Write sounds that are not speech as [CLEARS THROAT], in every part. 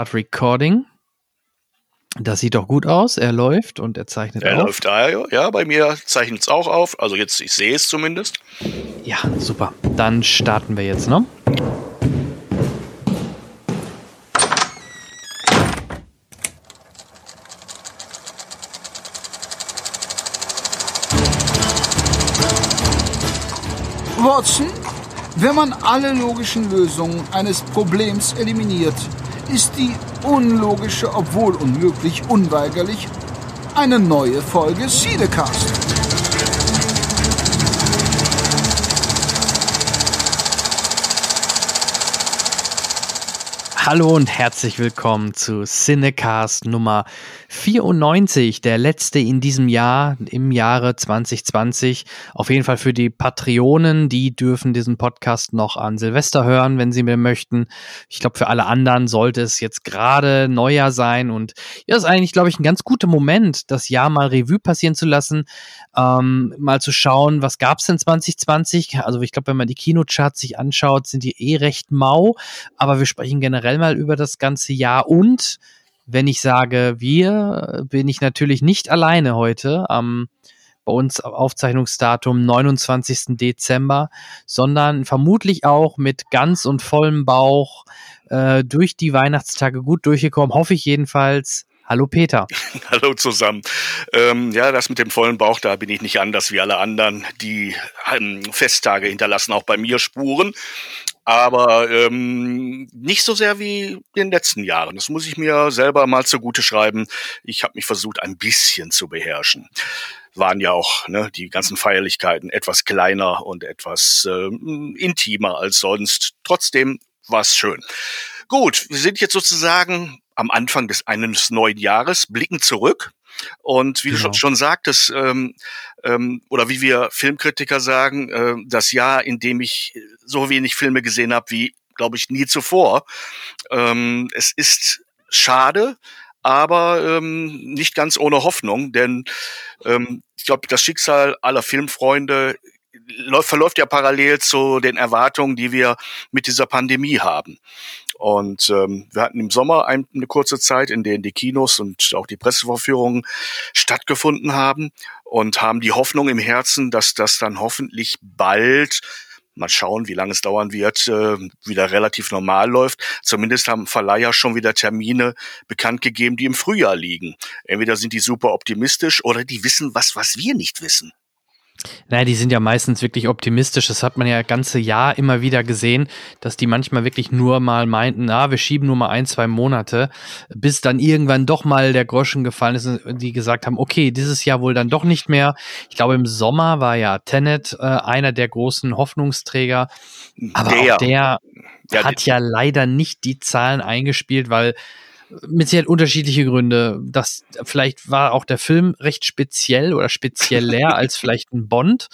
Recording. Das sieht doch gut aus. Er läuft und er zeichnet er auf. Er läuft da, ja. Bei mir zeichnet es auch auf. Also jetzt, ich sehe es zumindest. Ja, super. Dann starten wir jetzt, ne? Watson, wenn man alle logischen Lösungen eines Problems eliminiert, ist die unlogische, obwohl unmöglich, unweigerlich eine neue Folge Siedecast. Hallo und herzlich willkommen zu Cinecast Nummer 94, der letzte in diesem Jahr, im Jahre 2020. Auf jeden Fall für die Patreonen, die dürfen diesen Podcast noch an Silvester hören, wenn sie mir möchten. Ich glaube, für alle anderen sollte es jetzt gerade Neujahr sein und ja, ist eigentlich, glaube ich, ein ganz guter Moment, das Jahr mal Revue passieren zu lassen, ähm, mal zu schauen, was gab es denn 2020? Also ich glaube, wenn man die Kinocharts sich anschaut, sind die eh recht mau, aber wir sprechen generell mal über das ganze Jahr und wenn ich sage wir, bin ich natürlich nicht alleine heute am bei uns Aufzeichnungsdatum 29. Dezember, sondern vermutlich auch mit ganz und vollem Bauch äh, durch die Weihnachtstage gut durchgekommen, hoffe ich jedenfalls. Hallo Peter. [LAUGHS] Hallo zusammen. Ähm, ja, das mit dem vollen Bauch, da bin ich nicht anders wie alle anderen. Die ähm, Festtage hinterlassen auch bei mir Spuren aber ähm, nicht so sehr wie in den letzten Jahren. Das muss ich mir selber mal zugute schreiben. Ich habe mich versucht, ein bisschen zu beherrschen. Waren ja auch ne, die ganzen Feierlichkeiten etwas kleiner und etwas äh, intimer als sonst. Trotzdem war es schön. Gut, wir sind jetzt sozusagen am Anfang des eines neuen Jahres, blicken zurück und wie genau. du schon, sagtest, ähm, ähm, oder wie wir Filmkritiker sagen, äh, das Jahr, in dem ich so wenig Filme gesehen habe wie, glaube ich, nie zuvor. Ähm, es ist schade, aber ähm, nicht ganz ohne Hoffnung, denn ähm, ich glaube, das Schicksal aller Filmfreunde läuft, verläuft ja parallel zu den Erwartungen, die wir mit dieser Pandemie haben. Und ähm, wir hatten im Sommer ein, eine kurze Zeit, in der die Kinos und auch die Pressevorführungen stattgefunden haben und haben die Hoffnung im Herzen, dass das dann hoffentlich bald mal schauen, wie lange es dauern wird, äh, wieder relativ normal läuft. Zumindest haben Verleiher schon wieder Termine bekannt gegeben, die im Frühjahr liegen. Entweder sind die super optimistisch oder die wissen was, was wir nicht wissen. Naja, die sind ja meistens wirklich optimistisch. Das hat man ja ganze Jahr immer wieder gesehen, dass die manchmal wirklich nur mal meinten, na, wir schieben nur mal ein, zwei Monate, bis dann irgendwann doch mal der Groschen gefallen ist und die gesagt haben, okay, dieses Jahr wohl dann doch nicht mehr. Ich glaube, im Sommer war ja Tenet äh, einer der großen Hoffnungsträger. Aber der, auch der ja, hat ja leider nicht die Zahlen eingespielt, weil mit Sicherheit unterschiedliche Gründe. Das vielleicht war auch der Film recht speziell oder spezieller [LAUGHS] als vielleicht ein Bond.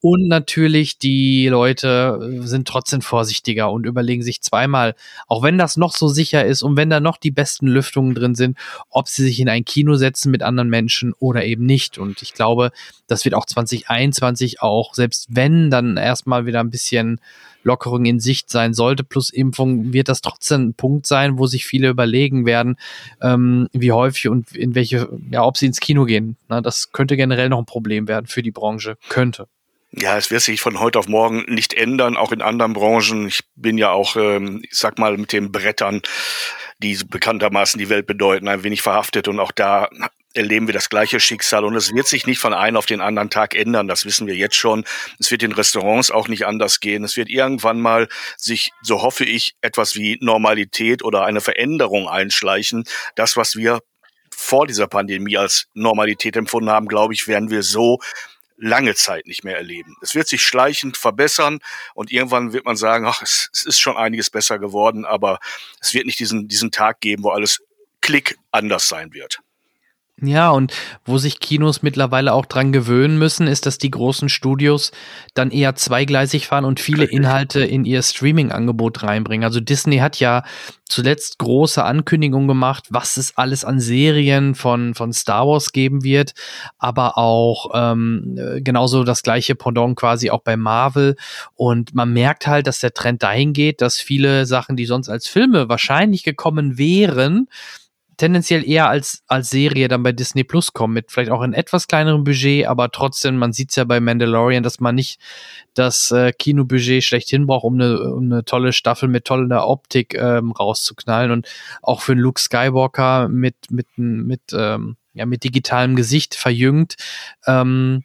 Und natürlich die Leute sind trotzdem vorsichtiger und überlegen sich zweimal, auch wenn das noch so sicher ist und wenn da noch die besten Lüftungen drin sind, ob sie sich in ein Kino setzen mit anderen Menschen oder eben nicht. Und ich glaube, das wird auch 2021 auch, selbst wenn dann erstmal wieder ein bisschen Lockerung in Sicht sein sollte, plus Impfung, wird das trotzdem ein Punkt sein, wo sich viele überlegen werden, ähm, wie häufig und in welche, ja, ob sie ins Kino gehen. Na, das könnte generell noch ein Problem werden für die Branche. Könnte. Ja, es wird sich von heute auf morgen nicht ändern, auch in anderen Branchen. Ich bin ja auch, ähm, ich sag mal, mit den Brettern, die bekanntermaßen die Welt bedeuten, ein wenig verhaftet und auch da erleben wir das gleiche Schicksal und es wird sich nicht von einem auf den anderen Tag ändern. Das wissen wir jetzt schon. Es wird in Restaurants auch nicht anders gehen. Es wird irgendwann mal sich, so hoffe ich, etwas wie Normalität oder eine Veränderung einschleichen. Das, was wir vor dieser Pandemie als Normalität empfunden haben, glaube ich, werden wir so lange Zeit nicht mehr erleben. Es wird sich schleichend verbessern und irgendwann wird man sagen, ach, es, es ist schon einiges besser geworden, aber es wird nicht diesen, diesen Tag geben, wo alles klick anders sein wird. Ja, und wo sich Kinos mittlerweile auch dran gewöhnen müssen, ist, dass die großen Studios dann eher zweigleisig fahren und viele Inhalte in ihr Streaming-Angebot reinbringen. Also Disney hat ja zuletzt große Ankündigungen gemacht, was es alles an Serien von, von Star Wars geben wird, aber auch ähm, genauso das gleiche Pendant quasi auch bei Marvel. Und man merkt halt, dass der Trend dahin geht, dass viele Sachen, die sonst als Filme wahrscheinlich gekommen wären, tendenziell eher als, als Serie dann bei Disney Plus kommen, mit vielleicht auch einem etwas kleineren Budget, aber trotzdem, man sieht es ja bei Mandalorian, dass man nicht das äh, Kinobudget schlechthin braucht, um eine, um eine tolle Staffel mit toller Optik ähm, rauszuknallen. Und auch für Luke Skywalker mit, mit, mit, ähm, ja, mit digitalem Gesicht verjüngt, ähm,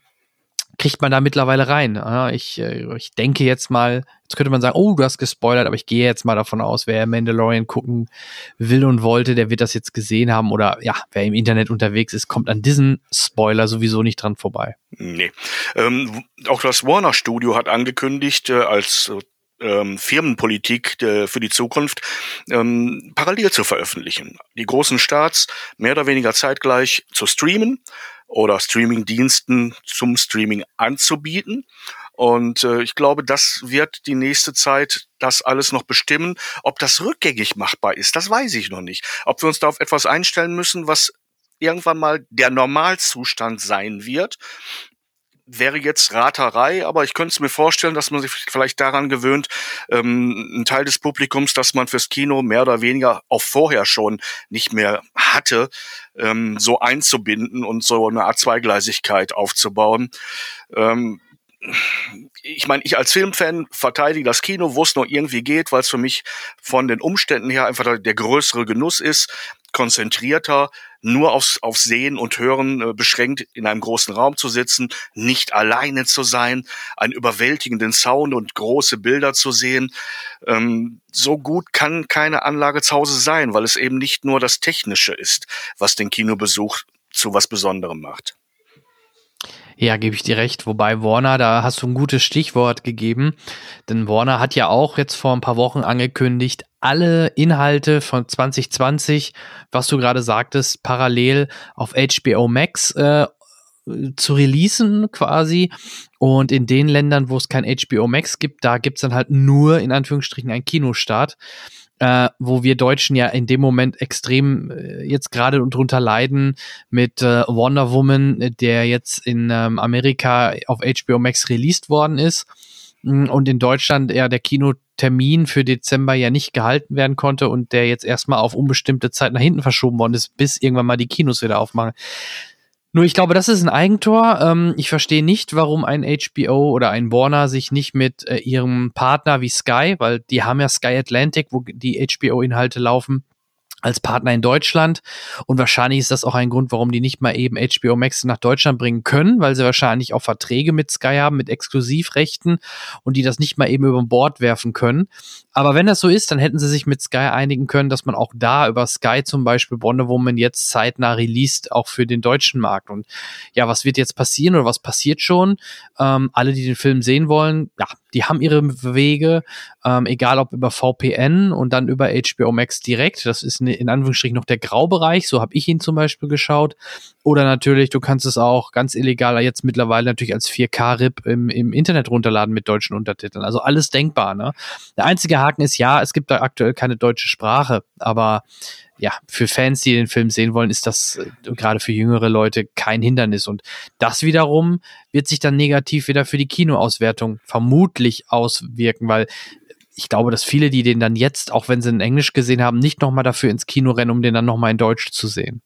kriegt man da mittlerweile rein. Ja, ich, äh, ich denke jetzt mal, jetzt könnte man sagen, oh, du hast gespoilert, aber ich gehe jetzt mal davon aus, wer Mandalorian gucken will und wollte, der wird das jetzt gesehen haben oder ja, wer im Internet unterwegs ist, kommt an diesen Spoiler sowieso nicht dran vorbei. Nee. Ähm, auch das Warner Studio hat angekündigt, äh, als ähm, Firmenpolitik äh, für die Zukunft ähm, parallel zu veröffentlichen. Die großen Starts mehr oder weniger zeitgleich zu streamen oder Streaming-Diensten zum Streaming anzubieten. Und äh, ich glaube, das wird die nächste Zeit das alles noch bestimmen. Ob das rückgängig machbar ist, das weiß ich noch nicht. Ob wir uns da auf etwas einstellen müssen, was irgendwann mal der Normalzustand sein wird wäre jetzt Raterei, aber ich könnte es mir vorstellen, dass man sich vielleicht daran gewöhnt, ähm, ein Teil des Publikums, das man fürs Kino mehr oder weniger auch vorher schon nicht mehr hatte, ähm, so einzubinden und so eine Art Zweigleisigkeit aufzubauen. Ähm, ich meine, ich als Filmfan verteidige das Kino, wo es nur irgendwie geht, weil es für mich von den Umständen her einfach der größere Genuss ist, konzentrierter, nur aufs, aufs Sehen und Hören äh, beschränkt in einem großen Raum zu sitzen, nicht alleine zu sein, einen überwältigenden Sound und große Bilder zu sehen. Ähm, so gut kann keine Anlage zu Hause sein, weil es eben nicht nur das Technische ist, was den Kinobesuch zu was Besonderem macht. Ja, gebe ich dir recht. Wobei Warner, da hast du ein gutes Stichwort gegeben. Denn Warner hat ja auch jetzt vor ein paar Wochen angekündigt, alle Inhalte von 2020, was du gerade sagtest, parallel auf HBO Max äh, zu releasen quasi. Und in den Ländern, wo es kein HBO Max gibt, da gibt's dann halt nur in Anführungsstrichen einen Kinostart äh, wo wir Deutschen ja in dem Moment extrem äh, jetzt gerade drunter leiden mit äh, Wonder Woman, der jetzt in ähm, Amerika auf HBO Max released worden ist mm, und in Deutschland ja der Kinotermin für Dezember ja nicht gehalten werden konnte und der jetzt erstmal auf unbestimmte Zeit nach hinten verschoben worden ist, bis irgendwann mal die Kinos wieder aufmachen. Nur ich glaube, das ist ein Eigentor. Ähm, ich verstehe nicht, warum ein HBO oder ein Warner sich nicht mit äh, ihrem Partner wie Sky, weil die haben ja Sky Atlantic, wo die HBO-Inhalte laufen, als Partner in Deutschland. Und wahrscheinlich ist das auch ein Grund, warum die nicht mal eben HBO Max nach Deutschland bringen können, weil sie wahrscheinlich auch Verträge mit Sky haben, mit Exklusivrechten und die das nicht mal eben über Bord werfen können. Aber wenn das so ist, dann hätten sie sich mit Sky einigen können, dass man auch da über Sky zum Beispiel Wonder Woman jetzt zeitnah released, auch für den deutschen Markt. Und ja, was wird jetzt passieren oder was passiert schon? Ähm, alle, die den Film sehen wollen, ja, die haben ihre Wege, ähm, egal ob über VPN und dann über HBO Max direkt. Das ist in Anführungsstrichen noch der Graubereich, so habe ich ihn zum Beispiel geschaut. Oder natürlich, du kannst es auch ganz illegal jetzt mittlerweile natürlich als 4K-RIP im, im Internet runterladen mit deutschen Untertiteln. Also alles denkbar. Ne? Der einzige Haken ist, ja, es gibt da aktuell keine deutsche Sprache, aber ja, für Fans, die den Film sehen wollen, ist das äh, gerade für jüngere Leute kein Hindernis. Und das wiederum wird sich dann negativ wieder für die Kinoauswertung vermutlich auswirken, weil ich glaube, dass viele, die den dann jetzt, auch wenn sie in Englisch gesehen haben, nicht nochmal dafür ins Kino rennen, um den dann nochmal in Deutsch zu sehen.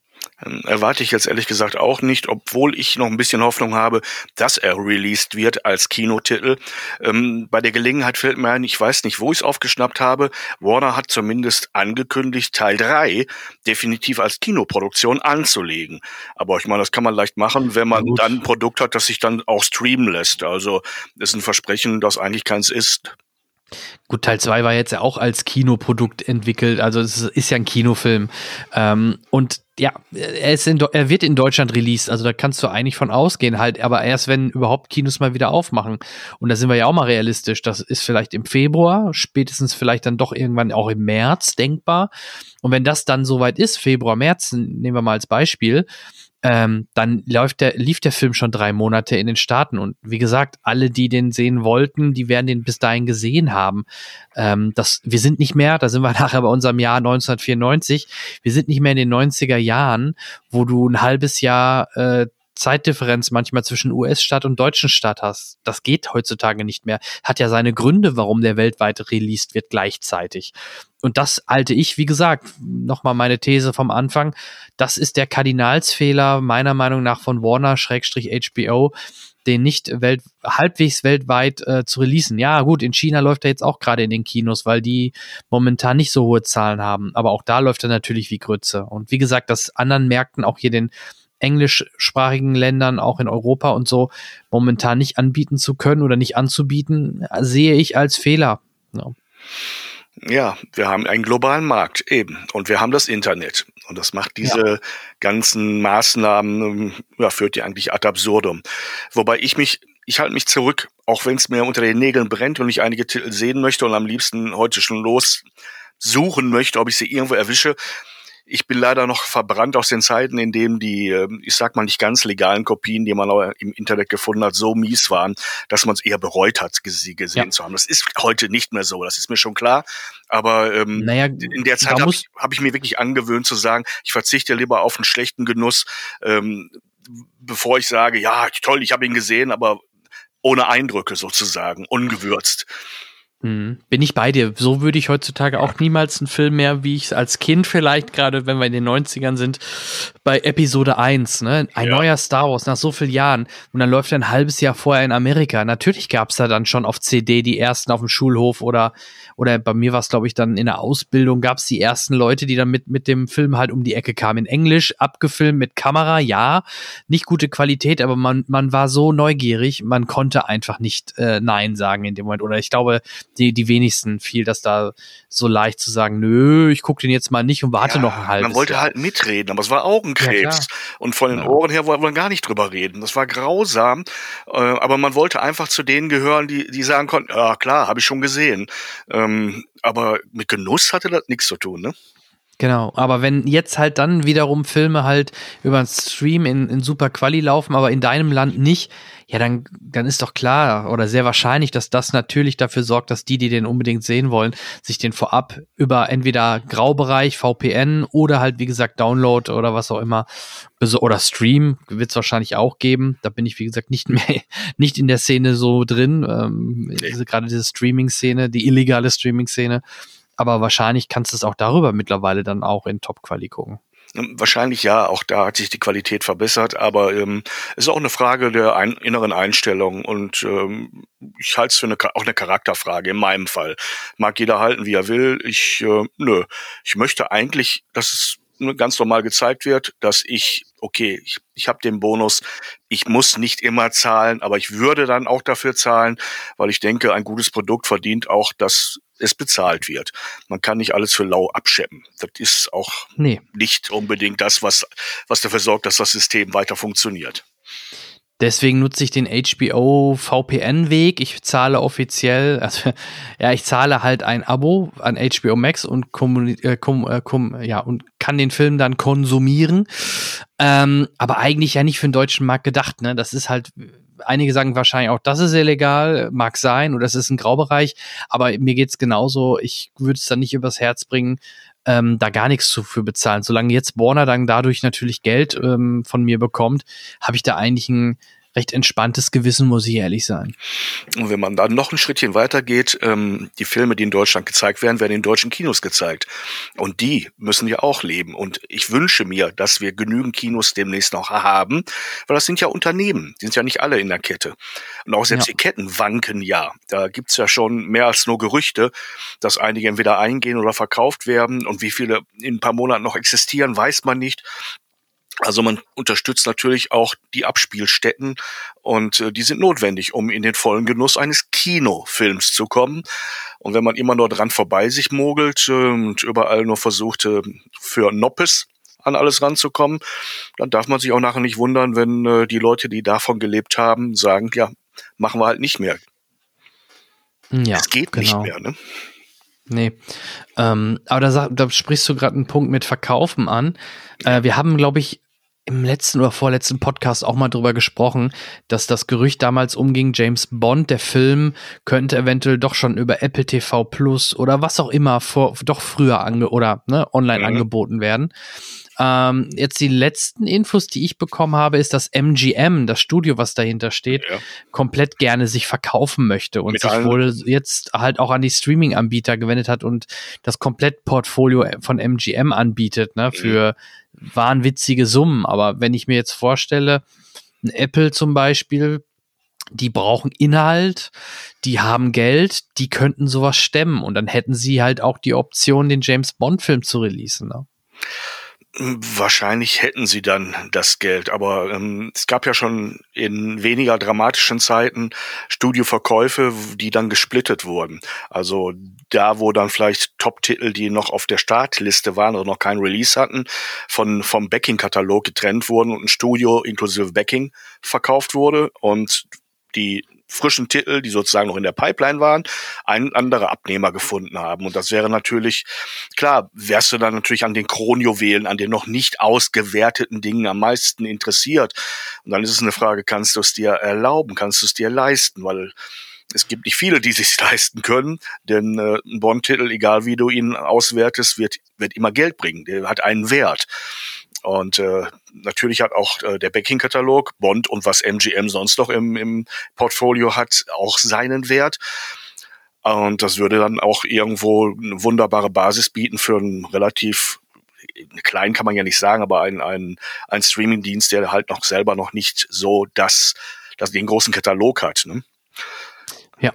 Ähm, erwarte ich jetzt ehrlich gesagt auch nicht, obwohl ich noch ein bisschen Hoffnung habe, dass er released wird als Kinotitel. Ähm, bei der Gelegenheit fällt mir ein, ich weiß nicht, wo ich es aufgeschnappt habe. Warner hat zumindest angekündigt, Teil 3 definitiv als Kinoproduktion anzulegen. Aber ich meine, das kann man leicht machen, wenn man dann ein Produkt hat, das sich dann auch streamen lässt. Also das ist ein Versprechen, das eigentlich keins ist. Gut, Teil 2 war jetzt ja auch als Kinoprodukt entwickelt, also es ist ja ein Kinofilm. Ähm, und ja, er, ist in, er wird in Deutschland released, also da kannst du eigentlich von ausgehen, halt, aber erst wenn überhaupt Kinos mal wieder aufmachen. Und da sind wir ja auch mal realistisch. Das ist vielleicht im Februar, spätestens vielleicht dann doch irgendwann auch im März denkbar. Und wenn das dann soweit ist, Februar, März, nehmen wir mal als Beispiel, ähm, dann läuft der, lief der Film schon drei Monate in den Staaten. Und wie gesagt, alle, die den sehen wollten, die werden den bis dahin gesehen haben. Ähm, das, wir sind nicht mehr, da sind wir [LAUGHS] nachher bei unserem Jahr 1994, wir sind nicht mehr in den 90er Jahren, wo du ein halbes Jahr äh, Zeitdifferenz manchmal zwischen US-Stadt und deutschen Stadt hast. Das geht heutzutage nicht mehr. Hat ja seine Gründe, warum der weltweit released wird gleichzeitig. Und das halte ich, wie gesagt, nochmal meine These vom Anfang. Das ist der Kardinalsfehler meiner Meinung nach von Warner-HBO, den nicht welt halbwegs weltweit äh, zu releasen. Ja, gut, in China läuft er jetzt auch gerade in den Kinos, weil die momentan nicht so hohe Zahlen haben. Aber auch da läuft er natürlich wie Grütze. Und wie gesagt, dass anderen Märkten auch hier den englischsprachigen Ländern, auch in Europa und so, momentan nicht anbieten zu können oder nicht anzubieten, sehe ich als Fehler. Ja. Ja, wir haben einen globalen Markt eben und wir haben das Internet und das macht diese ja. ganzen Maßnahmen ja, führt die eigentlich ad absurdum. Wobei ich mich ich halte mich zurück, auch wenn es mir unter den Nägeln brennt und ich einige Titel sehen möchte und am liebsten heute schon los suchen möchte, ob ich sie irgendwo erwische. Ich bin leider noch verbrannt aus den Zeiten, in denen die, ähm, ich sag mal nicht ganz legalen Kopien, die man im Internet gefunden hat, so mies waren, dass man es eher bereut hat, sie gesehen ja. zu haben. Das ist heute nicht mehr so, das ist mir schon klar. Aber ähm, naja, in der Zeit habe ich, hab ich mir wirklich angewöhnt zu sagen, ich verzichte lieber auf einen schlechten Genuss, ähm, bevor ich sage, ja, toll, ich habe ihn gesehen, aber ohne Eindrücke sozusagen, ungewürzt. Mhm. Bin ich bei dir. So würde ich heutzutage auch niemals einen Film mehr, wie ich es als Kind vielleicht, gerade wenn wir in den 90ern sind, bei Episode 1, ne? Ein ja. neuer Star Wars nach so vielen Jahren. Und dann läuft er ein halbes Jahr vorher in Amerika. Natürlich gab es da dann schon auf CD die ersten auf dem Schulhof oder, oder bei mir war es, glaube ich, dann in der Ausbildung gab es die ersten Leute, die dann mit, mit dem Film halt um die Ecke kamen. In Englisch, abgefilmt mit Kamera, ja. Nicht gute Qualität, aber man, man war so neugierig, man konnte einfach nicht äh, Nein sagen in dem Moment. Oder ich glaube, die, die wenigsten fiel das da so leicht zu sagen, nö, ich gucke den jetzt mal nicht und warte ja, noch ein halbes Man wollte Jahr. halt mitreden, aber es war Augenkrebs. Ja, und von den ja. Ohren her wollte man gar nicht drüber reden. Das war grausam. Äh, aber man wollte einfach zu denen gehören, die, die sagen konnten, ja klar, habe ich schon gesehen. Ähm, aber mit Genuss hatte das nichts zu tun, ne? Genau, aber wenn jetzt halt dann wiederum Filme halt über einen Stream in, in super Quali laufen, aber in deinem Land nicht, ja, dann, dann ist doch klar oder sehr wahrscheinlich, dass das natürlich dafür sorgt, dass die, die den unbedingt sehen wollen, sich den vorab über entweder Graubereich, VPN oder halt, wie gesagt, Download oder was auch immer oder Stream wird es wahrscheinlich auch geben. Da bin ich, wie gesagt, nicht [LAUGHS] mehr, nicht in der Szene so drin. Ähm, nee. Gerade diese Streaming-Szene, die illegale Streaming-Szene. Aber wahrscheinlich kannst du es auch darüber mittlerweile dann auch in Top-Quali gucken. Ähm, wahrscheinlich ja, auch da hat sich die Qualität verbessert, aber ähm, ist auch eine Frage der ein, inneren Einstellung und ähm, ich halte es für eine, auch eine Charakterfrage in meinem Fall. Mag jeder halten, wie er will. Ich, äh, nö, ich möchte eigentlich, dass es ganz normal gezeigt wird, dass ich, okay, ich, ich habe den Bonus, ich muss nicht immer zahlen, aber ich würde dann auch dafür zahlen, weil ich denke, ein gutes Produkt verdient auch, dass es bezahlt wird. Man kann nicht alles für lau abscheppen. Das ist auch nee. nicht unbedingt das, was, was dafür sorgt, dass das System weiter funktioniert. Deswegen nutze ich den HBO VPN-Weg. Ich zahle offiziell, also [LAUGHS] ja, ich zahle halt ein Abo an HBO Max und, äh, kom, äh, kom, ja, und kann den Film dann konsumieren. Ähm, aber eigentlich ja nicht für den deutschen Markt gedacht. Ne? Das ist halt, einige sagen wahrscheinlich auch, das ist illegal, mag sein, oder das ist ein Graubereich. Aber mir geht's genauso. Ich würde es dann nicht übers Herz bringen, ähm, da gar nichts zu für bezahlen. Solange jetzt Warner dann dadurch natürlich Geld ähm, von mir bekommt, habe ich da eigentlich ein recht entspanntes Gewissen, muss ich ehrlich sein. Und wenn man dann noch ein Schrittchen weiter geht, ähm, die Filme, die in Deutschland gezeigt werden, werden in deutschen Kinos gezeigt. Und die müssen ja auch leben. Und ich wünsche mir, dass wir genügend Kinos demnächst noch haben, weil das sind ja Unternehmen, die sind ja nicht alle in der Kette. Und auch selbst ja. die Ketten wanken ja. Da gibt's ja schon mehr als nur Gerüchte, dass einige entweder eingehen oder verkauft werden. Und wie viele in ein paar Monaten noch existieren, weiß man nicht. Also man unterstützt natürlich auch die Abspielstätten und äh, die sind notwendig, um in den vollen Genuss eines Kinofilms zu kommen. Und wenn man immer nur dran vorbei sich mogelt äh, und überall nur versucht, äh, für Noppes an alles ranzukommen, dann darf man sich auch nachher nicht wundern, wenn äh, die Leute, die davon gelebt haben, sagen, ja, machen wir halt nicht mehr. Ja, es geht genau. nicht mehr, ne? Nee. Ähm, aber da, da sprichst du gerade einen Punkt mit Verkaufen an. Äh, wir haben, glaube ich, im letzten oder vorletzten Podcast auch mal drüber gesprochen, dass das Gerücht damals umging, James Bond, der Film, könnte eventuell doch schon über Apple TV Plus oder was auch immer vor, doch früher ange oder ne, online mhm. angeboten werden. Ähm, jetzt die letzten Infos, die ich bekommen habe, ist, dass MGM, das Studio, was dahinter steht, ja. komplett gerne sich verkaufen möchte und Mit sich wohl jetzt halt auch an die Streaming-Anbieter gewendet hat und das Komplettportfolio von MGM anbietet, ne, für mhm. wahnwitzige Summen. Aber wenn ich mir jetzt vorstelle, ein Apple zum Beispiel, die brauchen Inhalt, die haben Geld, die könnten sowas stemmen und dann hätten sie halt auch die Option, den James Bond Film zu releasen. Ne? Wahrscheinlich hätten sie dann das Geld, aber ähm, es gab ja schon in weniger dramatischen Zeiten Studioverkäufe, die dann gesplittet wurden. Also da, wo dann vielleicht Top-Titel, die noch auf der Startliste waren oder noch kein Release hatten, von vom Backing-Katalog getrennt wurden und ein Studio inklusive Backing verkauft wurde und die frischen Titel, die sozusagen noch in der Pipeline waren, ein anderer Abnehmer gefunden haben. Und das wäre natürlich, klar, wärst du dann natürlich an den Kronjuwelen, an den noch nicht ausgewerteten Dingen am meisten interessiert. Und dann ist es eine Frage, kannst du es dir erlauben, kannst du es dir leisten, weil es gibt nicht viele, die [LAUGHS] sich leisten können, denn äh, ein Bond-Titel, egal wie du ihn auswertest, wird, wird immer Geld bringen. Der hat einen Wert. Und äh, natürlich hat auch äh, der Backing-Katalog, Bond und was MGM sonst noch im, im Portfolio hat, auch seinen Wert. Und das würde dann auch irgendwo eine wunderbare Basis bieten für einen relativ klein kann man ja nicht sagen, aber ein, ein, ein Streaming-Dienst, der halt noch selber noch nicht so das, das den großen Katalog hat. Ne? Ja.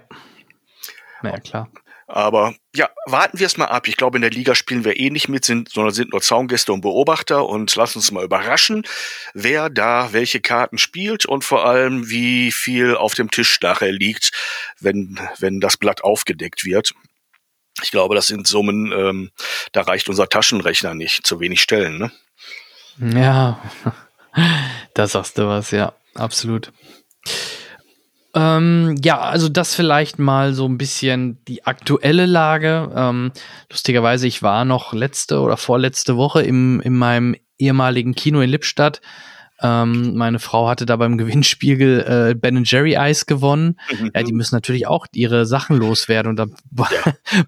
Naja, klar. Aber ja, warten wir es mal ab. Ich glaube, in der Liga spielen wir eh nicht mit, sind, sondern sind nur Zaungäste und Beobachter und lass uns mal überraschen, wer da welche Karten spielt und vor allem, wie viel auf dem Tisch nachher liegt, wenn, wenn das Blatt aufgedeckt wird. Ich glaube, das sind Summen, ähm, da reicht unser Taschenrechner nicht, zu wenig Stellen, ne? Ja, [LAUGHS] da sagst du was, ja, absolut. Ähm, ja, also das vielleicht mal so ein bisschen die aktuelle Lage. Ähm, lustigerweise, ich war noch letzte oder vorletzte Woche im, in meinem ehemaligen Kino in Lippstadt. Ähm, meine Frau hatte da beim [LAUGHS] Gewinnspiegel äh, Ben Jerry Eis gewonnen. Mhm. Ja, die müssen natürlich auch ihre Sachen loswerden. Und da [LAUGHS] ja.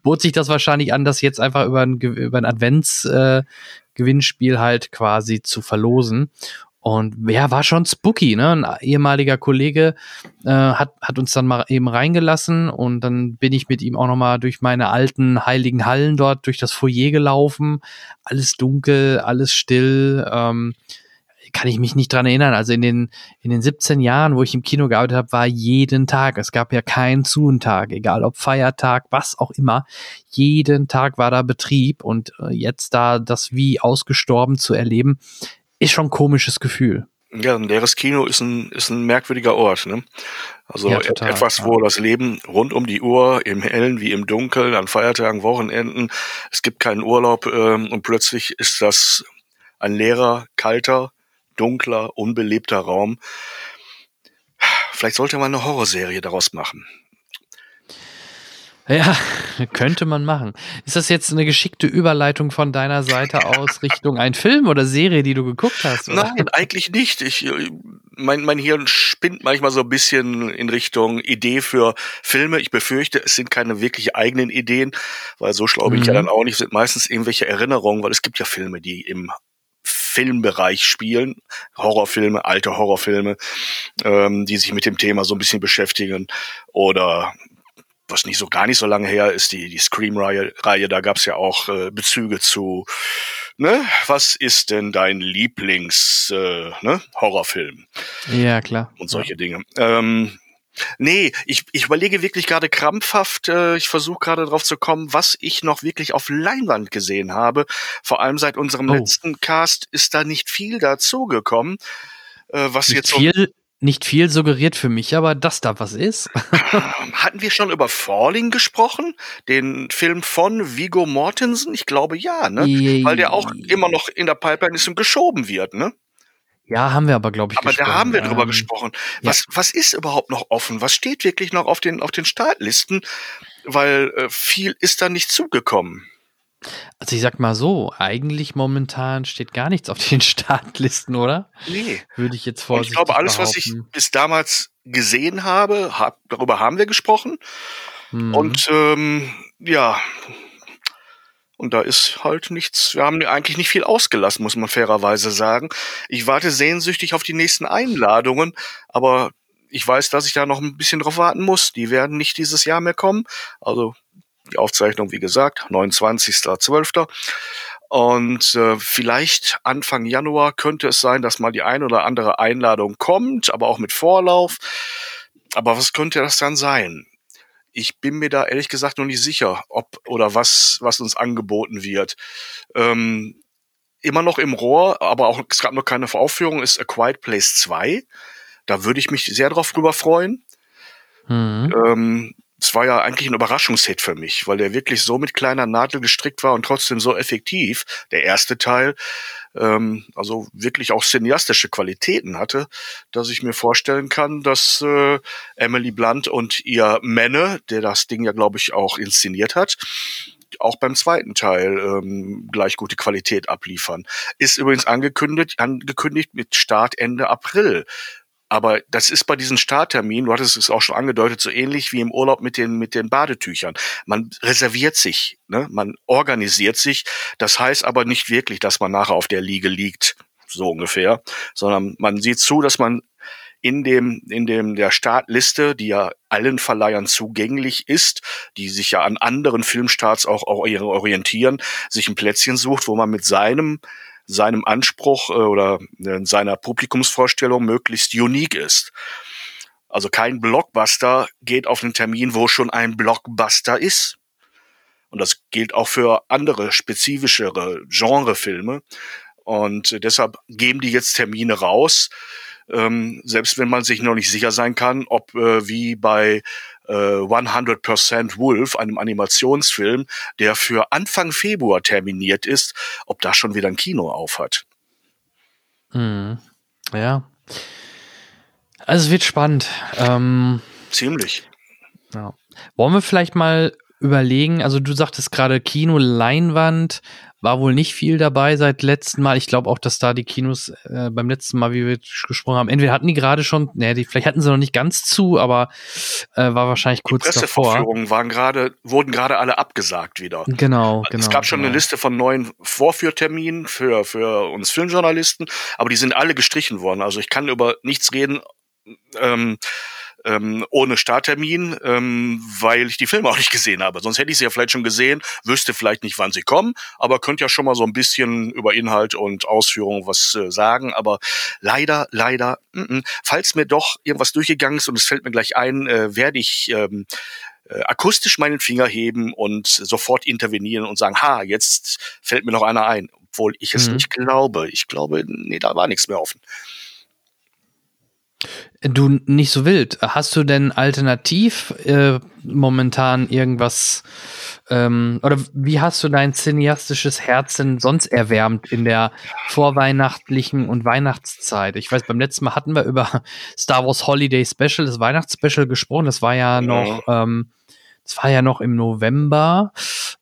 bot sich das wahrscheinlich an, das jetzt einfach über ein, über ein Advents-Gewinnspiel äh, halt quasi zu verlosen. Und ja, war schon spooky, ne? Ein ehemaliger Kollege äh, hat, hat uns dann mal eben reingelassen und dann bin ich mit ihm auch nochmal durch meine alten heiligen Hallen dort durch das Foyer gelaufen. Alles dunkel, alles still. Ähm, kann ich mich nicht dran erinnern. Also in den, in den 17 Jahren, wo ich im Kino gearbeitet habe, war jeden Tag. Es gab ja keinen Zuentag, egal ob Feiertag, was auch immer. Jeden Tag war da Betrieb und äh, jetzt da das wie ausgestorben zu erleben, ist schon ein komisches Gefühl. Ja, ein leeres Kino ist ein, ist ein merkwürdiger Ort. Ne? Also ja, total, etwas, wo ja. das Leben rund um die Uhr, im Hellen wie im Dunkeln, an Feiertagen, Wochenenden, es gibt keinen Urlaub ähm, und plötzlich ist das ein leerer, kalter, dunkler, unbelebter Raum. Vielleicht sollte man eine Horrorserie daraus machen. Ja, [LAUGHS] könnte man machen. Ist das jetzt eine geschickte Überleitung von deiner Seite aus Richtung ein Film oder Serie, die du geguckt hast? Oder? Nein, eigentlich nicht. Ich, mein, mein Hirn spinnt manchmal so ein bisschen in Richtung Idee für Filme. Ich befürchte, es sind keine wirklich eigenen Ideen, weil so schlau bin mhm. ich ja mhm. dann auch nicht. Es sind meistens irgendwelche Erinnerungen, weil es gibt ja Filme, die im Filmbereich spielen, Horrorfilme, alte Horrorfilme, ähm, die sich mit dem Thema so ein bisschen beschäftigen oder was nicht so gar nicht so lange her ist, die, die Scream-Reihe, Reihe, da gab's ja auch äh, Bezüge zu, ne, was ist denn dein Lieblings äh, ne, Horrorfilm? Ja, klar. Und solche ja. Dinge. Ähm, Nee, ich, ich überlege wirklich gerade krampfhaft, äh, ich versuche gerade drauf zu kommen, was ich noch wirklich auf Leinwand gesehen habe. Vor allem seit unserem oh. letzten Cast ist da nicht viel dazugekommen. Äh, was nicht jetzt viel, nicht viel suggeriert für mich, aber dass da was ist. Hatten wir schon über Falling gesprochen? Den Film von Vigo Mortensen? Ich glaube ja, ne? Weil der auch immer noch in der Pipeline ist und geschoben wird, ne? Ja, haben wir aber, glaube ich. Aber gesprochen. da haben wir drüber ähm, gesprochen. Was, ja. was ist überhaupt noch offen? Was steht wirklich noch auf den, auf den Startlisten? Weil äh, viel ist da nicht zugekommen. Also ich sag mal so, eigentlich momentan steht gar nichts auf [LAUGHS] den Startlisten, oder? Nee. Würde ich jetzt Und vorsichtig ich glaube, alles, was ich behaupten. bis damals gesehen habe, hab, darüber haben wir gesprochen. Mhm. Und ähm, ja, und da ist halt nichts, wir haben eigentlich nicht viel ausgelassen, muss man fairerweise sagen. Ich warte sehnsüchtig auf die nächsten Einladungen, aber ich weiß, dass ich da noch ein bisschen drauf warten muss. Die werden nicht dieses Jahr mehr kommen. Also die Aufzeichnung, wie gesagt, 29.12. Und äh, vielleicht Anfang Januar könnte es sein, dass mal die ein oder andere Einladung kommt, aber auch mit Vorlauf. Aber was könnte das dann sein? Ich bin mir da ehrlich gesagt noch nicht sicher, ob oder was, was uns angeboten wird. Ähm, immer noch im Rohr, aber auch es gab noch keine Aufführung, ist A Quiet Place 2. Da würde ich mich sehr drauf drüber freuen. Mhm. Ähm, es war ja eigentlich ein Überraschungshit für mich, weil der wirklich so mit kleiner Nadel gestrickt war und trotzdem so effektiv. Der erste Teil, ähm, also wirklich auch cineastische Qualitäten hatte, dass ich mir vorstellen kann, dass äh, Emily Blunt und ihr Männer, der das Ding ja, glaube ich, auch inszeniert hat, auch beim zweiten Teil ähm, gleich gute Qualität abliefern. Ist übrigens angekündigt, angekündigt mit Start Ende April. Aber das ist bei diesen Startterminen, du hattest es auch schon angedeutet, so ähnlich wie im Urlaub mit den, mit den Badetüchern. Man reserviert sich, ne? man organisiert sich. Das heißt aber nicht wirklich, dass man nachher auf der Liege liegt, so ungefähr, sondern man sieht zu, dass man in dem, in dem, der Startliste, die ja allen Verleihern zugänglich ist, die sich ja an anderen Filmstarts auch, auch orientieren, sich ein Plätzchen sucht, wo man mit seinem seinem Anspruch äh, oder äh, seiner Publikumsvorstellung möglichst unique ist. Also kein Blockbuster geht auf einen Termin, wo schon ein Blockbuster ist. Und das gilt auch für andere spezifischere Genrefilme. Und deshalb geben die jetzt Termine raus, ähm, selbst wenn man sich noch nicht sicher sein kann, ob äh, wie bei äh, 100% Wolf, einem Animationsfilm, der für Anfang Februar terminiert ist, ob da schon wieder ein Kino auf hat. Mhm. Ja. Also es wird spannend. Ähm, Ziemlich. ja. Wollen wir vielleicht mal überlegen, also du sagtest gerade Kino, Leinwand, war wohl nicht viel dabei seit letzten Mal. Ich glaube auch, dass da die Kinos äh, beim letzten Mal, wie wir gesprochen haben, entweder hatten die gerade schon, ne, die, vielleicht hatten sie noch nicht ganz zu, aber äh, war wahrscheinlich kurz Die davor. Pressevorführungen waren gerade, wurden gerade alle abgesagt wieder. Genau, genau. es gab schon genau. eine Liste von neuen Vorführterminen für, für uns Filmjournalisten, aber die sind alle gestrichen worden. Also ich kann über nichts reden, ähm, ähm, ohne Starttermin, ähm, weil ich die Filme auch nicht gesehen habe. Sonst hätte ich sie ja vielleicht schon gesehen, wüsste vielleicht nicht, wann sie kommen, aber könnte ja schon mal so ein bisschen über Inhalt und Ausführung was äh, sagen. Aber leider, leider, m -m. falls mir doch irgendwas durchgegangen ist und es fällt mir gleich ein, äh, werde ich ähm, äh, akustisch meinen Finger heben und sofort intervenieren und sagen, ha, jetzt fällt mir noch einer ein, obwohl ich es Mhm. nicht glaube. Ich glaube, nee, da war nichts mehr offen. Du nicht so wild. Hast du denn alternativ äh, momentan irgendwas ähm, oder wie hast du dein cineastisches Herz denn sonst erwärmt in der vorweihnachtlichen und Weihnachtszeit? Ich weiß, beim letzten Mal hatten wir über Star Wars Holiday Special, das Weihnachtsspecial gesprochen. Das war ja noch, ähm, das war ja noch im November.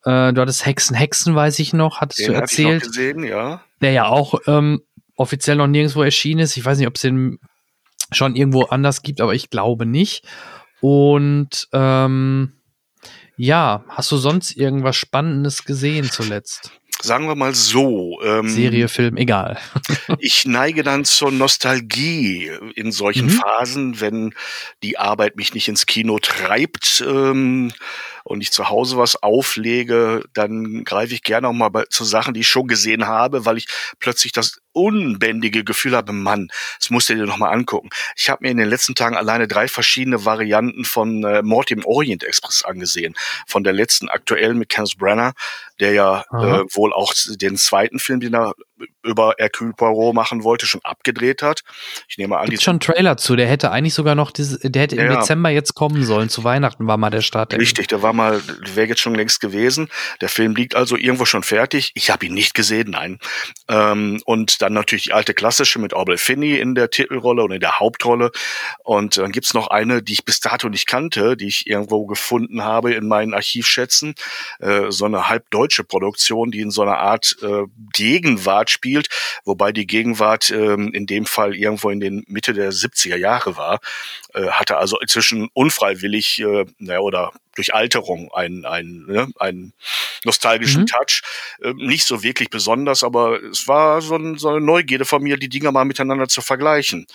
Äh, du hattest Hexen, Hexen, weiß ich noch, hattest Den du hatte ich noch erzählt gesehen, ja. der ja auch ähm, offiziell noch nirgendwo erschienen ist. Ich weiß nicht, ob es den schon irgendwo anders gibt, aber ich glaube nicht. Und ähm, ja, hast du sonst irgendwas Spannendes gesehen zuletzt? Sagen wir mal so. Ähm, Serie, Film, egal. [LAUGHS] Ich neige dann zur Nostalgie in solchen Mhm. Phasen, wenn die Arbeit mich nicht ins Kino treibt ähm, und ich zu Hause was auflege, dann greife ich gerne auch mal bei, zu Sachen, die ich schon gesehen habe, weil ich plötzlich das unbändige Gefühl habe, Mann, das musst du dir noch mal angucken. Ich habe mir in den letzten Tagen alleine drei verschiedene Varianten von äh, Mord im Orient Express angesehen. Von der letzten aktuellen mit Kenneth Branagh, der ja Aha. äh, wohl auch den zweiten Film, den er über Hercule Poirot machen wollte, schon abgedreht hat. Ich nehme an, Gibt schon einen Trailer zu. Der hätte eigentlich sogar noch diese, der hätte im Ja. Dezember jetzt kommen sollen. Zu Weihnachten war mal der Start. Richtig, der war mal, wäre jetzt schon längst gewesen. Der Film liegt also irgendwo schon fertig. Ich habe ihn nicht gesehen, nein. Ähm, und dann natürlich die alte klassische mit Orbel Finney in der Titelrolle und in der Hauptrolle. Und dann gibt's noch eine, die ich bis dato nicht kannte, die ich irgendwo gefunden habe in meinen Archivschätzen. Äh, so eine halbdeutsche Produktion, die in so einer Art äh, Gegenwart spielt, wobei die Gegenwart äh, in dem Fall irgendwo in den Mitte der 70er Jahre war. Äh, hatte also inzwischen unfreiwillig äh, naja, oder durch Alterung einen, einen, ne, einen nostalgischen mhm. Touch. Äh, nicht so wirklich besonders, aber es war so, ein, so eine Neugierde von mir, die Dinger mal miteinander zu vergleichen.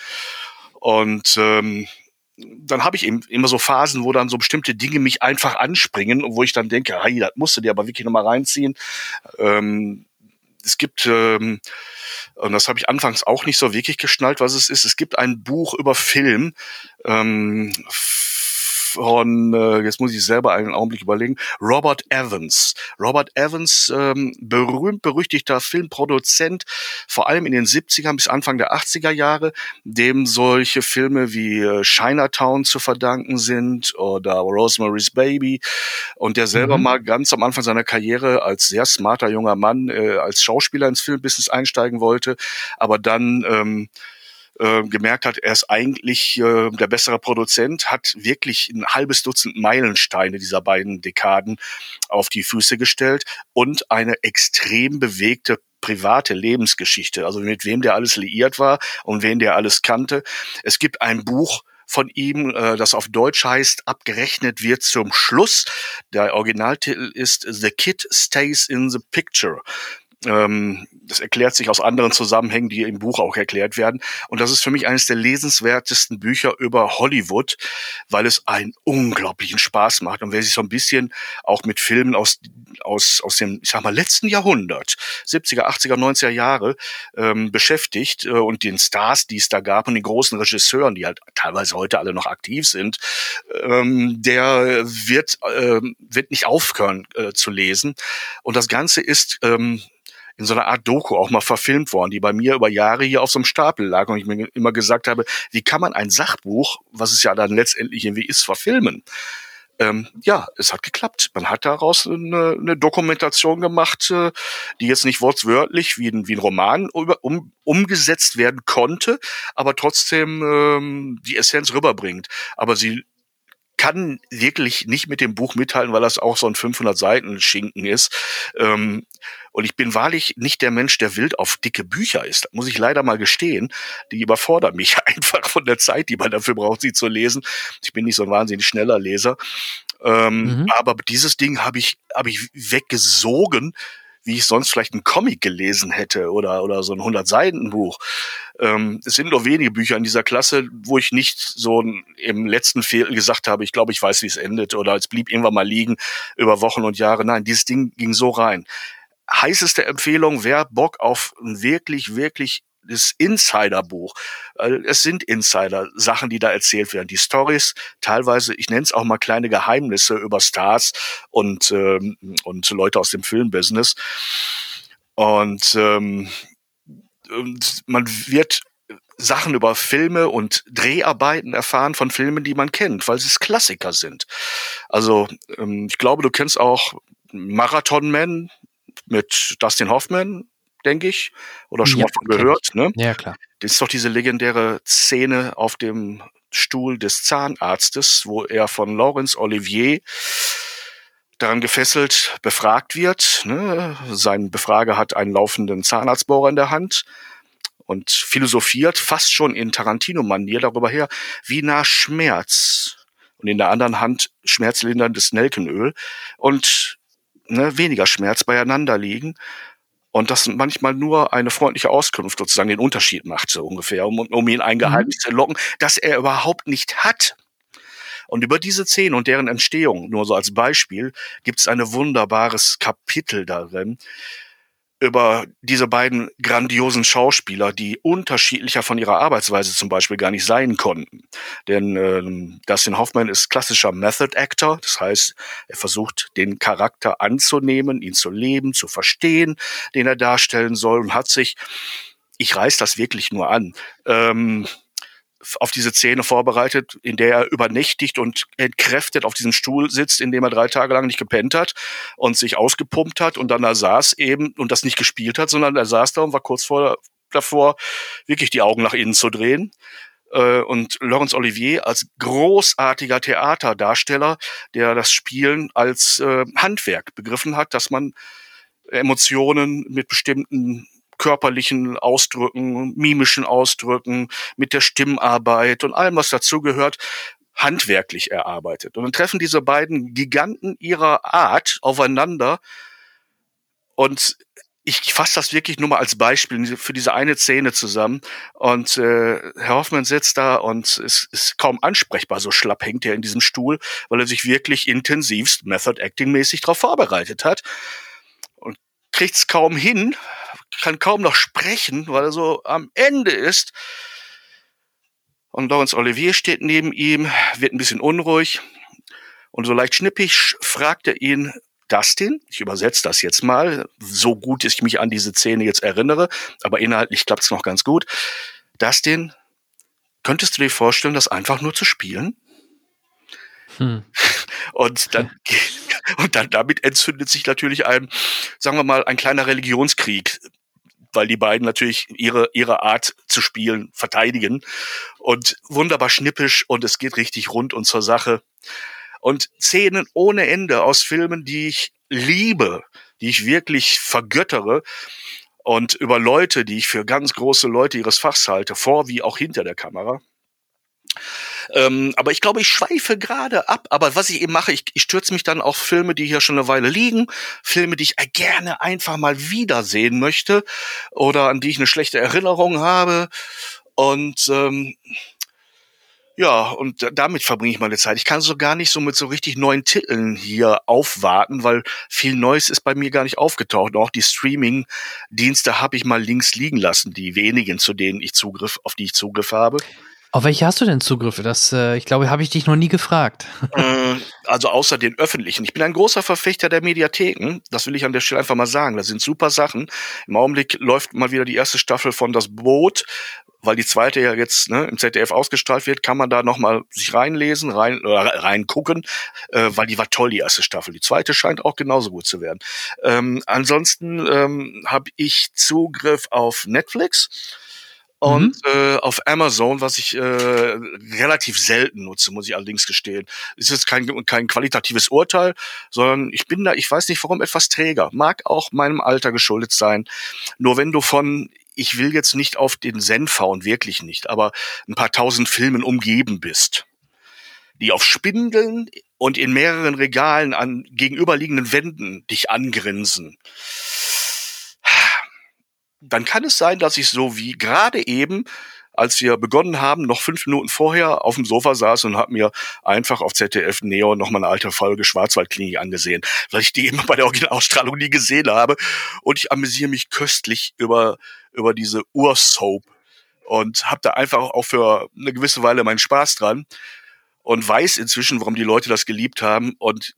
Und ähm, dann habe ich eben immer so Phasen, wo dann so bestimmte Dinge mich einfach anspringen und wo ich dann denke, hey, das musst du dir aber wirklich nochmal reinziehen. Ähm, es gibt, ähm, und das habe ich anfangs auch nicht so wirklich geschnallt, was es ist, es gibt ein Buch über Film, ähm, von, äh, jetzt muss ich selber einen Augenblick überlegen, Robert Evans. Robert Evans, ähm, berühmt berüchtigter Filmproduzent, vor allem in den 70ern bis Anfang der 80er Jahre, dem solche Filme wie äh, Chinatown zu verdanken sind oder Rosemary's Baby und der selber mhm. mal ganz am Anfang seiner Karriere als sehr smarter junger Mann äh, als Schauspieler ins Filmbusiness einsteigen wollte, aber dann ähm, äh, gemerkt hat, er ist eigentlich äh, der bessere Produzent, hat wirklich ein halbes Dutzend Meilensteine dieser beiden Dekaden auf die Füße gestellt und eine extrem bewegte private Lebensgeschichte, also mit wem der alles liiert war und wen der alles kannte. Es gibt ein Buch, von ihm, äh, das auf Deutsch heißt, abgerechnet wird zum Schluss. Der Originaltitel ist The Kid Stays in the Picture. Ähm, das erklärt sich aus anderen Zusammenhängen, die im Buch auch erklärt werden. Und das ist für mich eines der lesenswertesten Bücher über Hollywood, weil es einen unglaublichen Spaß macht. Und wer sich so ein bisschen auch mit Filmen aus, aus, aus dem, ich sag mal, letzten Jahrhundert, 70er, 80er, 90er Jahre ähm, beschäftigt äh, und den Stars, die es da gab und den großen Regisseuren, die halt teilweise heute alle noch aktiv sind, ähm, der wird, äh, wird nicht aufhören äh, zu lesen. Und das Ganze ist ähm, in so einer Art Doku auch mal verfilmt worden, die bei mir über Jahre hier auf so einem Stapel lag und ich mir immer gesagt habe, wie kann man ein Sachbuch, was es ja dann letztendlich irgendwie ist, verfilmen? Ähm, ja, es hat geklappt. Man hat daraus eine, eine Dokumentation gemacht, äh, die jetzt nicht wortwörtlich wie ein, wie ein Roman um, umgesetzt werden konnte, aber trotzdem ähm, die Essenz rüberbringt. Aber sie kann wirklich nicht mit dem Buch mithalten, weil das auch so ein 500 Seiten Schinken ist. Ähm, und ich bin wahrlich nicht der Mensch, der wild auf dicke Bücher ist. muss ich leider mal gestehen. Die überfordern mich [LAUGHS] einfach von der Zeit, die man dafür braucht, sie zu lesen. Ich bin nicht so ein wahnsinnig schneller Leser. Ähm, mhm. Aber dieses Ding habe ich, hab ich weggesogen wie ich sonst vielleicht einen Comic gelesen hätte oder, oder so ein 100-Seiten-Buch. Ähm, es sind nur wenige Bücher in dieser Klasse, wo ich nicht so im letzten Viertel gesagt habe, ich glaube, ich weiß, wie es endet oder es blieb irgendwann mal liegen über Wochen und Jahre. Nein, dieses Ding ging so rein. Heißeste Empfehlung, wer Bock auf ein wirklich, wirklich das Insider-Buch. Es sind Insider-Sachen, die da erzählt werden. Die Stories, teilweise, ich nenne es auch mal kleine Geheimnisse über Stars und, ähm, und Leute aus dem Filmbusiness. Und, ähm, und man wird Sachen über Filme und Dreharbeiten erfahren von Filmen, die man kennt, weil sie Klassiker sind. Also ähm, ich glaube, du kennst auch Marathon Man mit Dustin Hoffman, denke ich, oder schon ja, mal von gehört. Ne? Ja, klar. Das ist doch diese legendäre Szene auf dem Stuhl des Zahnarztes, wo er von Laurence Olivier daran gefesselt befragt wird. Ne? Sein Befrager hat einen laufenden Zahnarztbohrer in der Hand und philosophiert fast schon in Tarantino-Manier darüber her, wie nah Schmerz und in der anderen Hand schmerzlinderndes Nelkenöl und ne, weniger Schmerz beieinander liegen und das manchmal nur eine freundliche Auskunft sozusagen den Unterschied macht, so ungefähr, um, um ihn ein Geheimnis mhm. zu locken, das er überhaupt nicht hat. Und über diese Szene und deren Entstehung, nur so als Beispiel, gibt es ein wunderbares Kapitel darin, über diese beiden grandiosen Schauspieler, die unterschiedlicher von ihrer Arbeitsweise zum Beispiel gar nicht sein konnten. Denn ähm, Dustin Hoffman ist klassischer Method Actor, das heißt, er versucht den Charakter anzunehmen, ihn zu leben, zu verstehen, den er darstellen soll und hat sich, ich reiß das wirklich nur an, ähm, auf diese Szene vorbereitet, in der er übernächtigt und entkräftet auf diesem Stuhl sitzt, in dem er drei Tage lang nicht gepennt hat und sich ausgepumpt hat und dann da saß eben und das nicht gespielt hat, sondern er saß da und war kurz vor, davor, wirklich die Augen nach innen zu drehen. Äh, und Laurence Olivier als großartiger Theaterdarsteller, der das Spielen als äh, Handwerk begriffen hat, dass man Emotionen mit bestimmten körperlichen Ausdrücken, mimischen Ausdrücken, mit der Stimmarbeit und allem, was dazugehört, handwerklich erarbeitet. Und dann treffen diese beiden Giganten ihrer Art aufeinander und ich fasse das wirklich nur mal als Beispiel für diese eine Szene zusammen. Und äh, Herr Hoffmann sitzt da und ist, ist kaum ansprechbar. So schlapp hängt er in diesem Stuhl, weil er sich wirklich intensivst Method Acting mäßig darauf vorbereitet hat. Und kriegt's kaum hin, kann kaum noch sprechen, weil er so am Ende ist. Und Lawrence Olivier steht neben ihm, wird ein bisschen unruhig. Und so leicht schnippig fragt er ihn, Dustin, ich übersetze das jetzt mal, so gut ich mich an diese Szene jetzt erinnere, aber inhaltlich klappt es noch ganz gut. Dustin, könntest du dir vorstellen, das einfach nur zu spielen? Hm. [LAUGHS] Und dann, [LAUGHS] und dann damit entzündet sich natürlich ein, sagen wir mal, ein kleiner Religionskrieg, weil die beiden natürlich ihre, ihre Art zu spielen verteidigen und wunderbar schnippisch und es geht richtig rund und zur Sache und Szenen ohne Ende aus Filmen, die ich liebe, die ich wirklich vergöttere und über Leute, die ich für ganz große Leute ihres Fachs halte, vor wie auch hinter der Kamera. Ähm, aber ich glaube, ich schweife gerade ab. Aber was ich eben mache, ich, ich stürze mich dann auf Filme, die hier schon eine Weile liegen, Filme, die ich gerne einfach mal wiedersehen möchte oder an die ich eine schlechte Erinnerung habe. Und ähm, ja, und damit verbringe ich meine Zeit. Ich kann so gar nicht so mit so richtig neuen Titeln hier aufwarten, weil viel Neues ist bei mir gar nicht aufgetaucht. auch die Streaming-Dienste habe ich mal links liegen lassen, die wenigen, zu denen ich Zugriff, auf die ich Zugriff habe. Auf welche hast du denn Zugriffe? Das, äh, ich glaube, habe ich dich noch nie gefragt. [LAUGHS] Äh, also außer den öffentlichen. Ich bin ein großer Verfechter der Mediatheken. Das will ich an der Stelle einfach mal sagen. Das sind super Sachen. Im Augenblick läuft mal wieder die erste Staffel von Das Boot, weil die zweite ja jetzt ne, im ZDF ausgestrahlt wird, kann man da noch mal sich reinlesen, rein äh, reingucken, äh, weil die war toll die erste Staffel. Die zweite scheint auch genauso gut zu werden. Ähm, ansonsten ähm, habe ich Zugriff auf Netflix und mhm. äh, auf Amazon, was ich äh, relativ selten nutze, muss ich allerdings gestehen. Es ist kein, kein qualitatives Urteil, sondern ich bin da, ich weiß nicht warum, etwas träger. Mag auch meinem Alter geschuldet sein. Nur wenn du von ich will jetzt nicht auf den Senf hauen, wirklich nicht, aber ein paar tausend Filmen umgeben bist, die auf Spindeln und in mehreren Regalen an gegenüberliegenden Wänden dich angrinsen, dann kann es sein, dass ich so wie gerade eben als wir begonnen haben, noch fünf Minuten vorher auf dem Sofa saß und habe mir einfach auf ZDF Neo noch mal eine alte Folge Schwarzwaldklinik angesehen, weil ich die eben bei der Originalausstrahlung nie gesehen habe. Und ich amüsiere mich köstlich über, über diese Ursoap und habe da einfach auch für eine gewisse Weile meinen Spaß dran und weiß inzwischen, warum die Leute das geliebt haben und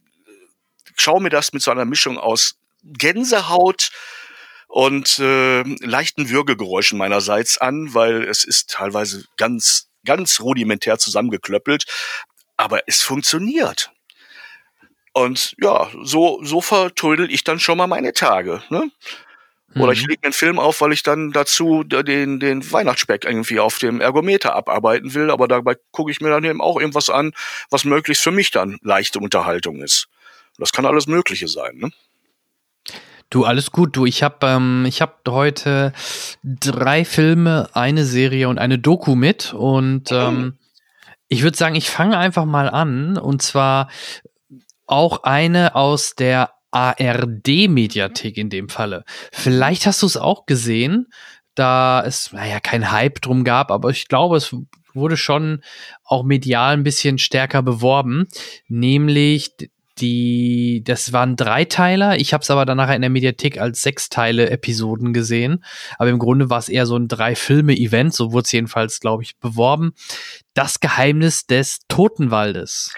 schaue mir das mit so einer Mischung aus Gänsehaut, und äh, leichten Würgegeräuschen meinerseits an, weil es ist teilweise ganz, ganz rudimentär zusammengeklöppelt, aber es funktioniert. Und ja, so, so vertrödel ich dann schon mal meine Tage. Ne? Oder ich mhm. lege mir einen Film auf, weil ich dann dazu den, den Weihnachtsspeck irgendwie auf dem Ergometer abarbeiten will. Aber dabei gucke ich mir dann eben auch irgendwas an, was möglichst für mich dann leichte Unterhaltung ist. Das kann alles Mögliche sein. Ne? Du, alles gut. Du, ich habe ähm, ich hab heute drei Filme, eine Serie und eine Doku mit. Und oh. ähm, ich würde sagen, ich fange einfach mal an. Und zwar auch eine aus der ARD-Mediathek in dem Falle. Vielleicht hast du es auch gesehen, da es, naja, kein Hype drum gab, aber ich glaube, es wurde schon auch medial ein bisschen stärker beworben, nämlich die, das waren Dreiteiler. Ich habe es aber danach in der Mediathek als Sechsteile Episoden gesehen. Aber im Grunde war es eher so ein Drei-Filme-Event, so wurde es jedenfalls, glaube ich, beworben. Das Geheimnis des Totenwaldes.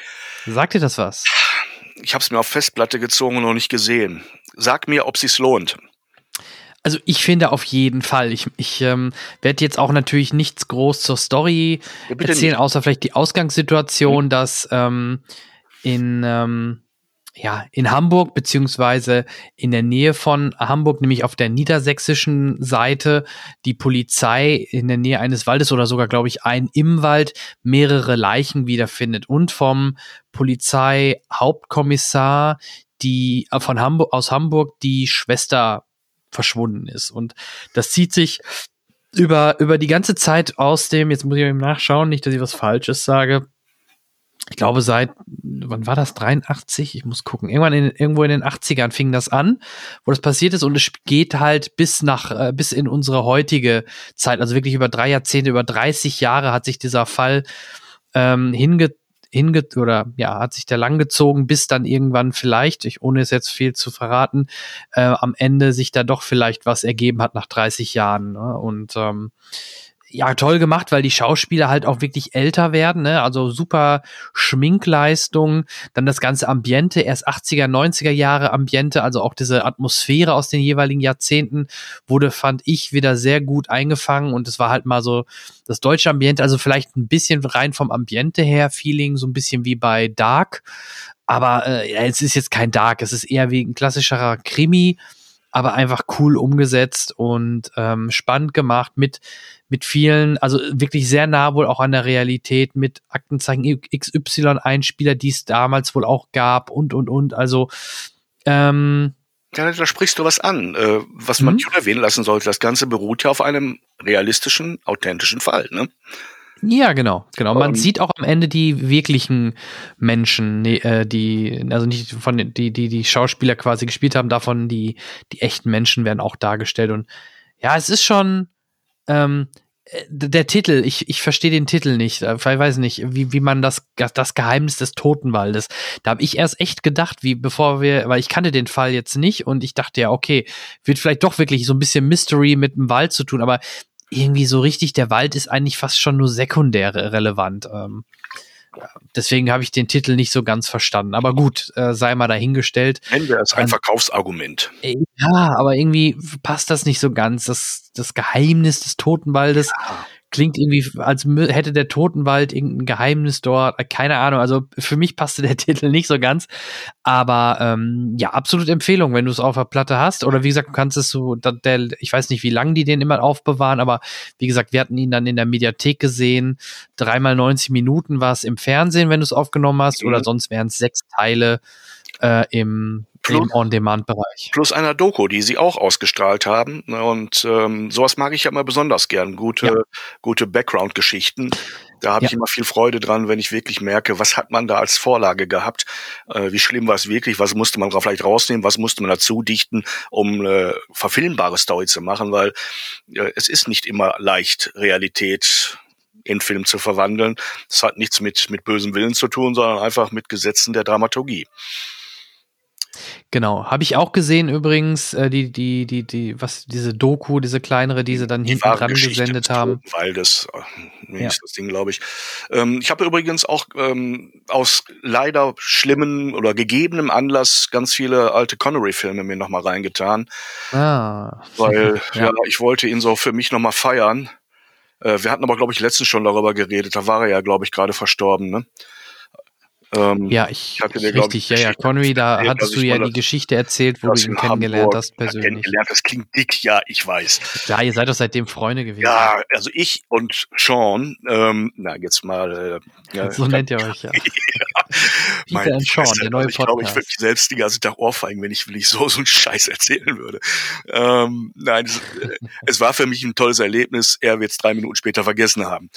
Sagt dir das was? Ich habe es mir auf Festplatte gezogen und noch nicht gesehen. Sag mir, ob sich's lohnt. Also ich finde auf jeden Fall. Ich, ich ähm, werde jetzt auch natürlich nichts groß zur Story ja, erzählen, nicht. außer vielleicht die Ausgangssituation, mhm. dass ähm, in ähm, ja, in Hamburg beziehungsweise in der Nähe von Hamburg, nämlich auf der niedersächsischen Seite, die Polizei in der Nähe eines Waldes oder sogar, glaube ich, ein im Wald mehrere Leichen wiederfindet. Und vom Polizeihauptkommissar die äh, von Hamburg aus Hamburg die Schwester verschwunden ist. Und das zieht sich über über die ganze Zeit aus dem jetzt muss ich eben nachschauen, nicht dass ich was falsches sage ich glaube, seit, wann war das? 83? Ich muss gucken. Irgendwann in, irgendwo in den 80ern fing das an, wo das passiert ist und es geht halt bis nach, äh, bis in unsere heutige Zeit, also wirklich über drei Jahrzehnte, über 30 Jahre hat sich dieser Fall ähm, hinge, hinge oder ja, hat sich der langgezogen, bis dann irgendwann vielleicht, ich, ohne es jetzt viel zu verraten, äh, am Ende sich da doch vielleicht was ergeben hat nach 30 Jahren. Ne? Und ähm, ja, toll gemacht, weil die Schauspieler halt auch wirklich älter werden, ne? Also super Schminkleistung, dann das ganze Ambiente, erst 80er, 90er Jahre Ambiente, also auch diese Atmosphäre aus den jeweiligen Jahrzehnten wurde, fand ich, wieder sehr gut eingefangen und es war halt mal so das deutsche Ambiente, also vielleicht ein bisschen rein vom Ambiente her Feeling, so ein bisschen wie bei Dark, aber äh, es ist jetzt kein Dark, es ist eher wie ein klassischerer Krimi, aber einfach cool umgesetzt und ähm, spannend gemacht mit mit vielen, also wirklich sehr nah wohl auch an der Realität mit Aktenzeichen XY Einspieler, die es damals wohl auch gab und und und. Also ähm, ja, da sprichst du was an, äh, was man mhm. nicht erwähnen lassen sollte. Das Ganze beruht ja auf einem realistischen, authentischen Fall, ne? Ja, genau, genau. Man um, sieht auch am Ende die wirklichen Menschen, nee, äh, die, also nicht von die, die die Schauspieler quasi gespielt haben, davon die die echten Menschen werden auch dargestellt und ja, es ist schon, ähm, äh, der Titel, ich, ich verstehe den Titel nicht. Äh, ich weiß nicht, wie, wie man das, das Geheimnis des Totenwaldes. Da habe ich erst echt gedacht, wie bevor wir, weil ich kannte den Fall jetzt nicht und ich dachte ja, okay, wird vielleicht doch wirklich so ein bisschen Mystery mit dem Wald zu tun, aber irgendwie so richtig, der Wald ist eigentlich fast schon nur sekundär relevant. Ähm, deswegen habe ich den Titel nicht so ganz verstanden. Aber gut, äh, sei mal dahingestellt. Nennen wir es ein Verkaufsargument. Ja, aber irgendwie passt das nicht so ganz. Das, das Geheimnis des Totenwaldes. Ja klingt irgendwie, als hätte der Totenwald irgendein Geheimnis dort. Äh, keine Ahnung. Also für mich passte der [LAUGHS] Titel nicht so ganz. Aber ähm, ja, absolut Empfehlung, wenn du es auf der Platte hast. Oder wie gesagt, du kannst es so, der, ich weiß nicht, wie lange die den immer aufbewahren, aber wie gesagt, wir hatten ihn dann in der Mediathek gesehen. Dreimal 90 Minuten war es im Fernsehen, wenn du es aufgenommen hast, mhm. oder sonst wären es sechs Teile äh, im plus, im On-Demand-Bereich. Plus einer Doku, die sie auch ausgestrahlt haben. Und ähm, sowas mag ich ja immer besonders gern. Gute, ja. gute Background-Geschichten. Da habe ja. ich immer viel Freude dran, wenn ich wirklich merke, was hat man da als Vorlage gehabt, äh, wie schlimm war es wirklich, was musste man vielleicht rausnehmen, was musste man dazu dichten, um eine verfilmbare Story zu machen, weil äh, es ist nicht immer leicht, Realität in Film zu verwandeln. Das hat nichts mit, mit bösem Willen zu tun, sondern einfach mit Gesetzen der Dramaturgie. Genau, habe ich auch gesehen übrigens, äh, die, die, die, die, was, diese Doku, diese kleinere, die sie dann die hinten dran Geschichte gesendet haben. Waldes, äh, ja. das Ding, glaube ich. Ähm, ich habe übrigens auch ähm, aus leider schlimmen oder gegebenem Anlass ganz viele alte Connery-Filme mir nochmal reingetan. Ah. Weil, [LAUGHS] ja. ja, ich wollte ihn so für mich nochmal feiern. Äh, wir hatten aber, glaube ich, letztens schon darüber geredet. Da war er ja, glaube ich, gerade verstorben, ne? Ähm, ja, ich, hatte dir, richtig, ich, ja, ja, Connery, da hattest du ja die Geschichte erzählt, wo du ihn kennengelernt Hamburg hast persönlich. Kennengelernt, das klingt dick, ja, ich weiß. Ja, ihr seid doch seitdem Freunde gewesen. Ja, also ich und Sean, ähm, na, jetzt mal. Äh, ja, so nennt ihr euch, ja. [LAUGHS] ja. mein und Sean, der neue also ich glaube, ich würde mich selbst die ganze Tag ohrfeigen, wenn ich, wenn ich so, so einen Scheiß erzählen würde. Ähm, nein, es, äh, es war für mich ein tolles Erlebnis. Er wird es drei Minuten später vergessen haben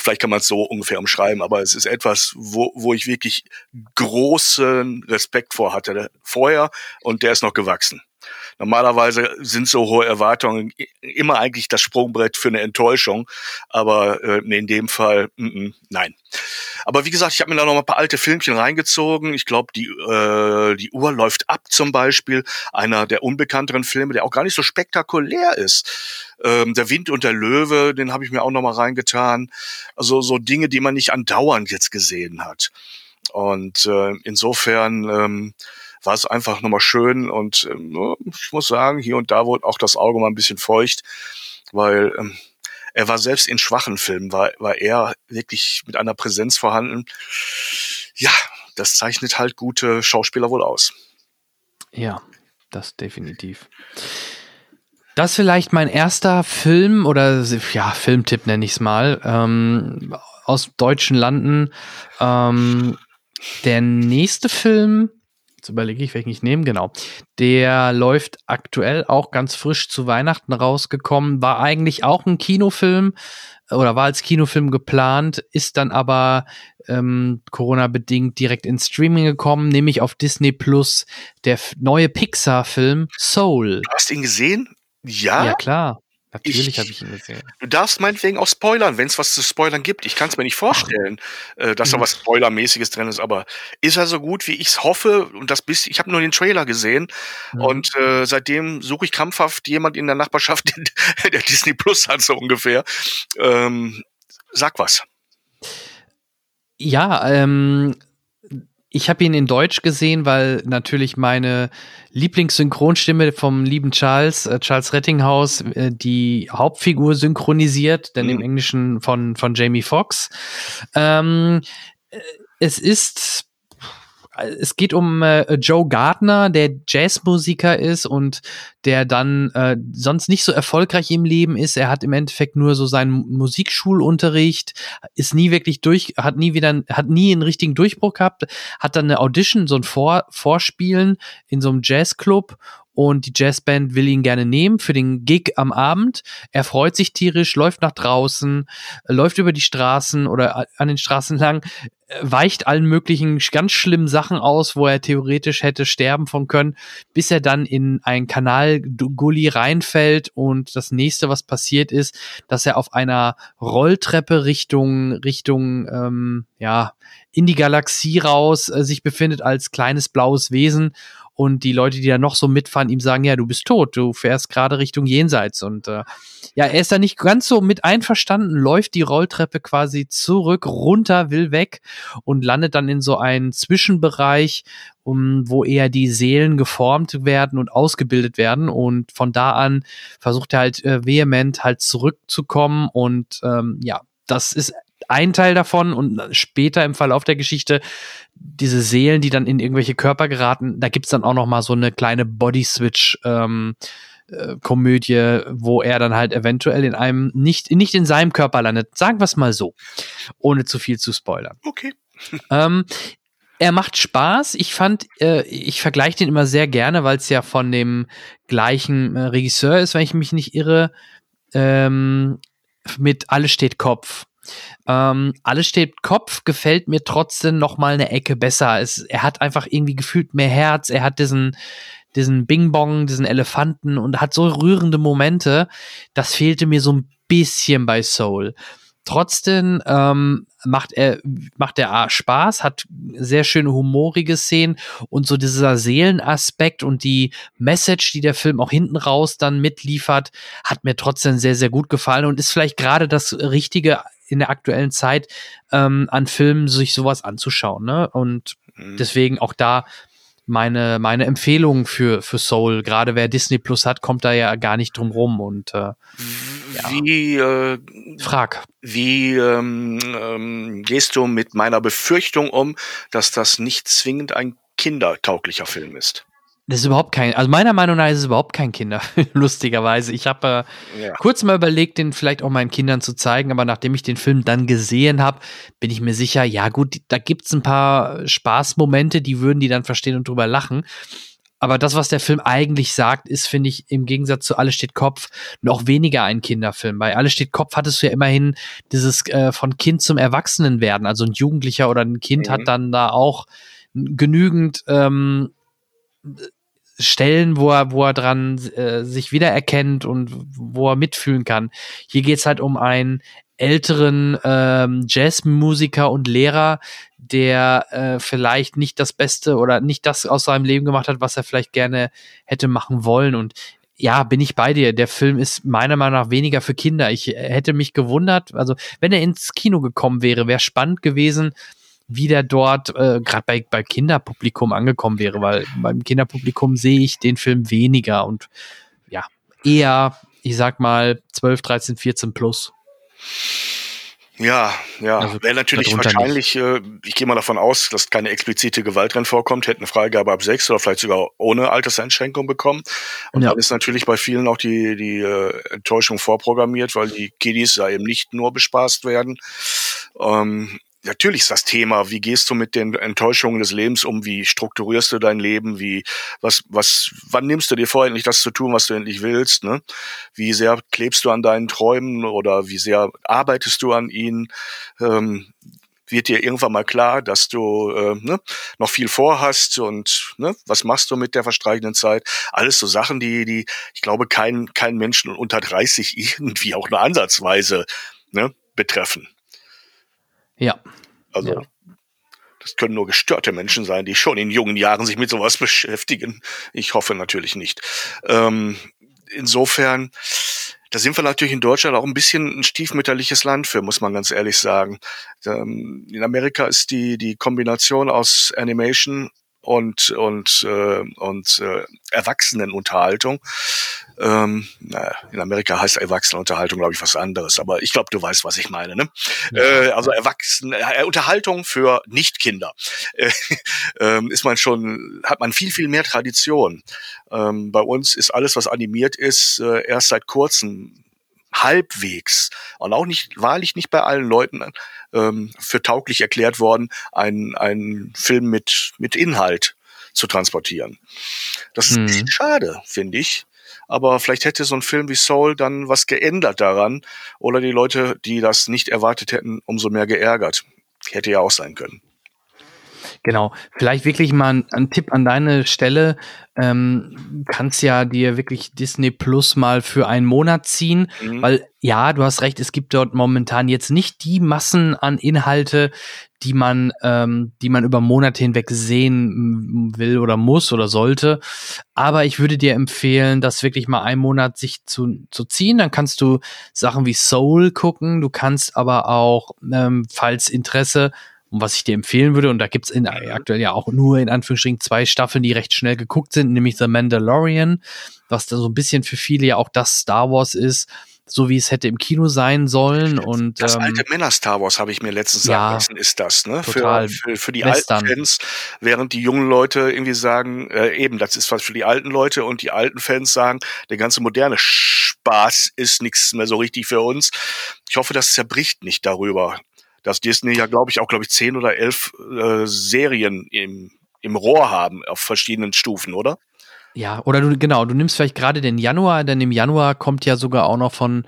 vielleicht kann man es so ungefähr umschreiben, aber es ist etwas, wo, wo ich wirklich großen Respekt vor hatte vorher und der ist noch gewachsen. Normalerweise sind so hohe Erwartungen immer eigentlich das Sprungbrett für eine Enttäuschung, aber äh, in dem Fall mm, mm, nein. Aber wie gesagt, ich habe mir da noch mal ein paar alte Filmchen reingezogen. Ich glaube, die äh, die Uhr läuft ab zum Beispiel, einer der unbekannteren Filme, der auch gar nicht so spektakulär ist. Ähm, der Wind und der Löwe, den habe ich mir auch noch mal reingetan. Also so Dinge, die man nicht andauernd jetzt gesehen hat. Und äh, insofern ähm, war es einfach nochmal schön und ähm, ich muss sagen, hier und da wurde auch das Auge mal ein bisschen feucht, weil ähm, er war selbst in schwachen Filmen, war, war er wirklich mit einer Präsenz vorhanden. Ja, das zeichnet halt gute Schauspieler wohl aus. Ja, das definitiv. Das ist vielleicht mein erster Film oder ja, Filmtipp nenne ich es mal, ähm, aus deutschen Landen. Ähm, der nächste Film, jetzt überlege ich, welchen ich nehme, genau. Der läuft aktuell auch ganz frisch zu Weihnachten rausgekommen, war eigentlich auch ein Kinofilm oder war als Kinofilm geplant, ist dann aber ähm, Corona-bedingt direkt ins Streaming gekommen, nämlich auf Disney Plus, der neue Pixar-Film Soul. Du hast ihn gesehen? Ja? Ja, klar. Natürlich habe ich ihn gesehen. Du darfst meinetwegen auch spoilern, wenn es was zu spoilern gibt. Ich kann es mir nicht vorstellen, äh, dass da mhm. was Spoilermäßiges drin ist, aber ist er so gut, wie ich es hoffe? Und das bist, ich habe nur den Trailer gesehen mhm. und äh, seitdem suche ich krampfhaft jemand in der Nachbarschaft, [LAUGHS] der Disney Plus hat so ungefähr. Ähm, sag was. Ja, ähm, ich habe ihn in Deutsch gesehen, weil natürlich meine Lieblingssynchronstimme vom lieben Charles, äh, Charles Rettinghaus, äh, die Hauptfigur synchronisiert, denn mhm. im Englischen von, von Jamie Foxx. Ähm, äh, es ist es geht um äh, Joe Gardner, der Jazzmusiker ist und der dann äh, sonst nicht so erfolgreich im Leben ist. Er hat im Endeffekt nur so seinen Musikschulunterricht, ist nie wirklich durch, hat nie wieder, hat nie einen richtigen Durchbruch gehabt, hat dann eine Audition, so ein Vor Vorspielen in so einem Jazzclub und die Jazzband will ihn gerne nehmen für den Gig am Abend. Er freut sich tierisch, läuft nach draußen, läuft über die Straßen oder an den Straßen [LAUGHS] lang, weicht allen möglichen ganz schlimmen Sachen aus, wo er theoretisch hätte sterben von können, bis er dann in ein Kanalgully reinfällt und das nächste, was passiert ist, dass er auf einer Rolltreppe Richtung Richtung ähm, ja in die Galaxie raus äh, sich befindet als kleines blaues Wesen und die Leute, die da noch so mitfahren, ihm sagen, ja, du bist tot, du fährst gerade Richtung Jenseits. Und äh, ja, er ist da nicht ganz so mit einverstanden, läuft die Rolltreppe quasi zurück, runter, will weg und landet dann in so einen Zwischenbereich, um, wo eher die Seelen geformt werden und ausgebildet werden. Und von da an versucht er halt äh, vehement halt zurückzukommen. Und ähm, ja, das ist ein Teil davon und später im Verlauf der Geschichte diese Seelen, die dann in irgendwelche Körper geraten, da gibt's dann auch noch mal so eine kleine Body-Switch- ähm, äh, Komödie, wo er dann halt eventuell in einem nicht nicht in seinem Körper landet. Sagen wir es mal so, ohne zu viel zu spoilern. Okay. [LAUGHS] Ähm, er macht Spaß. Ich fand, äh, ich vergleiche den immer sehr gerne, weil es ja von dem gleichen äh, Regisseur ist, wenn ich mich nicht irre, ähm, mit Alles steht Kopf. Ähm, alles steht Kopf, gefällt mir trotzdem noch mal eine Ecke besser. Es, er hat einfach irgendwie gefühlt mehr Herz. Er hat diesen, diesen Bing Bong, diesen Elefanten und hat so rührende Momente. Das fehlte mir so ein bisschen bei Soul. Trotzdem ähm, macht er macht er Spaß, hat sehr schöne humorige Szenen und so dieser Seelenaspekt und die Message, die der Film auch hinten raus dann mitliefert, hat mir trotzdem sehr sehr gut gefallen und ist vielleicht gerade das richtige in der aktuellen Zeit ähm, an Filmen sich sowas anzuschauen. Ne? Und mhm. deswegen auch da meine, meine Empfehlung für, für Soul. Gerade wer Disney Plus hat, kommt da ja gar nicht drum rum. Und äh, ja. wie äh, frag. Wie ähm, ähm, gehst du mit meiner Befürchtung um, dass das nicht zwingend ein kindertauglicher Film ist? Das ist überhaupt kein, also meiner Meinung nach ist es überhaupt kein Kinderfilm, [LAUGHS] lustigerweise. Ich habe äh, ja. kurz mal überlegt, den vielleicht auch meinen Kindern zu zeigen, aber nachdem ich den Film dann gesehen habe, bin ich mir sicher, ja gut, da gibt's ein paar Spaßmomente, die würden die dann verstehen und drüber lachen. Aber das, was der Film eigentlich sagt, ist, finde ich, im Gegensatz zu Alles steht Kopf noch weniger ein Kinderfilm. Bei Alles steht Kopf hattest du ja immerhin dieses äh, von Kind zum Erwachsenen werden. Also ein Jugendlicher oder ein Kind mhm. hat dann da auch genügend ähm, Stellen, wo er, wo er dran äh, sich wiedererkennt und wo er mitfühlen kann. Hier geht's halt um einen älteren ähm, Jazzmusiker und Lehrer, der äh, vielleicht nicht das Beste oder nicht das aus seinem Leben gemacht hat, was er vielleicht gerne hätte machen wollen. Und ja, bin ich bei dir. Der Film ist meiner Meinung nach weniger für Kinder. Ich hätte mich gewundert, also wenn er ins Kino gekommen wäre, wäre spannend gewesen, wie der dort äh, gerade bei, bei Kinderpublikum angekommen wäre, weil beim Kinderpublikum sehe ich den Film weniger und ja, eher, ich sag mal, 12, 13, 14 plus. Ja, ja. Also Wäre natürlich wahrscheinlich, äh, ich gehe mal davon aus, dass keine explizite Gewalt drin vorkommt, hätte eine Freigabe ab sechs oder vielleicht sogar ohne Alterseinschränkung bekommen. Und ja. dann ist natürlich bei vielen auch die, die äh, Enttäuschung vorprogrammiert, weil die Kiddies ja eben nicht nur bespaßt werden. Ähm, natürlich ist das Thema, wie gehst du mit den Enttäuschungen des Lebens um, wie strukturierst du dein Leben, wie, was, was, wann nimmst du dir vor, endlich das zu tun, was du endlich willst, ne? Wie sehr klebst du an deinen Träumen oder wie sehr arbeitest du an ihnen? Ähm, wird dir irgendwann mal klar, dass du äh, ne, noch viel vorhast und ne, was machst du mit der verstreichenden Zeit? Alles so Sachen, die, die, ich glaube, kein, kein Menschen unter 30 [LAUGHS] irgendwie auch nur ansatzweise ne, betreffen. Ja. Also ja. das können nur gestörte Menschen sein, die schon in jungen Jahren sich mit sowas [LAUGHS] beschäftigen. Ich hoffe natürlich nicht. Ähm, insofern, da sind wir natürlich in Deutschland auch ein bisschen ein stiefmütterliches Land für, muss man ganz ehrlich sagen. Ähm, in Amerika ist die, die Kombination aus Animation und und äh, und äh, Erwachsenenunterhaltung. Ähm, in Amerika heißt Erwachsenenunterhaltung, glaube ich, was anderes, aber ich glaube, du weißt, was ich meine. Ne? Ja. Äh, also Erwachsene äh, Unterhaltung für Nichtkinder [LAUGHS] äh, äh, ist man schon, hat man viel viel mehr Tradition. Ähm, bei uns ist alles, was animiert ist, äh, erst seit kurzem halbwegs und auch nicht wahrlich nicht bei allen Leuten ähm, für tauglich erklärt worden, ein ein Film mit mit Inhalt zu transportieren. Das hm. ist schade, finde ich. Aber vielleicht hätte so ein Film wie Soul dann was geändert daran oder die Leute, die das nicht erwartet hätten, umso mehr geärgert. Hätte ja auch sein können. Genau, vielleicht wirklich mal ein, ein Tipp an deine Stelle. Ähm, kannst ja dir wirklich Disney Plus mal für einen Monat ziehen, mhm. weil ja, du hast recht, es gibt dort momentan jetzt nicht die Massen an Inhalte, die man, ähm, die man über Monate hinweg sehen will oder muss oder sollte. Aber ich würde dir empfehlen, das wirklich mal einen Monat sich zu, zu ziehen. Dann kannst du Sachen wie Soul gucken. Du kannst aber auch, ähm, falls Interesse und was ich dir empfehlen würde, und da gibt's in, aktuell ja auch nur in Anführungsstrichen zwei Staffeln, die recht schnell geguckt sind, nämlich The Mandalorian, was da so ein bisschen für viele ja auch das Star Wars ist, so wie es hätte im Kino sein sollen. Und, das ähm, alte Männer-Star Wars habe ich mir letztens sagen lassen, ist das, ne? Total für, für, für die Western. alten Fans, während die jungen Leute irgendwie sagen, äh, eben, das ist was für die alten Leute und die alten Fans sagen, der ganze moderne Spaß ist nichts mehr so richtig für uns. Ich hoffe, das zerbricht nicht darüber, dass Disney ja, glaube ich, auch, glaube ich, zehn oder elf äh, Serien im, im Rohr haben auf verschiedenen Stufen, oder? Ja, oder du, genau, du nimmst vielleicht gerade den Januar, denn im Januar kommt ja sogar auch noch von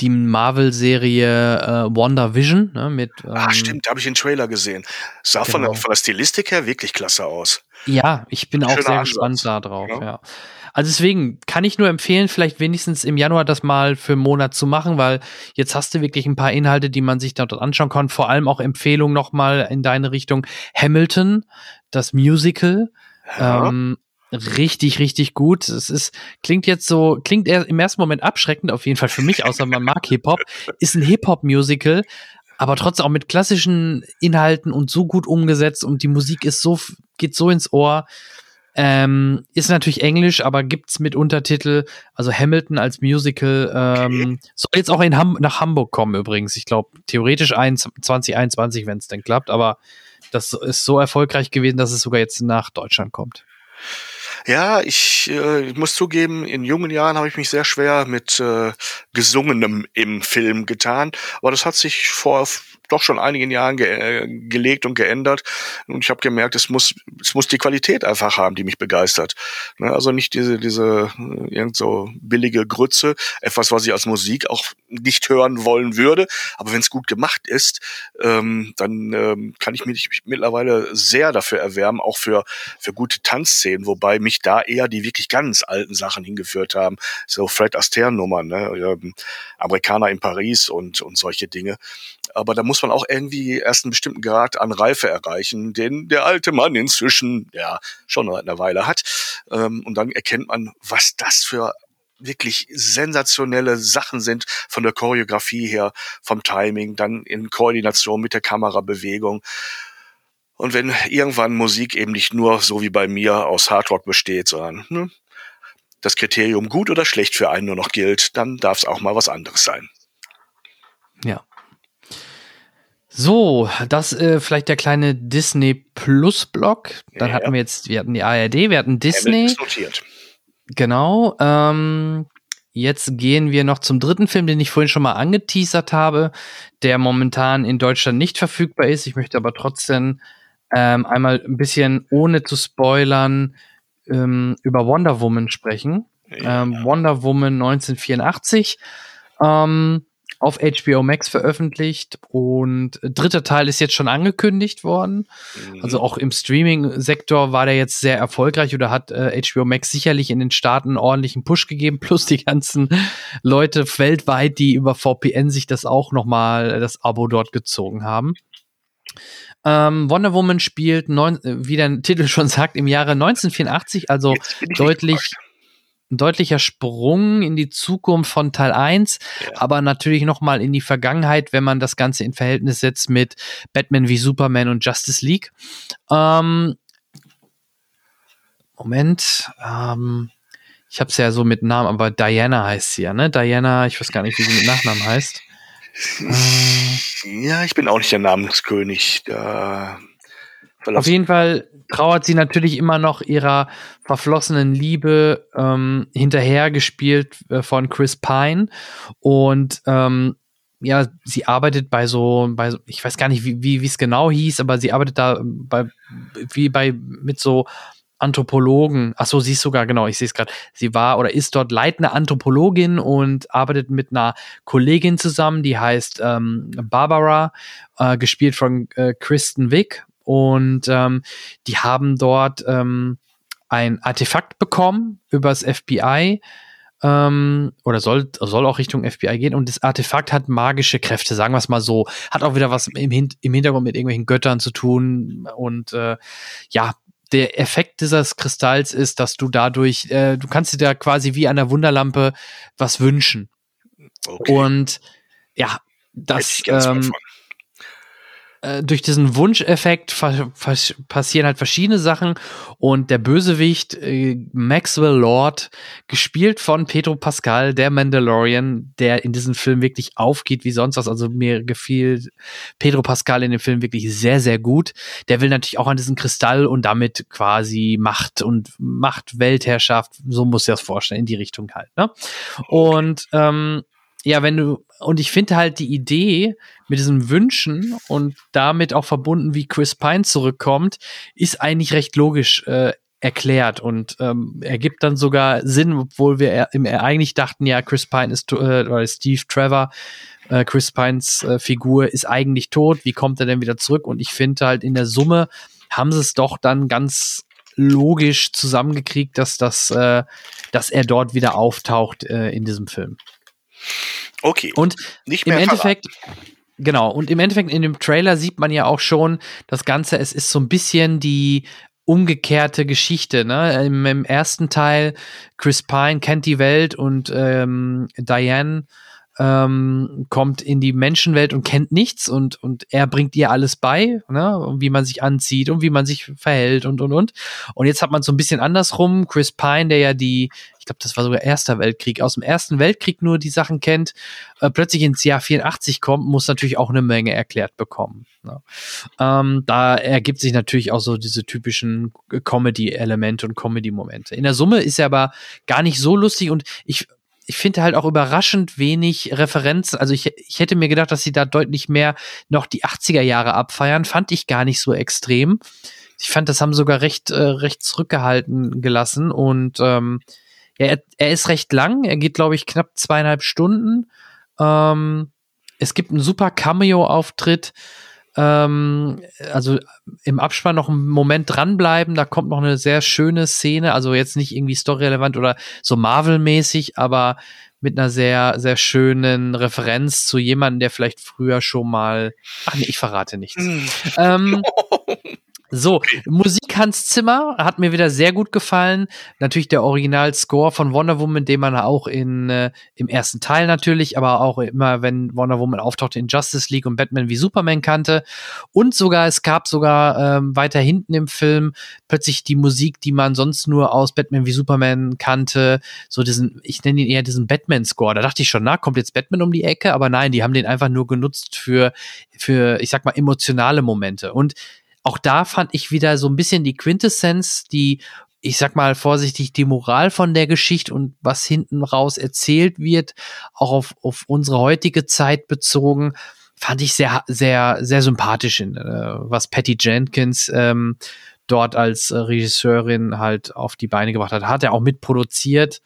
die Marvel-Serie äh, WandaVision. Ne, mit, ähm, Ach, stimmt, da habe ich den Trailer gesehen. Sah genau. von, der, von der Stilistik her wirklich klasse aus. Ja, ich bin auch sehr Ansatz. gespannt da drauf, ja. Also deswegen kann ich nur empfehlen, vielleicht wenigstens im Januar das mal für einen Monat zu machen, weil jetzt hast du wirklich ein paar Inhalte, die man sich dort anschauen kann. Vor allem auch Empfehlungen nochmal in deine Richtung. Hamilton, das Musical. Ja. Ähm, richtig, richtig gut. Es ist, klingt jetzt so, klingt im ersten Moment abschreckend, auf jeden Fall für mich, außer man mag Hip-Hop. [LAUGHS] Ist ein Hip-Hop-Musical, aber trotzdem auch mit klassischen Inhalten und so gut umgesetzt und die Musik ist so, geht so ins Ohr. Ähm, ist natürlich Englisch, aber gibt's mit Untertitel. Also Hamilton als Musical ähm, okay. soll jetzt auch in Ham nach Hamburg kommen übrigens. Ich glaube theoretisch 2021, wenn es denn klappt. Aber das ist so erfolgreich gewesen, dass es sogar jetzt nach Deutschland kommt. Ja, ich, äh, ich muss zugeben, in jungen Jahren habe ich mich sehr schwer mit äh, gesungenem im Film getan, aber das hat sich vor doch schon einigen Jahren ge äh, gelegt und geändert. Und ich habe gemerkt, es muss, es muss die Qualität einfach haben, die mich begeistert. Ne? Also nicht diese, diese äh, irgend so billige Grütze, etwas, was ich als Musik auch nicht hören wollen würde. Aber wenn es gut gemacht ist, ähm, dann ähm, kann ich mich mittlerweile sehr dafür erwärmen, auch für, für gute Tanzszenen, wobei mich da eher die wirklich ganz alten Sachen hingeführt haben. So Fred Astaire-Nummern, ne? Ähm, Amerikaner in Paris und, und solche Dinge. Aber da muss man auch irgendwie erst einen bestimmten Grad an Reife erreichen, den der alte Mann inzwischen ja schon eine Weile hat. Ähm, und dann erkennt man, was das für wirklich sensationelle Sachen sind von der Choreografie her, vom Timing, dann in Koordination mit der Kamerabewegung. Und wenn irgendwann Musik eben nicht nur so wie bei mir aus Hardrock besteht, sondern ne, das Kriterium gut oder schlecht für einen nur noch gilt, dann darf es auch mal was anderes sein. Ja. So, das äh, vielleicht der kleine Disney Plus Block. Dann ja. hatten wir jetzt, wir hatten die ARD, wir hatten Disney. Notiert. Genau. Ähm, jetzt gehen wir noch zum dritten Film, den ich vorhin schon mal angeteasert habe, der momentan in Deutschland nicht verfügbar ist. Ich möchte aber trotzdem ähm, einmal ein bisschen ohne zu spoilern ähm, über Wonder Woman sprechen. Ja. Ähm, Wonder Woman 1984. Ähm, auf HBO Max veröffentlicht und dritter Teil ist jetzt schon angekündigt worden. Mhm. Also auch im Streaming-Sektor war der jetzt sehr erfolgreich oder hat äh, HBO Max sicherlich in den Staaten einen ordentlichen Push gegeben, [LAUGHS] plus die ganzen Leute weltweit, die über VPN sich das auch nochmal, äh, das Abo dort gezogen haben. Ähm, Wonder Woman spielt, neun, äh, wie der Titel [LAUGHS] schon sagt, im Jahre 1984, also deutlich, ein deutlicher Sprung in die Zukunft von Teil 1, ja. aber natürlich nochmal in die Vergangenheit, wenn man das Ganze in Verhältnis setzt mit Batman wie Superman und Justice League. Ähm, Moment, ähm, ich habe es ja so mit Namen, aber Diana heißt sie ja, ne? Diana, ich weiß gar nicht, wie sie mit Nachnamen heißt. [LAUGHS] Ja, ich bin auch nicht der Namenskönig. Da Auf jeden Fall trauert sie natürlich immer noch ihrer verflossenen Liebe ähm, hinterher gespielt äh, von Chris Pine. Und ähm, ja, sie arbeitet bei so, bei so, ich weiß gar nicht, wie, wie es genau hieß, aber sie arbeitet da bei, wie bei, mit so Anthropologen, ach so, sie ist sogar, genau, ich sehe es gerade, sie war oder ist dort leitende Anthropologin und arbeitet mit einer Kollegin zusammen, die heißt ähm, Barbara, äh, gespielt von äh, Kristen Wick und ähm, die haben dort ähm, ein Artefakt bekommen übers FBI ähm, oder soll, soll auch Richtung FBI gehen und das Artefakt hat magische Kräfte, sagen wir es mal so, hat auch wieder was im, Hin im Hintergrund mit irgendwelchen Göttern zu tun und äh, ja, der Effekt dieses Kristalls ist, dass du dadurch, äh, du kannst dir da quasi wie an der Wunderlampe was wünschen. Okay. Und ja, das ähm, äh, durch diesen Wunscheffekt passieren halt verschiedene Sachen und der Bösewicht äh, Maxwell Lord, gespielt von Pedro Pascal, der Mandalorian, der in diesem Film wirklich aufgeht wie sonst was. Also mir gefiel Pedro Pascal in dem Film wirklich sehr, sehr gut. Der will natürlich auch an diesen Kristall und damit quasi Macht und Macht, Weltherrschaft, so muss ich das vorstellen, in die Richtung halt. Ne? Und ähm, ja, wenn du, und ich finde halt die Idee mit diesen Wünschen und damit auch verbunden, wie Chris Pine zurückkommt, ist eigentlich recht logisch äh, erklärt und ähm, ergibt dann sogar Sinn, obwohl wir eigentlich dachten, ja, Chris Pine ist, äh, oder Steve Trevor, äh, Chris Pines äh, Figur ist eigentlich tot, wie kommt er denn wieder zurück? Und ich finde halt in der Summe haben sie es doch dann ganz logisch zusammengekriegt, dass das, äh, dass er dort wieder auftaucht äh, in diesem Film. Okay. Und nicht mehr im Endeffekt, genau, und im Endeffekt in dem Trailer sieht man ja auch schon das Ganze, es ist so ein bisschen die umgekehrte Geschichte. Ne? Im, Im, ersten Teil, Chris Pine kennt die Welt und ähm, Diane ähm, kommt in die Menschenwelt und kennt nichts und, und er bringt ihr alles bei, ne? wie man sich anzieht und wie man sich verhält und und und. Und jetzt hat man so ein bisschen andersrum, Chris Pine, der ja die, ich glaube, das war sogar Erster Weltkrieg, aus dem Ersten Weltkrieg nur die Sachen kennt, äh, plötzlich ins Jahr 84 kommt, muss natürlich auch eine Menge erklärt bekommen. Ne? Ähm, da ergibt sich natürlich auch so diese typischen Comedy-Elemente und Comedy-Momente. In der Summe ist er aber gar nicht so lustig und ich ich finde halt auch überraschend wenig Referenzen. Also ich, ich hätte mir gedacht, dass sie da deutlich mehr noch die 80er Jahre abfeiern. Fand ich gar nicht so extrem. Ich fand, das haben sogar recht, äh, recht zurückgehalten gelassen. Und ähm, ja, er, er ist recht lang. Er geht, glaube ich, knapp zweieinhalb Stunden. Ähm, es gibt einen super Cameo-Auftritt ähm, also im Abspann noch einen Moment dranbleiben, da kommt noch eine sehr schöne Szene, also jetzt nicht irgendwie storyrelevant oder so Marvel-mäßig, aber mit einer sehr, sehr schönen Referenz zu jemandem, der vielleicht früher schon mal. Ach nee, ich verrate nichts. Hm. ähm, [LAUGHS] So, Musik Hans Zimmer hat mir wieder sehr gut gefallen. Natürlich der Original-Score von Wonder Woman, den man auch in, äh, im ersten Teil natürlich, aber auch immer, wenn Wonder Woman auftauchte in Justice League und Batman wie Superman kannte. Und sogar, es gab sogar ähm, weiter hinten im Film plötzlich die Musik, die man sonst nur aus Batman wie Superman kannte. So diesen, ich nenne ihn eher diesen Batman-Score. Da dachte ich schon, na, kommt jetzt Batman um die Ecke? Aber nein, die haben den einfach nur genutzt für, für, ich sag mal, emotionale Momente. Und auch da fand ich wieder so ein bisschen die Quintessenz, die, ich sag mal vorsichtig, die Moral von der Geschichte und was hinten raus erzählt wird, auch auf, auf unsere heutige Zeit bezogen, fand ich sehr, sehr, sehr sympathisch, in, äh, was Patty Jenkins ähm, dort als äh, Regisseurin halt auf die Beine gebracht hat. Hat er auch mitproduziert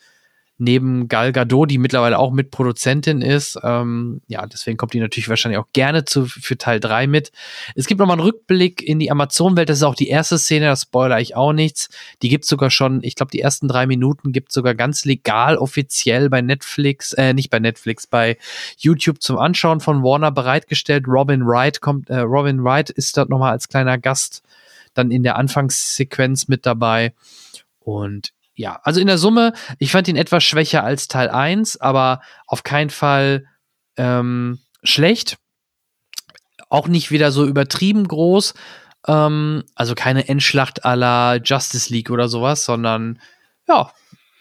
neben Gal Gadot, die mittlerweile auch Mitproduzentin ist. Ähm, ja, deswegen kommt die natürlich wahrscheinlich auch gerne zu, für Teil 3 mit. Es gibt nochmal einen Rückblick in die Amazon-Welt. Das ist auch die erste Szene, das spoiler ich auch nichts. Die gibt sogar schon, ich glaube, die ersten drei Minuten gibt sogar ganz legal offiziell bei Netflix, äh, nicht bei Netflix, bei YouTube zum Anschauen von Warner bereitgestellt. Robin Wright kommt, äh, Robin Wright ist dort nochmal als kleiner Gast dann in der Anfangssequenz mit dabei. Und ja, also in der Summe, ich fand ihn etwas schwächer als Teil 1, aber auf keinen Fall ähm, schlecht. Auch nicht wieder so übertrieben groß. Ähm, also keine Endschlacht la Justice League oder sowas, sondern ja,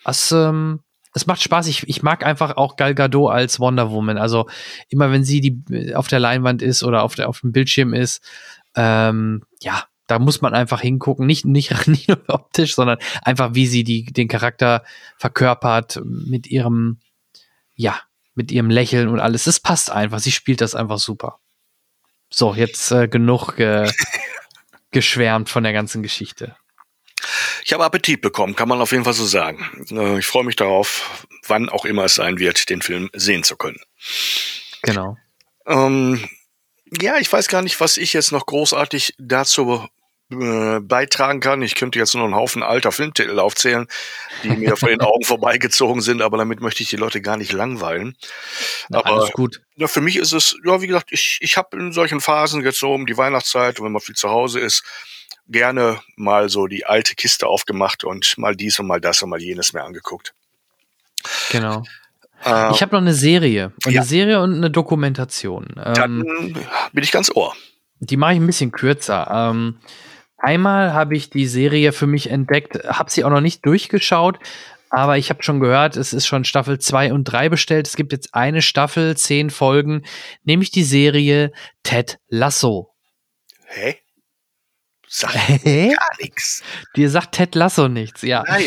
es, ähm, es macht Spaß. Ich, ich mag einfach auch Gal Gadot als Wonder Woman. Also immer wenn sie die auf der Leinwand ist oder auf, der, auf dem Bildschirm ist, ähm, ja, da muss man einfach hingucken, nicht, nicht, [LAUGHS] nicht nur optisch, sondern einfach, wie sie die, den Charakter verkörpert mit ihrem, ja, mit ihrem Lächeln und alles. Es passt einfach. Sie spielt das einfach super. So, jetzt äh, genug ge [LAUGHS] geschwärmt von der ganzen Geschichte. Ich habe Appetit bekommen, kann man auf jeden Fall so sagen. Äh, ich freue mich darauf, wann auch immer es sein wird, den Film sehen zu können. Genau. Ähm, ja, ich weiß gar nicht, was ich jetzt noch großartig dazu äh, beitragen kann. Ich könnte jetzt nur einen Haufen alter Filmtitel aufzählen, die mir vor den Augen [LAUGHS] vorbeigezogen sind, aber damit möchte ich die Leute gar nicht langweilen. Na, aber alles gut. Ja, für mich ist es, ja, wie gesagt, ich, ich habe in solchen Phasen jetzt so um die Weihnachtszeit, wenn man viel zu Hause ist, gerne mal so die alte Kiste aufgemacht und mal dies und mal das und mal jenes mehr angeguckt. Genau. Äh, ich habe noch eine Serie. Eine ja. Serie und eine Dokumentation. Dann ähm, bin ich ganz ohr. Die mache ich ein bisschen kürzer. Ähm, Einmal habe ich die Serie für mich entdeckt, habe sie auch noch nicht durchgeschaut, aber ich habe schon gehört, es ist schon Staffel 2 und 3 bestellt. Es gibt jetzt eine Staffel, zehn Folgen, nämlich die Serie Ted Lasso. Hä? Sagt [LAUGHS] gar nichts. Dir sagt Ted Lasso nichts, ja. Nein.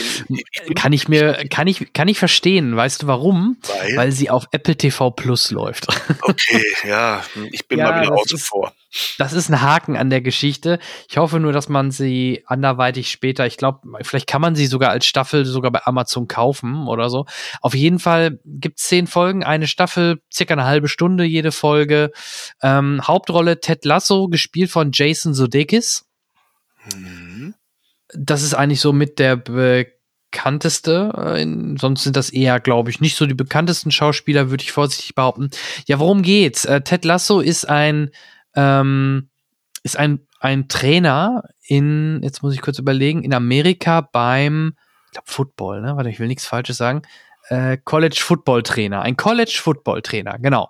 Kann ich mir, kann ich, kann ich verstehen. Weißt du warum? Weil, Weil sie auf Apple TV Plus läuft. [LAUGHS] Okay, ja. Ich bin ja, mal wieder außen vor. Das ist ein Haken an der Geschichte. Ich hoffe nur, dass man sie anderweitig später, ich glaube, vielleicht kann man sie sogar als Staffel sogar bei Amazon kaufen oder so. Auf jeden Fall gibt es zehn Folgen, eine Staffel, circa eine halbe Stunde jede Folge. Ähm, Hauptrolle Ted Lasso, gespielt von Jason Sudeikis. Das ist eigentlich so mit der bekannteste. Äh, sonst sind das eher, glaube ich, nicht so die bekanntesten Schauspieler, würde ich vorsichtig behaupten. Ja, worum geht's? Äh, Ted Lasso ist ein ähm, ist ein, ein Trainer in, jetzt muss ich kurz überlegen, in Amerika beim, ich glaube, Football, ne? Warte, ich will nichts Falsches sagen äh, College Football Trainer, ein College Football Trainer, genau.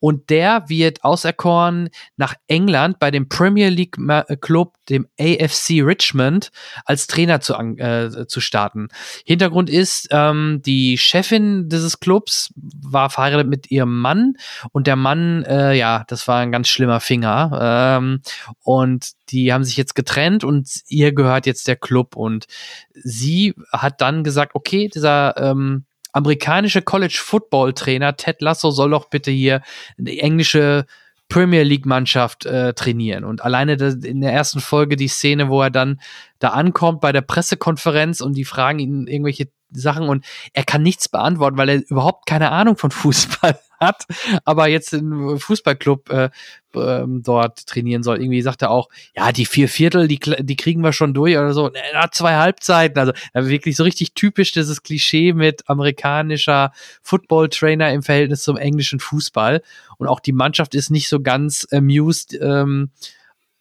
Und der wird auserkoren nach England bei dem Premier League äh, Club, dem AFC Richmond, als Trainer zu, äh, zu starten. Hintergrund ist, ähm, die Chefin dieses Clubs war verheiratet mit ihrem Mann und der Mann, äh, ja, das war ein ganz schlimmer Finger. Ähm, und die haben sich jetzt getrennt und ihr gehört jetzt der Club und sie hat dann gesagt, okay, dieser ähm, amerikanische College Football Trainer Ted Lasso soll doch bitte hier die englische Premier League Mannschaft äh, trainieren. Und alleine in der ersten Folge die Szene, wo er dann da ankommt bei der Pressekonferenz und die fragen ihn irgendwelche Sachen und er kann nichts beantworten, weil er überhaupt keine Ahnung von Fußball hat, aber jetzt im Fußballclub äh, äh, dort trainieren soll. Irgendwie sagt er auch, ja, die vier Viertel, die, die kriegen wir schon durch oder so. Hat zwei Halbzeiten. Also wirklich so richtig typisch dieses Klischee mit amerikanischer Football-Trainer im Verhältnis zum englischen Fußball. Und auch die Mannschaft ist nicht so ganz amused. Ähm,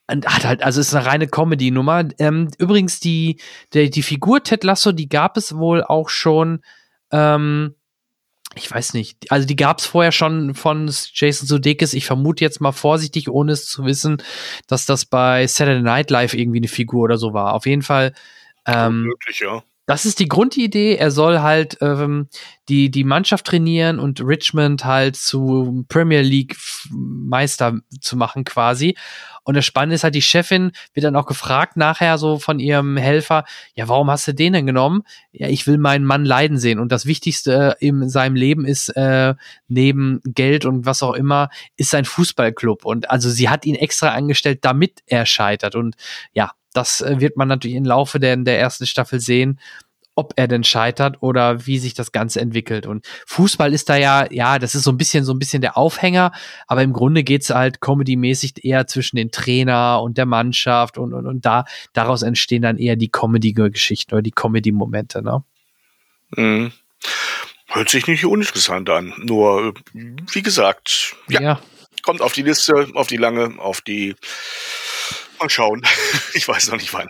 hat halt, also ist eine reine Comedy-Nummer. Ähm, übrigens, die, der, die Figur Ted Lasso, die gab es wohl auch schon, ähm, ich weiß nicht, also die gab es vorher schon von Jason Sudeikis. Ich vermute jetzt mal vorsichtig, ohne es zu wissen, dass das bei Saturday Night Live irgendwie eine Figur oder so war. Auf jeden Fall. Ähm, möglich, ja. Das ist die Grundidee. Er soll halt ähm, die, die Mannschaft trainieren und Richmond halt zu Premier League Meister zu machen quasi. Und das Spannende ist halt, die Chefin wird dann auch gefragt nachher so von ihrem Helfer, ja, warum hast du den denn genommen? Ja, ich will meinen Mann leiden sehen. Und das Wichtigste in seinem Leben ist, äh, neben Geld und was auch immer, ist sein Fußballclub. Und also sie hat ihn extra angestellt, damit er scheitert. Und ja, das äh, wird man natürlich im Laufe der, der ersten Staffel sehen ob er denn scheitert oder wie sich das Ganze entwickelt. Und Fußball ist da ja, ja, das ist so ein bisschen, so ein bisschen der Aufhänger, aber im Grunde geht's halt comedy-mäßig eher zwischen den Trainer und der Mannschaft und, und, und da, daraus entstehen dann eher die Comedy-Geschichten oder die Comedy-Momente, ne? Mhm. Hört sich nicht uninteressant an. Nur, wie gesagt, ja, ja. kommt auf die Liste, auf die lange, auf die, mal schauen. [LAUGHS] ich weiß noch nicht wann.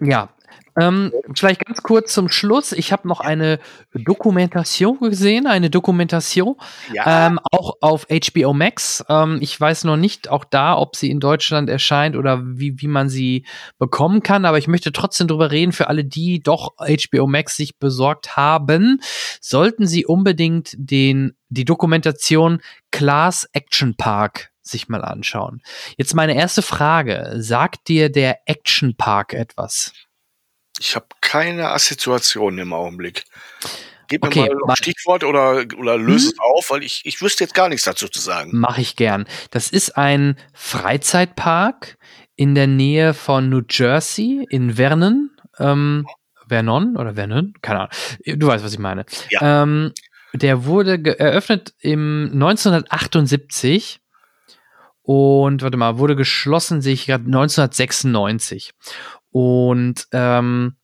Ja, ähm, vielleicht ganz kurz zum Schluss. Ich habe noch eine Dokumentation gesehen, eine Dokumentation, ja. ähm, auch auf HBO Max. Ähm, ich weiß noch nicht auch da, ob sie in Deutschland erscheint oder wie, wie man sie bekommen kann, aber ich möchte trotzdem drüber reden, für alle, die doch HBO Max sich besorgt haben, sollten sie unbedingt den, die Dokumentation Class Action Park sich mal anschauen. Jetzt meine erste Frage. Sagt dir der Action Park etwas? Ich habe keine Assoziation im Augenblick. Gib okay, mir mal ein Stichwort oder, oder löse hm? es auf, weil ich, ich wüsste jetzt gar nichts dazu zu sagen. Mache ich gern. Das ist ein Freizeitpark in der Nähe von New Jersey in Vernon. Ähm, Vernon oder Vernon? Keine Ahnung. Du weißt, was ich meine. Ja. Ähm, der wurde eröffnet im 1978 und warte mal, wurde geschlossen, sehe ich gerade 1996. Und ähm,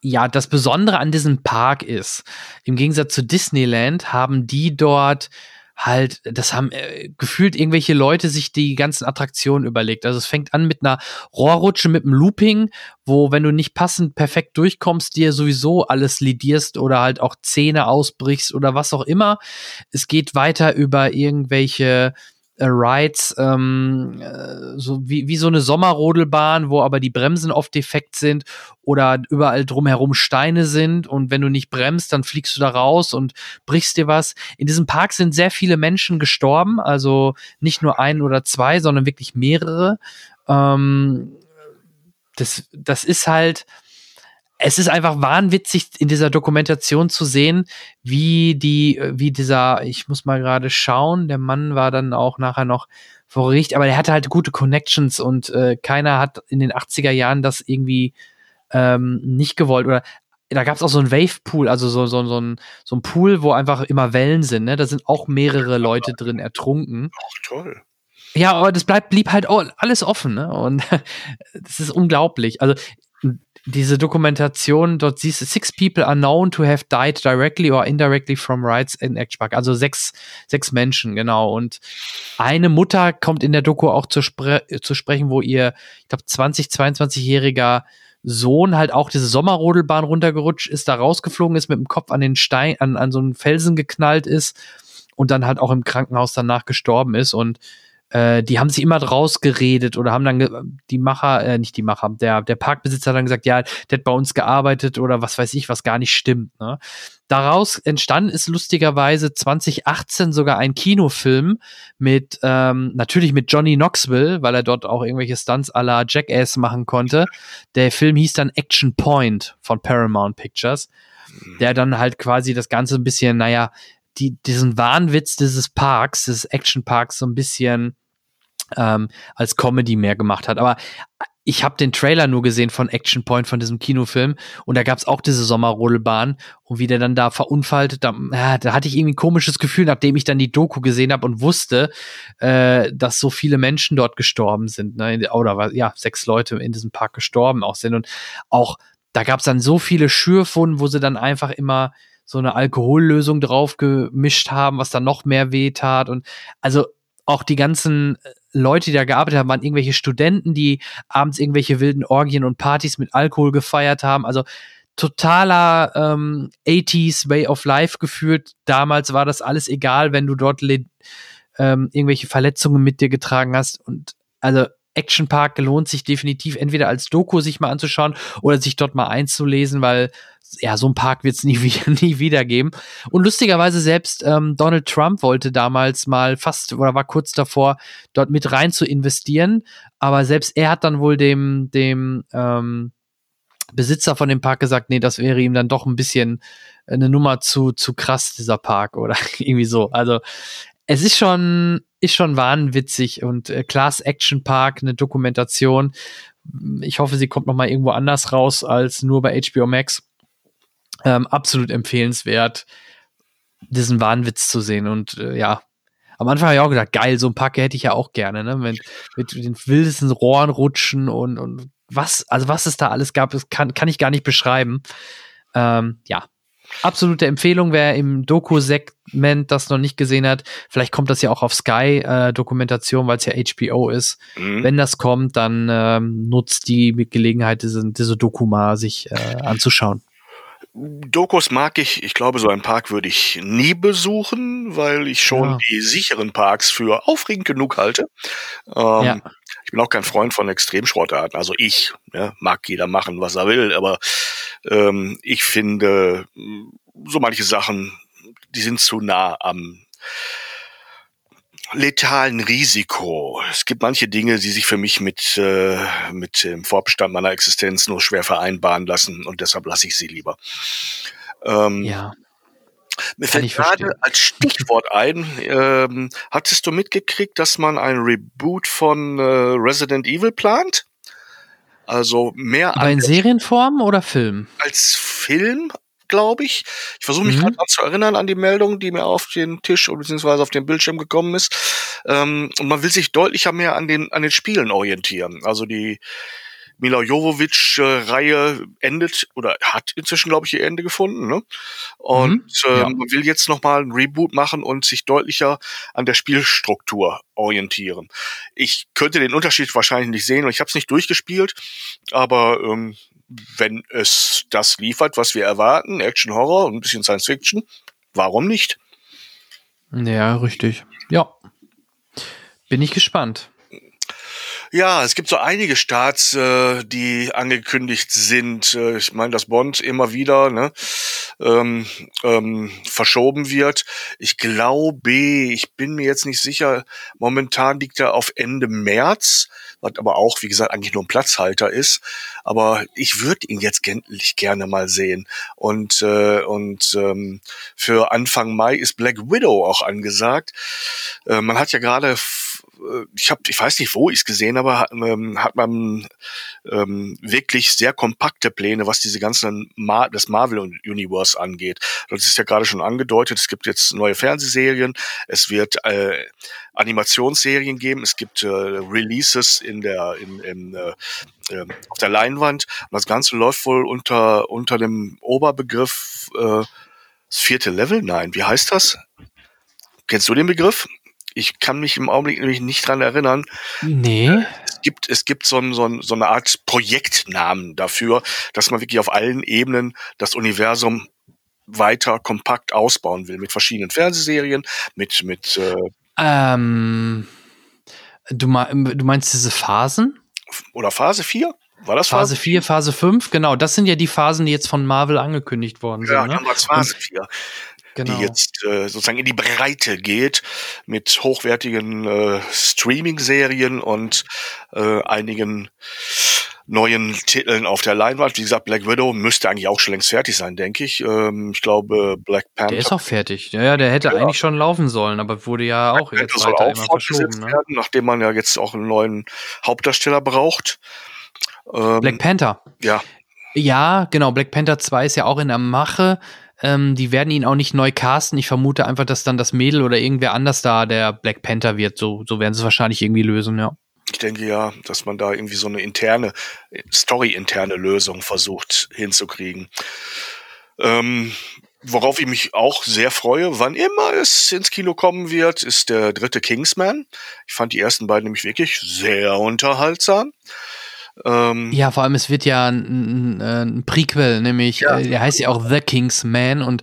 ja, das Besondere an diesem Park ist, im Gegensatz zu Disneyland haben die dort halt, das haben äh, gefühlt irgendwelche Leute sich die ganzen Attraktionen überlegt. Also es fängt an mit einer Rohrrutsche mit einem Looping, wo, wenn du nicht passend perfekt durchkommst, dir sowieso alles lidierst oder halt auch Zähne ausbrichst oder was auch immer. Es geht weiter über irgendwelche Rides, ähm, äh, so wie, wie so eine Sommerrodelbahn, wo aber die Bremsen oft defekt sind oder überall drumherum Steine sind und wenn du nicht bremst, dann fliegst du da raus und brichst dir was. In diesem Park sind sehr viele Menschen gestorben, also nicht nur ein oder zwei, sondern wirklich mehrere. Ähm, das, das ist halt, es ist einfach wahnwitzig in dieser Dokumentation zu sehen, wie die, wie dieser, ich muss mal gerade schauen, der Mann war dann auch nachher noch vor Gericht, aber der hatte halt gute Connections und äh, keiner hat in den 80er Jahren das irgendwie ähm, nicht gewollt oder da gab es auch so ein Wave-Pool, also so, so, so, ein, so ein Pool, wo einfach immer Wellen sind, ne? Da sind auch mehrere Leute drin ertrunken. Ach, toll. Ja, aber das bleibt, blieb halt alles offen, ne? Und [LAUGHS] das ist unglaublich. Also diese Dokumentation, dort siehst du, six people are known to have died directly or indirectly from rights in Action Park. Also sechs, sechs Menschen, genau. Und eine Mutter kommt in der Doku auch zu, spre zu sprechen, wo ihr, ich glaube, 20, 22-jähriger Sohn halt auch diese Sommerrodelbahn runtergerutscht ist, da rausgeflogen ist, mit dem Kopf an den Stein, an, an so einen Felsen geknallt ist und dann halt auch im Krankenhaus danach gestorben ist. Und äh, die haben sich immer draus geredet oder haben dann die Macher, äh, nicht die Macher, der, der Parkbesitzer hat dann gesagt, ja, der hat bei uns gearbeitet oder was weiß ich, was gar nicht stimmt. Ne? Daraus entstanden ist lustigerweise 2018 sogar ein Kinofilm mit, ähm, natürlich mit Johnny Knoxville, weil er dort auch irgendwelche Stunts à la Jackass machen konnte. Der Film hieß dann Action Point von Paramount Pictures, der dann halt quasi das Ganze ein bisschen, naja, die, diesen Wahnwitz dieses Parks, des Action Parks so ein bisschen ähm, als Comedy mehr gemacht hat. Aber ich habe den Trailer nur gesehen von Action Point, von diesem Kinofilm. Und da gab es auch diese Sommerrodelbahn. Und wie der dann da verunfallt, da, ja, da hatte ich irgendwie ein komisches Gefühl, nachdem ich dann die Doku gesehen habe und wusste, äh, dass so viele Menschen dort gestorben sind. Ne? Oder ja, sechs Leute in diesem Park gestorben auch sind. Und auch da gab es dann so viele Schürfwunden, wo sie dann einfach immer so eine Alkohollösung drauf gemischt haben, was dann noch mehr weh tat. Und also auch die ganzen Leute, die da gearbeitet haben, waren irgendwelche Studenten, die abends irgendwelche wilden Orgien und Partys mit Alkohol gefeiert haben. Also totaler ähm, 80s Way of Life gefühlt. Damals war das alles egal, wenn du dort ähm, irgendwelche Verletzungen mit dir getragen hast. Und also Action Park lohnt sich definitiv entweder als Doku sich mal anzuschauen oder sich dort mal einzulesen, weil ja, so ein Park wird es nie, [LAUGHS] nie wieder geben. Und lustigerweise selbst ähm, Donald Trump wollte damals mal fast oder war kurz davor, dort mit rein zu investieren. Aber selbst er hat dann wohl dem, dem ähm, Besitzer von dem Park gesagt, nee, das wäre ihm dann doch ein bisschen eine Nummer zu, zu krass, dieser Park [LAUGHS] oder irgendwie so. Also es ist schon, ist schon wahnwitzig und äh, Class Action Park, eine Dokumentation. Ich hoffe, sie kommt noch mal irgendwo anders raus als nur bei HBO Max. Ähm, absolut empfehlenswert, diesen Wahnwitz zu sehen. Und äh, ja, am Anfang habe ich auch gedacht, geil, so ein Park hätte ich ja auch gerne, ne? Mit, mit den wildesten Rohren rutschen und, und was, also was es da alles gab, das kann, kann ich gar nicht beschreiben. Ähm, ja, absolute Empfehlung, wer im Doku-Segment das noch nicht gesehen hat. Vielleicht kommt das ja auch auf Sky-Dokumentation, äh, weil es ja HBO ist. Mhm. Wenn das kommt, dann ähm, nutzt die Gelegenheit, diese, diese Doku mal sich äh, anzuschauen. Dokus mag ich. Ich glaube, so einen Park würde ich nie besuchen, weil ich schon ja. die sicheren Parks für aufregend genug halte. Ähm, ja. Ich bin auch kein Freund von Extremsportarten. Also ich ja, mag jeder machen, was er will, aber ähm, ich finde so manche Sachen, die sind zu nah am letalen Risiko. Es gibt manche Dinge, die sich für mich mit, äh, mit dem Vorbestand meiner Existenz nur schwer vereinbaren lassen und deshalb lasse ich sie lieber. Ähm, ja. Mir fällt gerade als Stichwort ein, ähm, hattest du mitgekriegt, dass man ein Reboot von äh, Resident Evil plant? Also mehr Aber in Serienform oder Film? Als Film, glaube ich. Ich versuche mich mhm. gerade zu erinnern an die Meldung, die mir auf den Tisch bzw. auf den Bildschirm gekommen ist. Ähm, und man will sich deutlicher mehr an den, an den Spielen orientieren. Also die Mila Jovovic-Reihe endet oder hat inzwischen, glaube ich, ihr Ende gefunden. Ne? Und mhm, ja. ähm, man will jetzt nochmal ein Reboot machen und sich deutlicher an der Spielstruktur orientieren. Ich könnte den Unterschied wahrscheinlich nicht sehen und ich habe es nicht durchgespielt, aber ähm, wenn es das liefert, was wir erwarten, Action, Horror und ein bisschen Science Fiction, warum nicht? Ja, richtig. Ja. Bin ich gespannt. Ja, es gibt so einige Starts, äh, die angekündigt sind. Äh, ich meine, dass Bond immer wieder ne, ähm, ähm, verschoben wird. Ich glaube, ich bin mir jetzt nicht sicher. Momentan liegt er auf Ende März, was aber auch, wie gesagt, eigentlich nur ein Platzhalter ist. Aber ich würde ihn jetzt gänzlich gerne mal sehen. Und äh, und ähm, für Anfang Mai ist Black Widow auch angesagt. Äh, man hat ja gerade ich habe, ich weiß nicht, wo ich es gesehen habe, hat, ähm, hat man ähm, wirklich sehr kompakte Pläne, was diese ganzen Mar das Marvel Universe angeht. Das ist ja gerade schon angedeutet. Es gibt jetzt neue Fernsehserien, es wird äh, Animationsserien geben, es gibt äh, Releases in der in, in äh, äh, auf der Leinwand. Und das Ganze läuft wohl unter unter dem Oberbegriff äh, das vierte Level. Nein, wie heißt das? Kennst du den Begriff? Ich kann mich im Augenblick nämlich nicht dran erinnern. Nee. Es gibt, es gibt so, ein, so, ein, so eine Art Projektnamen dafür, dass man wirklich auf allen Ebenen das Universum weiter kompakt ausbauen will, mit verschiedenen Fernsehserien, mit, mit äh, ähm, du, meinst diese Phasen? Oder Phase 4? War das Phase, Phase 4, Phase 5? Genau, das sind ja die Phasen, die jetzt von Marvel angekündigt worden sind. Ja, ne? Phase 4 genau. die jetzt äh, sozusagen in die Breite geht mit hochwertigen äh, Streaming-Serien und äh, einigen neuen Titeln auf der Leinwand. Wie gesagt, Black Widow müsste eigentlich auch schon längst fertig sein, denke ich. Ähm, ich glaube, Black Panther. Der ist auch fertig. Ja, ja der hätte ja. eigentlich schon laufen sollen, aber wurde ja Black auch Panther jetzt weiter auch immer verschoben. Ne? Werden, nachdem man ja jetzt auch einen neuen Hauptdarsteller braucht. Ähm, Black Panther. Ja. Ja, genau. Black Panther 2 ist ja auch in der Mache. Ähm, die werden ihn auch nicht neu casten. Ich vermute einfach, dass dann das Mädel oder irgendwer anders da der Black Panther wird. So, so werden sie es wahrscheinlich irgendwie lösen, ja. Ich denke ja, dass man da irgendwie so eine interne, Story-interne Lösung versucht hinzukriegen. Ähm, worauf ich mich auch sehr freue, wann immer es ins Kino kommen wird, ist der dritte Kingsman. Ich fand die ersten beiden nämlich wirklich sehr unterhaltsam. Ähm, ja, vor allem es wird ja ein, ein, ein Prequel, nämlich ja. äh, der heißt ja auch The Kingsman und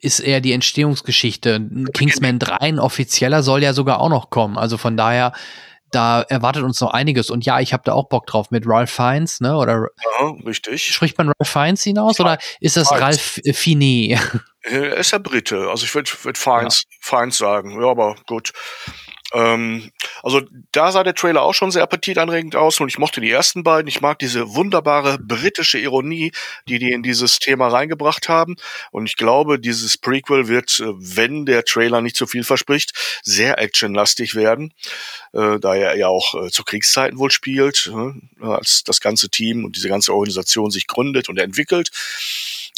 ist eher die Entstehungsgeschichte. Kingsman 3, ein offizieller, soll ja sogar auch noch kommen. Also von daher da erwartet uns noch einiges. Und ja, ich habe da auch Bock drauf mit Ralph Fiennes, ne? Oder ja, richtig. Spricht man Ralph Fiennes hinaus oder ist das. Ralph Finet? Er ist ja Brite, also ich würde würd Fiennes, ja. Fiennes sagen. Ja, aber gut. Ähm, also da sah der Trailer auch schon sehr appetitanregend aus und ich mochte die ersten beiden. Ich mag diese wunderbare britische Ironie, die die in dieses Thema reingebracht haben. Und ich glaube, dieses Prequel wird, äh, wenn der Trailer nicht zu viel verspricht, sehr actionlastig werden, äh, da er ja auch äh, zu Kriegszeiten wohl spielt, äh, als das ganze Team und diese ganze Organisation sich gründet und entwickelt.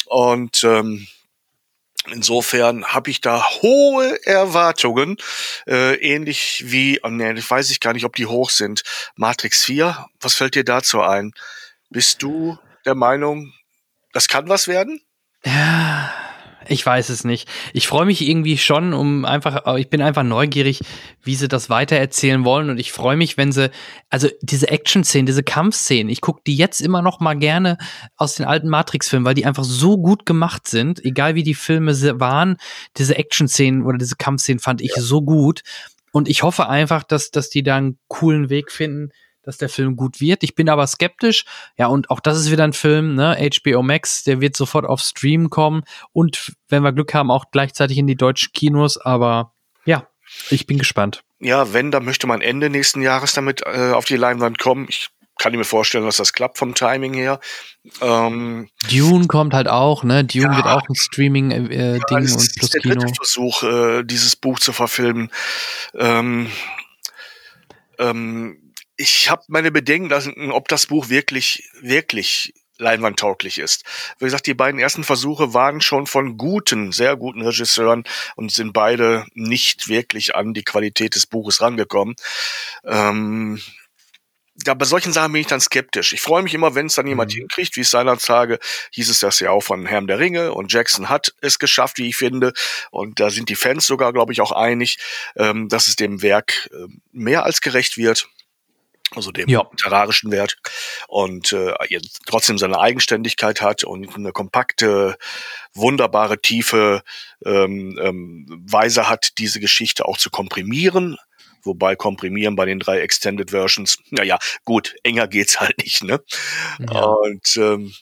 Und ähm, Insofern habe ich da hohe Erwartungen, äh, ähnlich wie, oh nee, weiß ich gar nicht, ob die hoch sind. Matrix 4, was fällt dir dazu ein? Bist du der Meinung, das kann was werden? Ja, ich weiß es nicht. Ich freue mich irgendwie schon, um einfach, ich bin einfach neugierig, wie sie das weitererzählen wollen. Und ich freue mich, wenn sie, also diese Action-Szenen, diese Kampfszenen, ich gucke die jetzt immer noch mal gerne aus den alten Matrix-Filmen, weil die einfach so gut gemacht sind. Egal wie die Filme waren, diese Action-Szenen oder diese Kampfszenen fand ich ja. so gut. Und ich hoffe einfach, dass, dass die da einen coolen Weg finden, dass der Film gut wird. Ich bin aber skeptisch. Ja, und auch das ist wieder ein Film, ne? HBO Max, der wird sofort auf Stream kommen und wenn wir Glück haben, auch gleichzeitig in die deutschen Kinos. Aber ja, ich bin gespannt. Ja, wenn, dann möchte man Ende nächsten Jahres damit äh, auf die Leinwand kommen. Ich kann mir vorstellen, dass das klappt vom Timing her. Ähm, Dune kommt halt auch, ne? Dune ja, wird auch ein Streaming-Ding äh, ja, und plus ist der Kino. Versuch, äh, dieses Buch zu verfilmen. Ähm, ähm, ich habe meine Bedenken, dass, ob das Buch wirklich, wirklich leinwandtauglich ist. Wie gesagt, die beiden ersten Versuche waren schon von guten, sehr guten Regisseuren und sind beide nicht wirklich an die Qualität des Buches rangekommen. Ähm, ja, bei solchen Sachen bin ich dann skeptisch. Ich freue mich immer, wenn es dann jemand mhm. hinkriegt, wie es seinerzeit hieß es das ja auch von Herrn der Ringe und Jackson hat es geschafft, wie ich finde. Und da sind die Fans sogar, glaube ich, auch einig, ähm, dass es dem Werk äh, mehr als gerecht wird also dem ja. literarischen Wert und äh, trotzdem seine Eigenständigkeit hat und eine kompakte, wunderbare, tiefe ähm, ähm, Weise hat, diese Geschichte auch zu komprimieren. Wobei komprimieren bei den drei Extended Versions, naja, gut, enger geht's halt nicht, ne? Ja. Und ähm,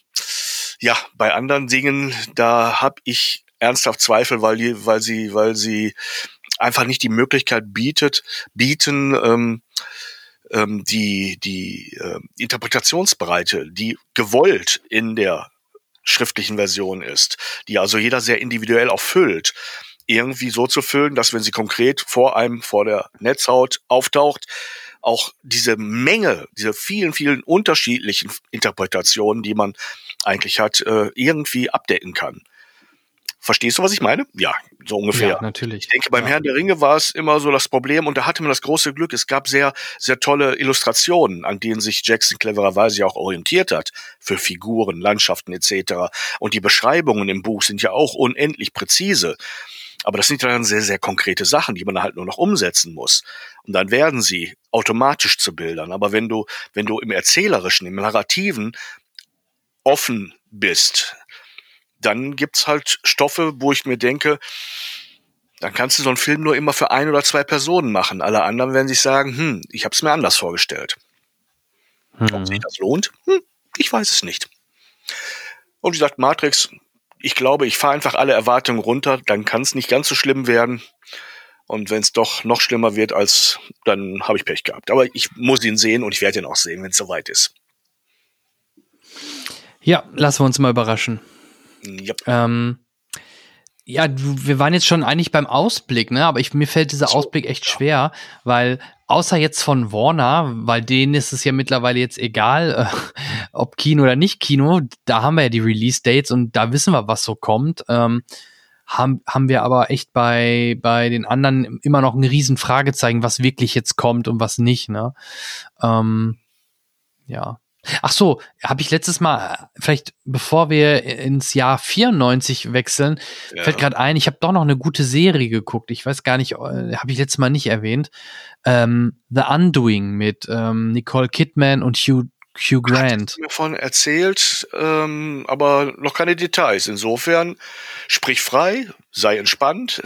ja, bei anderen Dingen, da habe ich ernsthaft Zweifel, weil die, weil sie, weil sie einfach nicht die Möglichkeit bietet, bieten, ähm, ähm, die, die äh, Interpretationsbreite, die gewollt in der schriftlichen Version ist, die also jeder sehr individuell auch füllt, irgendwie so zu füllen, dass wenn sie konkret vor einem, vor der Netzhaut auftaucht, auch diese Menge, diese vielen, vielen unterschiedlichen Interpretationen, die man eigentlich hat, äh, irgendwie abdecken kann. Verstehst du, was ich meine? Ja, so ungefähr. Ja, natürlich. Ich denke, beim ja. Herrn der Ringe war es immer so das Problem und da hatte man das große Glück. Es gab sehr, sehr tolle Illustrationen, an denen sich Jackson clevererweise auch orientiert hat für Figuren, Landschaften etc. Und die Beschreibungen im Buch sind ja auch unendlich präzise. Aber das sind dann sehr, sehr konkrete Sachen, die man halt nur noch umsetzen muss. Und dann werden sie automatisch zu Bildern. Aber wenn du, wenn du im Erzählerischen, im Narrativen offen bist, dann gibt's halt Stoffe, wo ich mir denke, dann kannst du so einen Film nur immer für ein oder zwei Personen machen. Alle anderen werden sich sagen, hm, ich habe es mir anders vorgestellt. Hm. Ob sich das lohnt? Hm, ich weiß es nicht. Und wie gesagt, Matrix, ich glaube, ich fahre einfach alle Erwartungen runter, dann kann es nicht ganz so schlimm werden. Und wenn es doch noch schlimmer wird, als dann habe ich Pech gehabt. Aber ich muss ihn sehen und ich werde ihn auch sehen, wenn es soweit ist. Ja, lassen wir uns mal überraschen. Yep. Ähm, ja, wir waren jetzt schon eigentlich beim Ausblick, ne? Aber ich, mir fällt dieser so, Ausblick echt ja. schwer, weil außer jetzt von Warner, weil denen ist es ja mittlerweile jetzt egal, äh, [LAUGHS] ob Kino oder nicht Kino, da haben wir ja die Release-Dates und da wissen wir, was so kommt. Ähm, haben, haben wir aber echt bei, bei den anderen immer noch ein riesen Fragezeichen, was wirklich jetzt kommt und was nicht, ne? Ähm, ja. Ach so, habe ich letztes Mal, vielleicht bevor wir ins Jahr 94 wechseln, ja. fällt gerade ein, ich habe doch noch eine gute Serie geguckt. Ich weiß gar nicht, äh, habe ich letztes Mal nicht erwähnt. Ähm, The Undoing mit ähm, Nicole Kidman und Hugh Hugh Grant. Hat mir von erzählt, ähm, aber noch keine Details. Insofern sprich frei, sei entspannt,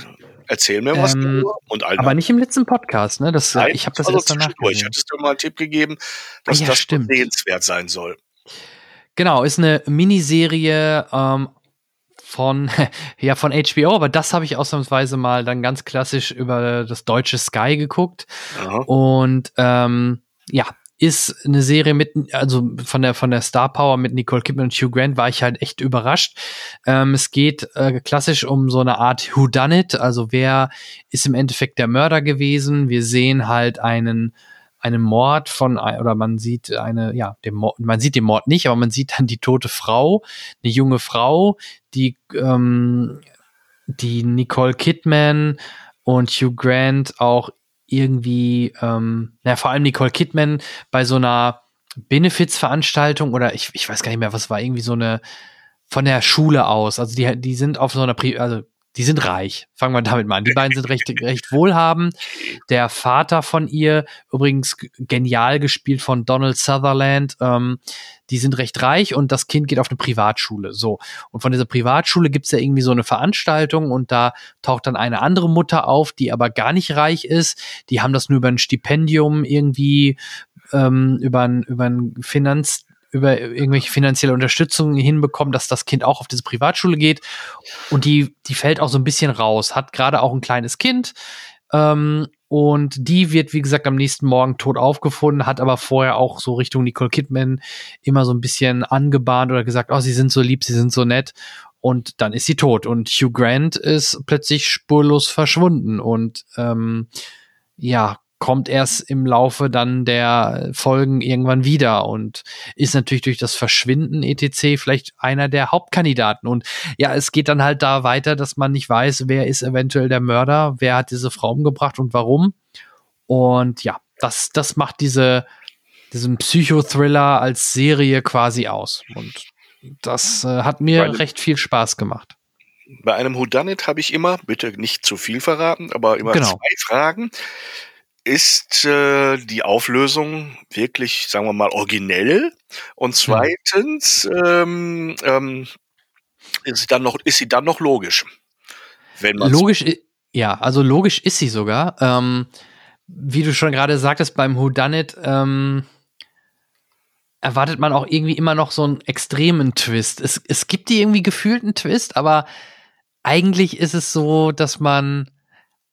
erzähl mir was ähm, und all Aber nicht im letzten Podcast, ne? Das, Nein, ich habe das also erst danach gesehen. Hattest du mal einen Tipp gegeben, dass ah, ja, das stimmt. sehenswert sein soll. Genau, ist eine Miniserie ähm, von [LAUGHS] ja von HBO, aber das habe ich ausnahmsweise mal dann ganz klassisch über das deutsche Sky geguckt Aha. und ähm, ja ist eine Serie mit, also von der, von der Star Power mit Nicole Kidman und Hugh Grant war ich halt echt überrascht. Ähm, es geht äh, klassisch um so eine Art Who Done It, also wer ist im Endeffekt der Mörder gewesen. Wir sehen halt einen, einen Mord von, oder man sieht eine, ja, den Mord, man sieht den Mord nicht, aber man sieht dann die tote Frau, eine junge Frau, die, ähm, die Nicole Kidman und Hugh Grant auch irgendwie, ähm, ja, vor allem Nicole Kidman bei so einer Benefizveranstaltung oder ich, ich weiß gar nicht mehr, was war, irgendwie so eine von der Schule aus. Also die, die sind auf so einer, Pri also die sind reich. Fangen wir damit mal an. Die beiden sind recht, recht wohlhabend. Der Vater von ihr, übrigens genial gespielt von Donald Sutherland, ähm, die sind recht reich und das Kind geht auf eine Privatschule. So. Und von dieser Privatschule gibt's ja irgendwie so eine Veranstaltung und da taucht dann eine andere Mutter auf, die aber gar nicht reich ist. Die haben das nur über ein Stipendium irgendwie ähm, über ein, über ein Finanz, über irgendwelche finanzielle Unterstützung hinbekommen, dass das Kind auch auf diese Privatschule geht. Und die, die fällt auch so ein bisschen raus, hat gerade auch ein kleines Kind. Ähm, und die wird, wie gesagt, am nächsten Morgen tot aufgefunden, hat aber vorher auch so Richtung Nicole Kidman immer so ein bisschen angebahnt oder gesagt, oh, sie sind so lieb, sie sind so nett. Und dann ist sie tot. Und Hugh Grant ist plötzlich spurlos verschwunden. Und ähm, ja, kommt erst im Laufe dann der Folgen irgendwann wieder und ist natürlich durch das Verschwinden etc. vielleicht einer der Hauptkandidaten. Und ja, es geht dann halt da weiter, dass man nicht weiß, wer ist eventuell der Mörder, wer hat diese Frau umgebracht und warum. Und ja, das, das macht diese, diesen Psychothriller als Serie quasi aus. Und das äh, hat mir Weil recht viel Spaß gemacht. Bei einem Whodunit habe ich immer, bitte nicht zu viel verraten, aber immer genau. zwei Fragen ist äh, die Auflösung wirklich, sagen wir mal, originell? Und hm. zweitens, ähm, ähm, ist, sie dann noch, ist sie dann noch logisch? Wenn logisch, ja, also logisch ist sie sogar. Ähm, wie du schon gerade sagtest, beim Whodunit ähm, erwartet man auch irgendwie immer noch so einen extremen Twist. Es, es gibt die irgendwie gefühlten Twist, aber eigentlich ist es so, dass man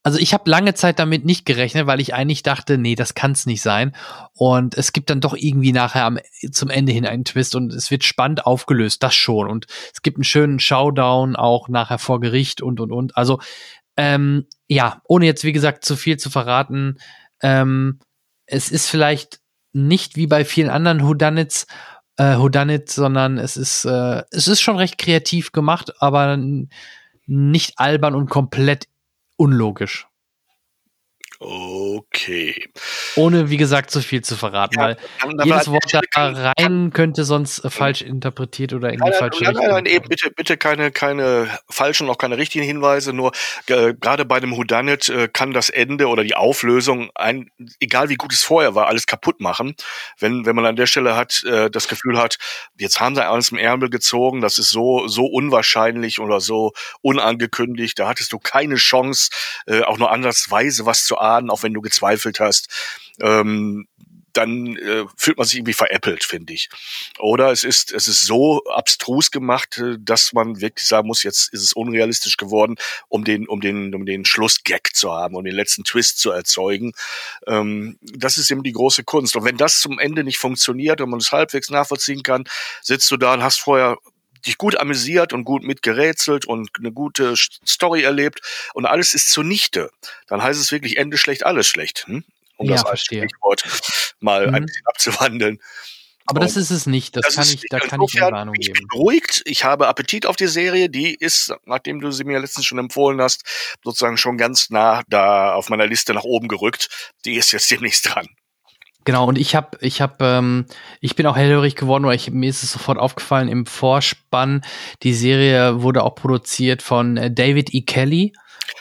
also ich habe lange Zeit damit nicht gerechnet, weil ich eigentlich dachte, nee, das kann es nicht sein. Und es gibt dann doch irgendwie nachher am, zum Ende hin einen Twist und es wird spannend aufgelöst, das schon. Und es gibt einen schönen Showdown auch nachher vor Gericht und und und. Also ähm, ja, ohne jetzt wie gesagt zu viel zu verraten, ähm, es ist vielleicht nicht wie bei vielen anderen Whodunits, äh, Whodunit, sondern es ist äh, es ist schon recht kreativ gemacht, aber nicht albern und komplett unlogisch. Okay. Ohne, wie gesagt, zu viel zu verraten, ja, weil jedes Wort da rein könnte sonst äh, falsch interpretiert oder in die falsche Richtung. Nein, nein, eben, bitte, bitte keine, keine falschen, auch keine richtigen Hinweise, nur äh, gerade bei dem Whodunit äh, kann das Ende oder die Auflösung, ein, egal wie gut es vorher war, alles kaputt machen. Wenn, wenn man an der Stelle hat, äh, das Gefühl hat, jetzt haben sie alles im Ärmel gezogen, das ist so, so unwahrscheinlich oder so unangekündigt, da hattest du keine Chance, äh, auch nur andersweise was zu ahnen, auch wenn du gezweifelt hast. Ähm, dann äh, fühlt man sich irgendwie veräppelt, finde ich. Oder es ist, es ist so abstrus gemacht, äh, dass man wirklich sagen muss, jetzt ist es unrealistisch geworden, um den, um den, um den Schlussgag zu haben, um den letzten Twist zu erzeugen. Ähm, das ist eben die große Kunst. Und wenn das zum Ende nicht funktioniert und man es halbwegs nachvollziehen kann, sitzt du da und hast vorher dich gut amüsiert und gut mitgerätselt und eine gute Story erlebt und alles ist zunichte, dann heißt es wirklich Ende schlecht, alles schlecht. Hm? Um ja, das als Stichwort mal mhm. ein bisschen abzuwandeln. Aber das ist es nicht. Das, das kann ich, da kann ich eine Warnung geben. Ich bin beruhigt. Ich habe Appetit auf die Serie. Die ist, nachdem du sie mir letztens schon empfohlen hast, sozusagen schon ganz nah da auf meiner Liste nach oben gerückt. Die ist jetzt demnächst dran. Genau, und ich habe, ich habe, ähm, ich bin auch hellhörig geworden, weil ich, mir ist es sofort aufgefallen im Vorspann. Die Serie wurde auch produziert von äh, David E. Kelly.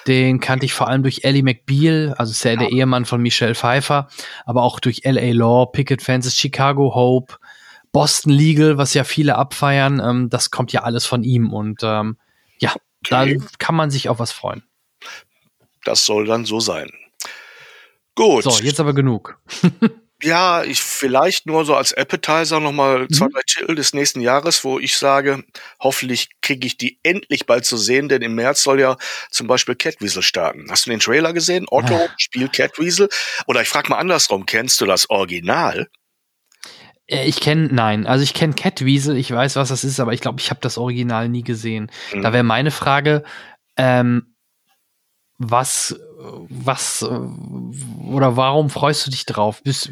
Den kannte ich vor allem durch Ellie McBeal, also ist ja, der Ehemann von Michelle Pfeiffer, aber auch durch L.A. Law, Picket Fences, Chicago Hope, Boston Legal, was ja viele abfeiern. Ähm, das kommt ja alles von ihm und ähm, ja, okay. da kann man sich auf was freuen. Das soll dann so sein. Gut. So, jetzt aber genug. [LAUGHS] Ja, ich vielleicht nur so als Appetizer nochmal mhm. zwei, drei Titel des nächsten Jahres, wo ich sage, hoffentlich kriege ich die endlich bald zu sehen, denn im März soll ja zum Beispiel Catweasel starten. Hast du den Trailer gesehen? Otto ah. spielt Catweasel. Oder ich frage mal andersrum, kennst du das Original? Äh, ich kenne, nein, also ich kenne Catweasel, ich weiß, was das ist, aber ich glaube, ich habe das Original nie gesehen. Mhm. Da wäre meine Frage, ähm, was was oder warum freust du dich drauf? Bist,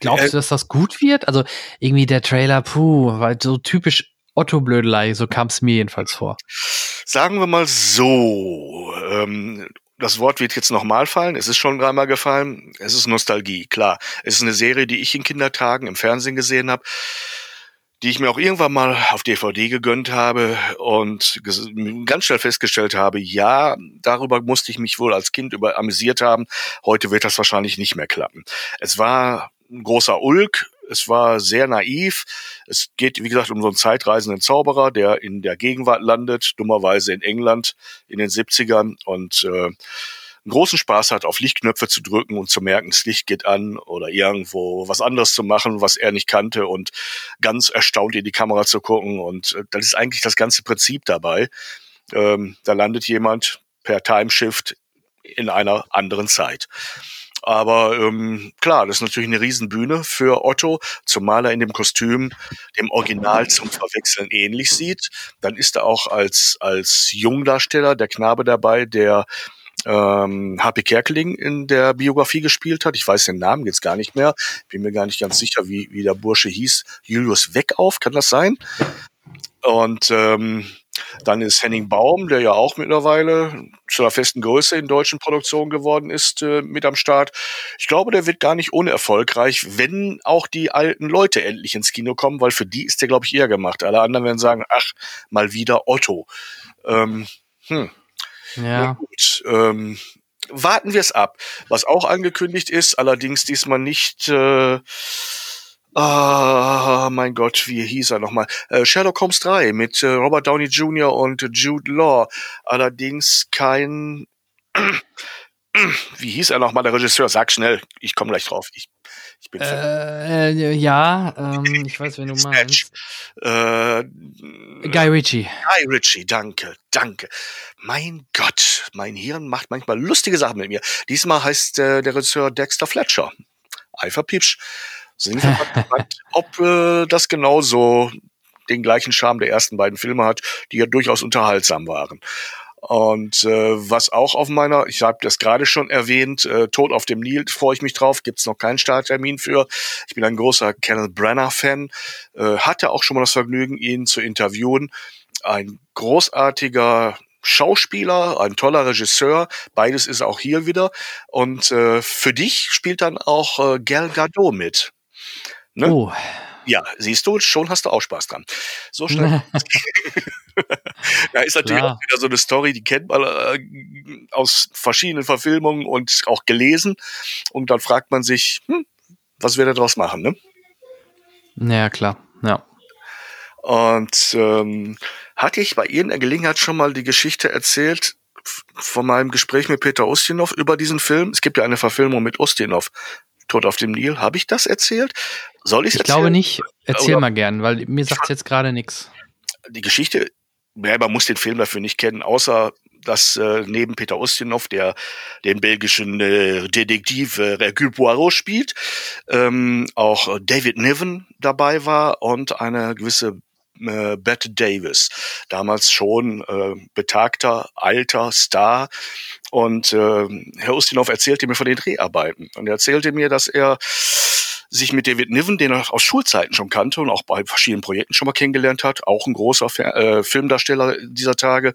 glaubst du, äh, dass das gut wird? Also irgendwie der Trailer, puh, weil so typisch Otto-Blödelei, so kam es mir jedenfalls vor. Sagen wir mal so, ähm, das Wort wird jetzt nochmal fallen. Es ist schon dreimal gefallen. Es ist Nostalgie, klar. Es ist eine Serie, die ich in Kindertagen im Fernsehen gesehen habe die ich mir auch irgendwann mal auf DVD gegönnt habe und ganz schnell festgestellt habe, ja, darüber musste ich mich wohl als Kind über amüsiert haben. Heute wird das wahrscheinlich nicht mehr klappen. Es war ein großer Ulk, es war sehr naiv. Es geht, wie gesagt, um so einen zeitreisenden Zauberer, der in der Gegenwart landet, dummerweise in England in den 70ern und äh, einen großen Spaß hat, auf Lichtknöpfe zu drücken und zu merken, das Licht geht an oder irgendwo was anderes zu machen, was er nicht kannte und ganz erstaunt in die Kamera zu gucken. Und äh, das ist eigentlich das ganze Prinzip dabei. Ähm, da landet jemand per Timeshift in einer anderen Zeit. Aber ähm, klar, das ist natürlich eine Riesenbühne für Otto, zumal er in dem Kostüm dem Original zum Verwechseln ähnlich sieht. Dann ist er auch als, als Jungdarsteller, der Knabe dabei, der ähm, HP Kerkeling in der Biografie gespielt hat. Ich weiß den Namen jetzt gar nicht mehr. Bin mir gar nicht ganz sicher, wie, wie der Bursche hieß. Julius Weckauf, kann das sein? Und ähm, dann ist Henning Baum, der ja auch mittlerweile zu einer festen Größe in deutschen Produktionen geworden ist, äh, mit am Start. Ich glaube, der wird gar nicht unerfolgreich, wenn auch die alten Leute endlich ins Kino kommen, weil für die ist der, glaube ich, eher gemacht. Alle anderen werden sagen, ach, mal wieder Otto. Ähm, hm. Ja. gut, ähm, warten wir es ab. Was auch angekündigt ist, allerdings diesmal nicht. Äh, Ah, oh, mein Gott, wie hieß er nochmal? Äh, Sherlock Holmes 3 mit äh, Robert Downey Jr. und Jude Law. Allerdings kein. [CLEARS THROAT] wie hieß er nochmal, der Regisseur? Sag schnell, ich komme gleich drauf. Ich ich bin äh, äh, ja, ähm, ich weiß, wen du meinst. Äh, Guy Ritchie. Guy Ritchie, danke, danke. Mein Gott, mein Hirn macht manchmal lustige Sachen mit mir. Diesmal heißt äh, der Regisseur Dexter Fletcher. Alpha Piepsch. Sind [LAUGHS] wir gespannt, ob äh, das genauso den gleichen Charme der ersten beiden Filme hat, die ja durchaus unterhaltsam waren. Und äh, was auch auf meiner, ich habe das gerade schon erwähnt, äh, Tod auf dem Nil, freue ich mich drauf, gibt's noch keinen Starttermin für. Ich bin ein großer Kenneth Brenner-Fan, äh, hatte auch schon mal das Vergnügen, ihn zu interviewen. Ein großartiger Schauspieler, ein toller Regisseur, beides ist auch hier wieder. Und äh, für dich spielt dann auch äh, Gal Gadot mit. Ne? Oh. Ja, siehst du, schon hast du auch Spaß dran. So schnell. [LAUGHS] [LAUGHS] da ist natürlich Klar. auch wieder so eine Story, die kennt man äh, aus verschiedenen Verfilmungen und auch gelesen. Und dann fragt man sich, hm, was wir daraus machen, ne? Ja, klar, ja. Und ähm, hatte ich bei irgendeiner Gelegenheit schon mal die Geschichte erzählt von meinem Gespräch mit Peter Ustinov über diesen Film? Es gibt ja eine Verfilmung mit Ustinov. Tod auf dem Nil. Habe ich das erzählt? Soll ich es erzählen? Ich glaube nicht. Erzähl Oder? mal gern, weil mir sagt jetzt gerade nichts. Die Geschichte ja, man muss den Film dafür nicht kennen, außer dass äh, neben Peter Ustinov, der den belgischen äh, Detektiv äh, Hercule Poirot spielt, ähm, auch David Niven dabei war und eine gewisse äh, Bette Davis, damals schon äh, betagter, alter Star. Und äh, Herr Ustinov erzählte mir von den Dreharbeiten. Und er erzählte mir, dass er sich mit David Niven, den er aus Schulzeiten schon kannte und auch bei verschiedenen Projekten schon mal kennengelernt hat, auch ein großer äh, Filmdarsteller dieser Tage,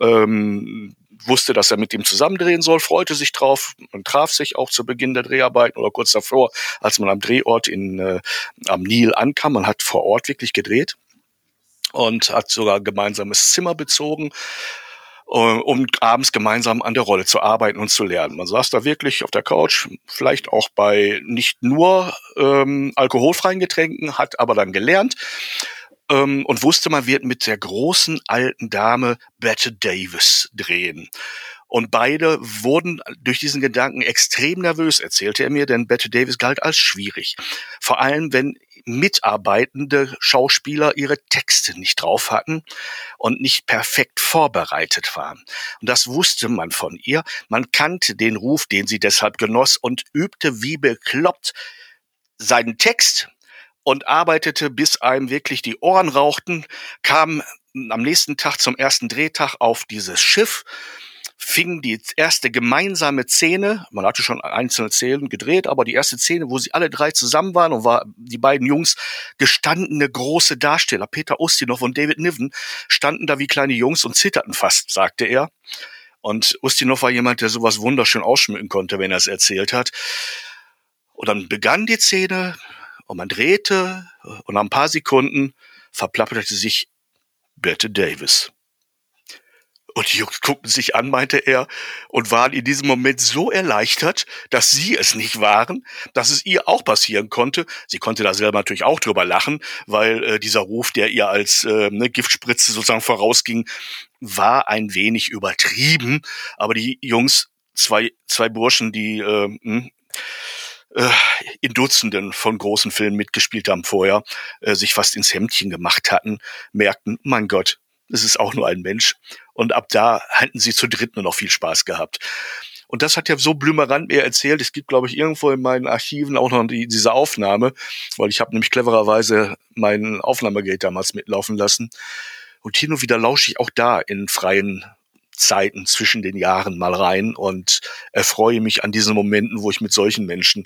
ähm, wusste, dass er mit ihm zusammendrehen soll, freute sich drauf und traf sich auch zu Beginn der Dreharbeiten oder kurz davor, als man am Drehort in, äh, am Nil ankam. Man hat vor Ort wirklich gedreht und hat sogar gemeinsames Zimmer bezogen äh, um abends gemeinsam an der Rolle zu arbeiten und zu lernen. Man saß da wirklich auf der Couch, vielleicht auch bei nicht nur ähm, alkoholfreien Getränken, hat aber dann gelernt ähm, und wusste, man wird mit der großen alten Dame Bette Davis drehen. Und beide wurden durch diesen Gedanken extrem nervös, erzählte er mir, denn Bette Davis galt als schwierig. Vor allem, wenn mitarbeitende Schauspieler ihre Texte nicht drauf hatten und nicht perfekt vorbereitet waren. Und das wusste man von ihr. Man kannte den Ruf, den sie deshalb genoss und übte wie bekloppt seinen Text und arbeitete, bis einem wirklich die Ohren rauchten, kam am nächsten Tag zum ersten Drehtag auf dieses Schiff, fing die erste gemeinsame Szene, man hatte schon einzelne Szenen gedreht, aber die erste Szene, wo sie alle drei zusammen waren und war die beiden Jungs gestandene große Darsteller, Peter Ustinov und David Niven, standen da wie kleine Jungs und zitterten fast, sagte er. Und Ustinov war jemand, der sowas wunderschön ausschmücken konnte, wenn er es erzählt hat. Und dann begann die Szene, und man drehte und nach ein paar Sekunden verplapperte sich Bette Davis. Und die Jungs guckten sich an, meinte er, und waren in diesem Moment so erleichtert, dass sie es nicht waren, dass es ihr auch passieren konnte. Sie konnte da selber natürlich auch drüber lachen, weil äh, dieser Ruf, der ihr als äh, ne, Giftspritze sozusagen vorausging, war ein wenig übertrieben. Aber die Jungs, zwei, zwei Burschen, die äh, hm, äh, in Dutzenden von großen Filmen mitgespielt haben vorher, äh, sich fast ins Hemdchen gemacht hatten, merkten, mein Gott, es ist auch nur ein Mensch. Und ab da hatten sie zu dritt nur noch viel Spaß gehabt. Und das hat ja so Blümerand mir erzählt. Es gibt, glaube ich, irgendwo in meinen Archiven auch noch die, diese Aufnahme, weil ich habe nämlich clevererweise mein Aufnahmegerät damals mitlaufen lassen. Und hin und wieder lausche ich auch da in freien Zeiten zwischen den Jahren mal rein und erfreue mich an diesen Momenten, wo ich mit solchen Menschen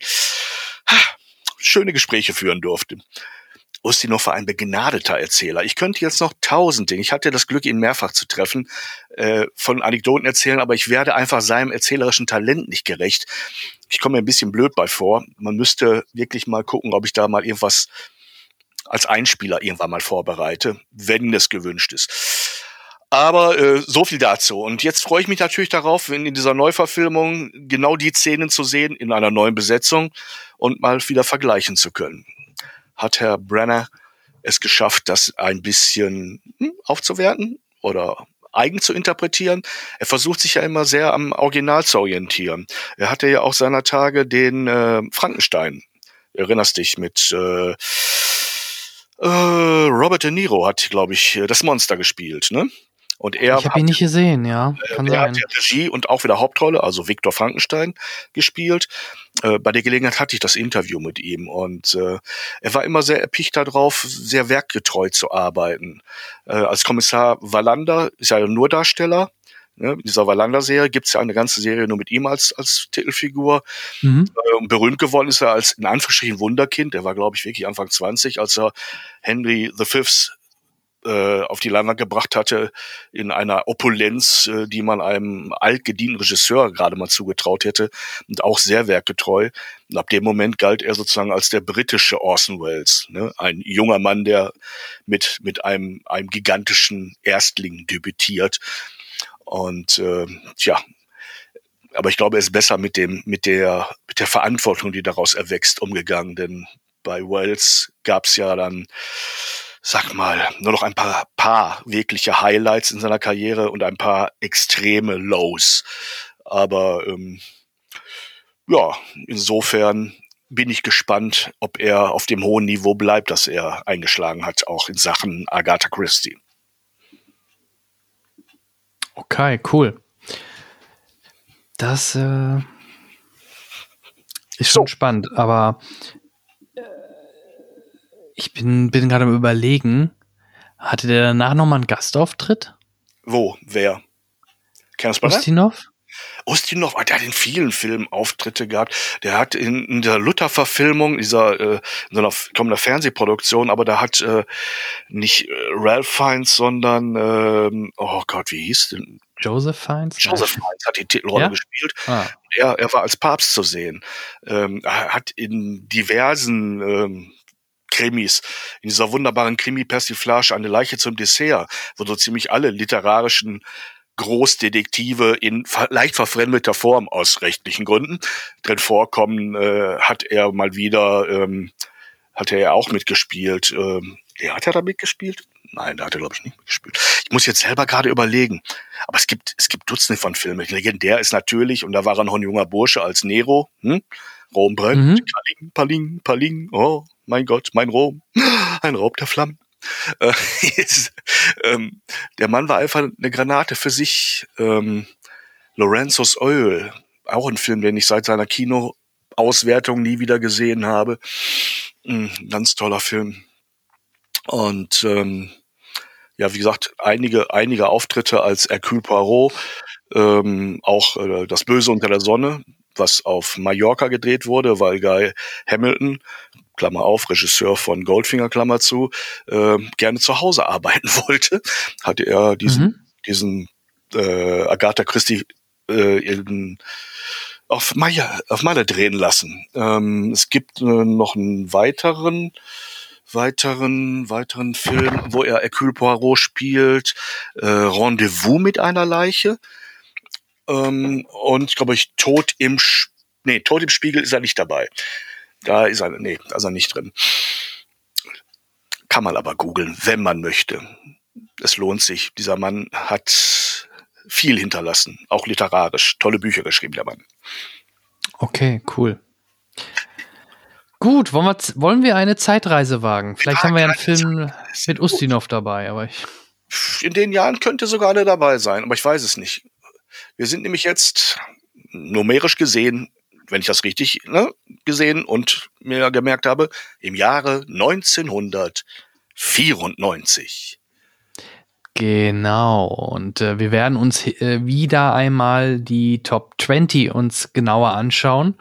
schöne Gespräche führen durfte. Ustinov war ein begnadeter Erzähler. Ich könnte jetzt noch tausend Dinge, ich hatte das Glück, ihn mehrfach zu treffen, äh, von Anekdoten erzählen, aber ich werde einfach seinem erzählerischen Talent nicht gerecht. Ich komme mir ein bisschen blöd bei vor. Man müsste wirklich mal gucken, ob ich da mal irgendwas als Einspieler irgendwann mal vorbereite, wenn es gewünscht ist. Aber äh, so viel dazu. Und jetzt freue ich mich natürlich darauf, in dieser Neuverfilmung genau die Szenen zu sehen in einer neuen Besetzung und mal wieder vergleichen zu können. Hat Herr Brenner es geschafft, das ein bisschen hm, aufzuwerten oder eigen zu interpretieren. Er versucht sich ja immer sehr am Original zu orientieren. Er hatte ja auch seiner Tage den äh, Frankenstein. Erinnerst dich mit äh, äh, Robert De Niro hat, glaube ich, das Monster gespielt, ne? Und er ich habe ihn nicht gesehen, ja. Äh, Kann er sein. hat ja Regie und auch wieder Hauptrolle, also Viktor Frankenstein, gespielt. Äh, bei der Gelegenheit hatte ich das Interview mit ihm und äh, er war immer sehr erpicht darauf, sehr werkgetreu zu arbeiten. Äh, als Kommissar Wallander ist er ja nur Darsteller. Ne? In dieser Wallander-Serie gibt es ja eine ganze Serie nur mit ihm als, als Titelfigur. Mhm. Berühmt geworden ist er als in Anführungsstrichen Wunderkind. Er war, glaube ich, wirklich Anfang 20, als er Henry V's äh, auf die Leinwand gebracht hatte, in einer Opulenz, äh, die man einem altgedienten Regisseur gerade mal zugetraut hätte und auch sehr werkgetreu. Und ab dem Moment galt er sozusagen als der britische Orson Welles, ne? ein junger Mann, der mit, mit einem, einem gigantischen Erstling debütiert. Und äh, tja, aber ich glaube, er ist besser mit dem, mit der, mit der Verantwortung, die daraus erwächst, umgegangen. Denn bei Wells gab es ja dann sag mal, nur noch ein paar, paar wirkliche Highlights in seiner Karriere und ein paar extreme Lows. Aber ähm, ja, insofern bin ich gespannt, ob er auf dem hohen Niveau bleibt, das er eingeschlagen hat, auch in Sachen Agatha Christie. Okay, cool. Das äh, ist schon so. spannend, aber ich bin, bin gerade am überlegen, hatte der danach nochmal einen Gastauftritt? Wo? Wer? Kennst du Ustinov? Ustinov, ah, der hat in vielen Filmen Auftritte gehabt. Der hat in, in der Luther-Verfilmung, dieser äh, in so einer kommender Fernsehproduktion, aber da hat äh, nicht äh, Ralph Fiennes, sondern äh, oh Gott, wie hieß denn? Joseph Fiennes? Joseph Fiennes hat die Titelrolle Ja? gespielt. Ah, Er, er war als Papst zu sehen. Ähm, er hat in diversen ähm, Krimis, in dieser wunderbaren Krimi-Persiflage Eine Leiche zum Dessert, wo so ziemlich alle literarischen Großdetektive in leicht verfremdeter Form aus rechtlichen Gründen drin vorkommen, äh, hat er mal wieder, ähm, hat er ja auch mitgespielt. Ähm, ja, hat er da mitgespielt? Nein, da hat er, glaube ich, nicht mitgespielt. Ich muss jetzt selber gerade überlegen. Aber es gibt, es gibt Dutzende von Filmen. Legendär ist natürlich, und da war er noch ein junger Bursche als Nero, hm? Rom brennt, Mhm. Paling, Paling, Paling, oh, mein Gott, mein Rom, ein Raub der Flammen. Äh, [LAUGHS] ähm, der Mann war einfach eine Granate für sich. Ähm, Lorenzo's Oil, auch ein Film, den ich seit seiner Kinoauswertung nie wieder gesehen habe. Ein ganz toller Film. Und ähm, ja, wie gesagt, einige, einige Auftritte als Hercule Poirot, ähm, auch äh, Das Böse unter der Sonne, was auf Mallorca gedreht wurde, weil Guy Hamilton, Klammer auf, Regisseur von Goldfinger, Klammer zu, äh, gerne zu Hause [LAUGHS] arbeiten wollte, hatte er diesen, Mhm. diesen äh, Agatha Christie äh, in, auf Maya, auf Malle drehen lassen. Ähm, es gibt äh, noch einen weiteren, weiteren, weiteren Film, wo er Hercule Poirot spielt, äh, Rendezvous mit einer Leiche. Ähm, und glaube ich, Tod im, Sch nee, Tod im Spiegel ist er nicht dabei. Da ist er, nee, da ist er nicht drin. Kann man aber googeln, wenn man möchte. Es lohnt sich. Dieser Mann hat viel hinterlassen, auch literarisch. Tolle Bücher geschrieben, der Mann. okay, cool. Gut, wollen wir, wollen wir eine Zeitreise wagen? Vielleicht Ja, haben wir ja einen Film Zeitreise. mit Ustinov dabei, aber ich. In den Jahren könnte sogar eine dabei sein, aber ich weiß es nicht. Wir sind nämlich jetzt numerisch gesehen, wenn ich das richtig ne, gesehen und mir gemerkt habe, im Jahre 1994. Genau. Und äh, wir werden uns äh, wieder einmal die Top 20 uns genauer anschauen.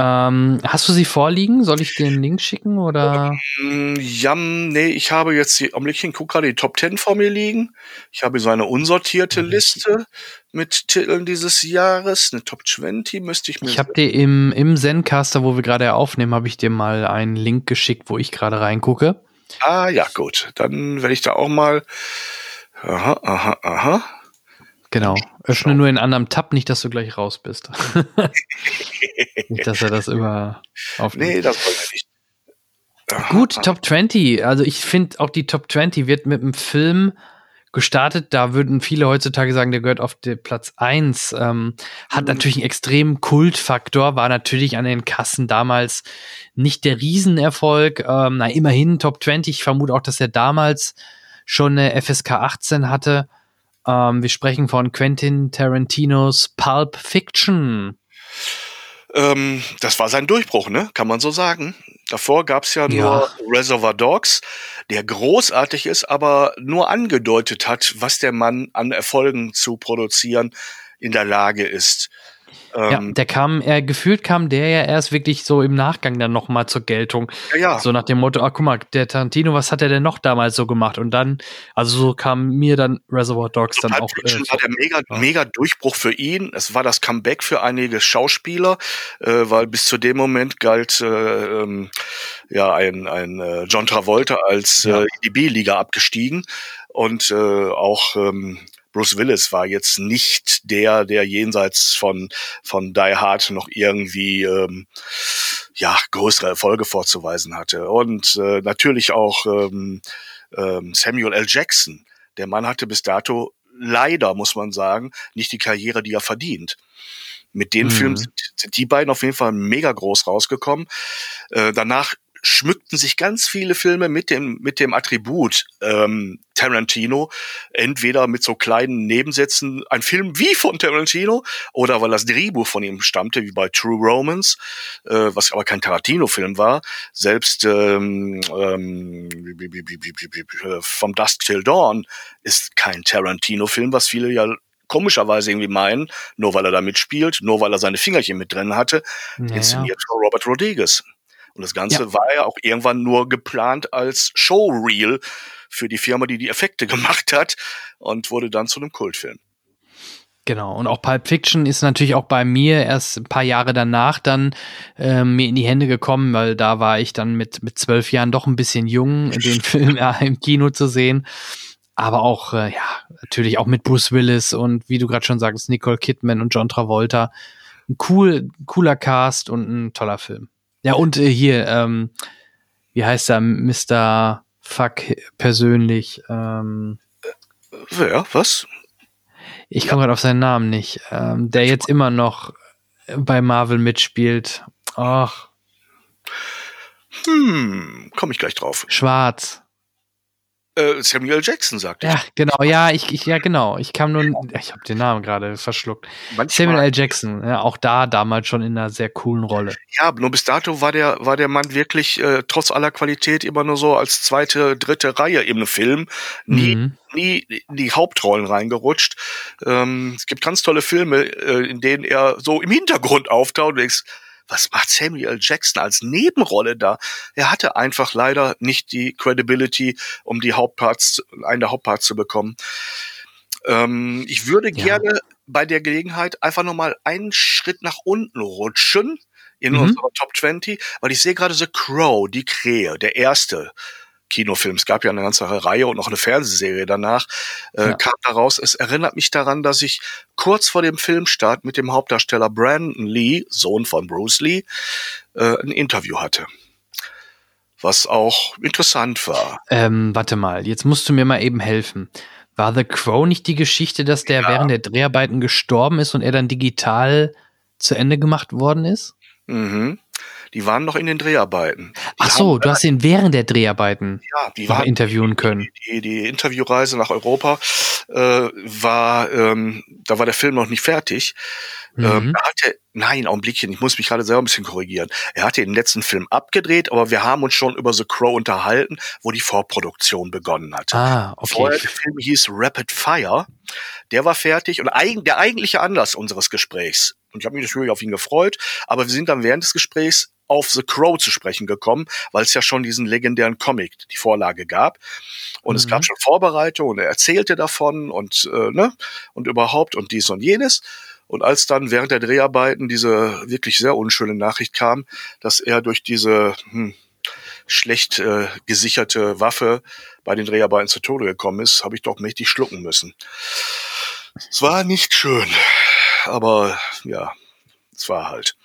Ähm, hast du sie vorliegen? Soll ich dir einen Link schicken oder? Mm, Ja, nee, ich habe jetzt die, am Blickchen, guck gerade die Top 10 vor mir liegen. Ich habe so eine unsortierte Mhm. Liste mit Titeln dieses Jahres. Eine Top 20 müsste ich mir. Ich habe dir im, im Zencaster, wo wir gerade aufnehmen, habe ich dir mal einen Link geschickt, wo ich gerade reingucke. ah, ja, gut. Dann werde ich da auch mal. Aha, aha, aha. Genau. Öffne nur in einem anderen Tab, nicht, dass du gleich raus bist. [LAUGHS] nicht, dass er das über aufnimmt. Nee, das wollen wir nicht. Gut, Top 20. Also ich finde auch die Top 20 wird mit einem Film gestartet. Da würden viele heutzutage sagen, der gehört auf den Platz 1. Ähm, hat Mhm. natürlich einen extremen Kultfaktor, war natürlich an den Kassen damals nicht der Riesenerfolg. Ähm, na, immerhin Top 20. Ich vermute auch, dass er damals schon eine FSK 18 hatte. Ähm, wir sprechen von Quentin Tarantinos Pulp Fiction. Ähm, das war sein Durchbruch, ne? Kann man so sagen. Davor gab's ja, Ja. nur Reservoir Dogs, der großartig ist, aber nur angedeutet hat, was der Mann an Erfolgen zu produzieren in der Lage ist. Ja, Ähm, der kam, er gefühlt kam der ja erst wirklich so im Nachgang dann nochmal zur Geltung. ja, ja. So nach dem Motto, ah, guck mal, der Tarantino, was hat er denn noch damals so gemacht? Und dann, also so kam mir dann Reservoir Dogs dann Pulp auch. Fiction Äh, war der mega, ja. mega Durchbruch für ihn. Es war das Comeback für einige Schauspieler, äh, weil bis zu dem Moment galt äh, ähm, ja ein, ein äh, John Travolta als Ja. äh, in die B-Liga abgestiegen und äh, auch ähm, Bruce Willis war jetzt nicht der, der jenseits von von Die Hard noch irgendwie ähm, ja größere Erfolge vorzuweisen hatte und äh, natürlich auch ähm, ähm, Samuel L. Jackson. Der Mann hatte bis dato leider, muss man sagen, nicht die Karriere, die er verdient. Mit den Mhm. Filmen sind, sind die beiden auf jeden Fall mega groß rausgekommen. Äh, danach schmückten sich ganz viele Filme mit dem, mit dem Attribut ähm, Tarantino, entweder mit so kleinen Nebensätzen, ein Film wie von Tarantino, oder weil das Drehbuch von ihm stammte, wie bei True Romance, äh, was aber kein Tarantino-Film war. Selbst ähm, ähm, äh, From Dusk Till Dawn ist kein Tarantino-Film, was viele ja komischerweise irgendwie meinen, nur weil er da mitspielt, nur weil er seine Fingerchen mit drin hatte, naja. inszeniert von Robert Rodriguez. Und das Ganze Ja. war ja auch irgendwann nur geplant als Showreel für die Firma, die die Effekte [LAUGHS] gemacht hat und wurde dann zu einem Kultfilm. Genau, und auch Pulp Fiction ist natürlich auch bei mir erst ein paar Jahre danach dann äh, mir in die Hände gekommen, weil da war ich dann mit, mit zwölf Jahren doch ein bisschen jung, [LAUGHS] den Film ja, im Kino zu sehen. Aber auch, äh, ja, natürlich auch mit Bruce Willis und wie du gerade schon sagst, Nicole Kidman und John Travolta. Ein cool, cooler Cast und ein toller Film. Ja, und äh, hier, ähm, wie heißt er, Mr. Fuck persönlich? Ähm, Wer? Was? Ich komme gerade auf seinen Namen nicht. Ähm, der jetzt immer noch bei Marvel mitspielt. Ach. Hm, komme ich gleich drauf. Schwarz. Äh, Samuel Jackson sagt Ja, genau, ja, ich, ich, ja, genau. Ich kam nur, ich habe den Namen gerade verschluckt. Manchmal, Samuel L. Jackson, ja, auch da damals schon in einer sehr coolen Rolle. Ja, nur bis dato war der, war der Mann wirklich äh, trotz aller Qualität immer nur so als zweite, dritte Reihe im Film. Nie, Mhm. nie in die Hauptrollen reingerutscht. Ähm, es gibt ganz tolle Filme, äh, in denen er so im Hintergrund auftaucht und denkst, was macht Samuel L. Jackson als Nebenrolle da? Er hatte einfach leider nicht die Credibility, um die Hauptparts, einen der Hauptparts zu bekommen. Ähm, ich würde Ja. gerne bei der Gelegenheit einfach nochmal einen Schritt nach unten rutschen in Mhm. unserer Top 20, weil ich sehe gerade The Crow, die Krähe, der erste Kinofilm. Es gab ja eine ganze Reihe und noch eine Fernsehserie danach, äh, Ja. kam daraus. Es erinnert mich daran, dass ich kurz vor dem Filmstart mit dem Hauptdarsteller Brandon Lee, Sohn von Bruce Lee, äh, ein Interview hatte. Was auch interessant war. Ähm, warte mal, jetzt musst du mir mal eben helfen. War The Crow nicht die Geschichte, dass der Ja. während der Dreharbeiten gestorben ist und er dann digital zu Ende gemacht worden ist? Mhm. Die waren noch in den Dreharbeiten. Die Ach so, haben- du hast ihn während der Dreharbeiten ja, die waren interviewen können. die, die Interviewreise nach Europa äh, war, ähm, da war der Film noch nicht fertig. Ähm, Mhm. er hatte, nein, Augenblickchen, ich muss mich gerade selber ein bisschen korrigieren. Er hatte den letzten Film abgedreht, aber wir haben uns schon über The Crow unterhalten, wo die Vorproduktion begonnen hat. Ah, okay. Vorher, der Film hieß Rapid Fire. Der war fertig und eigen, der eigentliche Anlass unseres Gesprächs, und ich habe mich natürlich auf ihn gefreut, aber wir sind dann während des Gesprächs auf The Crow zu sprechen gekommen, weil es ja schon diesen legendären Comic, die Vorlage gab. Und es Mhm. gab schon Vorbereitungen und er erzählte davon und, äh, ne, und überhaupt und dies und jenes. Und als dann während der Dreharbeiten diese wirklich sehr unschöne Nachricht kam, dass er durch diese hm, schlecht äh, gesicherte Waffe bei den Dreharbeiten zu Tode gekommen ist, habe ich doch mächtig schlucken müssen. Es war nicht schön, aber ja, es war halt.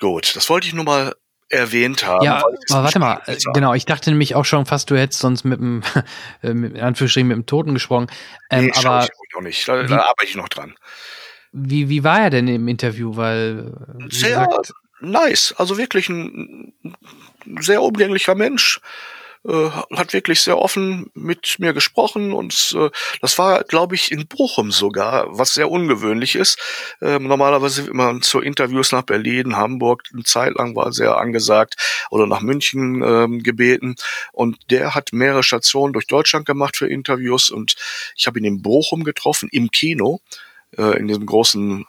Gut, das wollte ich nur mal erwähnt haben. Ja, aber warte mal, äh, war. genau, ich dachte nämlich auch schon fast, du hättest sonst mit dem, [LAUGHS] äh, mit, Anführungsstrichen mit dem Toten gesprochen. Ähm, nee, aber ich auch nicht. Da, wie- da arbeite ich noch dran. wie, wie war er denn im Interview? Weil, Sehr gesagt, nice, also wirklich ein sehr umgänglicher Mensch. Äh, hat wirklich sehr offen mit mir gesprochen und äh, das war, glaube ich, in Bochum sogar, was sehr ungewöhnlich ist. Ähm, normalerweise wird man zu Interviews nach Berlin, Hamburg, eine Zeit lang war sehr angesagt oder nach München ähm, gebeten und der hat mehrere Stationen durch Deutschland gemacht für Interviews und ich habe ihn in Bochum getroffen, im Kino, äh, in diesem großen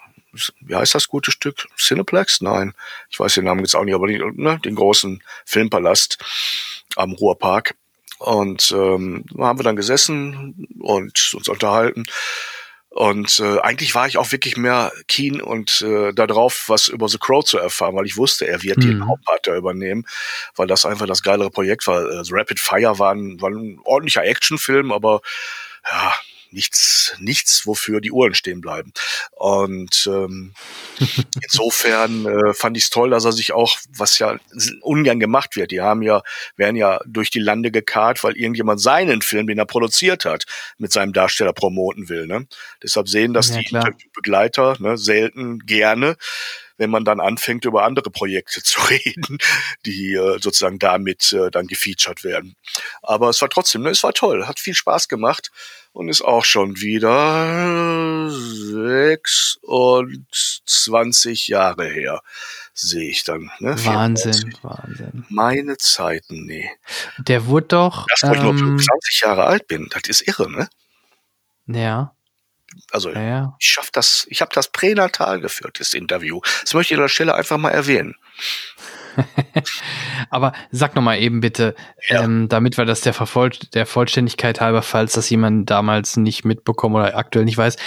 wie heißt das gute Stück? Cineplex? Nein, ich weiß den Namen jetzt auch nicht, aber die, ne, den großen Filmpalast am Ruhrpark. Und ähm, da haben wir dann gesessen und uns unterhalten. Und äh, eigentlich war ich auch wirklich mehr keen und äh, darauf, was über The Crow zu erfahren, weil ich wusste, er wird den Mhm. Hauptpart da übernehmen, weil das einfach das geilere Projekt war. Äh, The Rapid Fire war ein, war ein ordentlicher Actionfilm, aber ja, nichts, nichts, wofür die Uhren stehen bleiben. Und ähm, [LAUGHS] insofern äh, fand ich es toll, dass er sich auch, was ja ungern gemacht wird, die haben ja, werden ja durch die Lande gekarrt, weil irgendjemand seinen Film, den er produziert hat, mit seinem Darsteller promoten will. Ne? Deshalb sehen das Ja, die klar. Interviewbegleiter ne, selten gerne, wenn man dann anfängt, über andere Projekte [LAUGHS] zu reden, die äh, sozusagen damit äh, dann gefeatured werden. Aber es war trotzdem, ne, es war toll, hat viel Spaß gemacht und ist auch schon wieder 26 Jahre her, sehe ich dann. Ne? Wahnsinn, 94. Wahnsinn. Meine Zeiten, nee. Der wurde doch, Das, wo ich nur ähm, 25 Jahre alt bin, das ist irre, ne? ja, Also ja, ja. ich schaff das, ich habe das pränatal geführt, das Interview. Das möchte ich an der Stelle einfach mal erwähnen. [LAUGHS] Aber sag noch mal eben bitte, ja. ähm, damit wir das der, Vervoll der Vollständigkeit halber, falls das jemand damals nicht mitbekommen oder aktuell nicht weiß,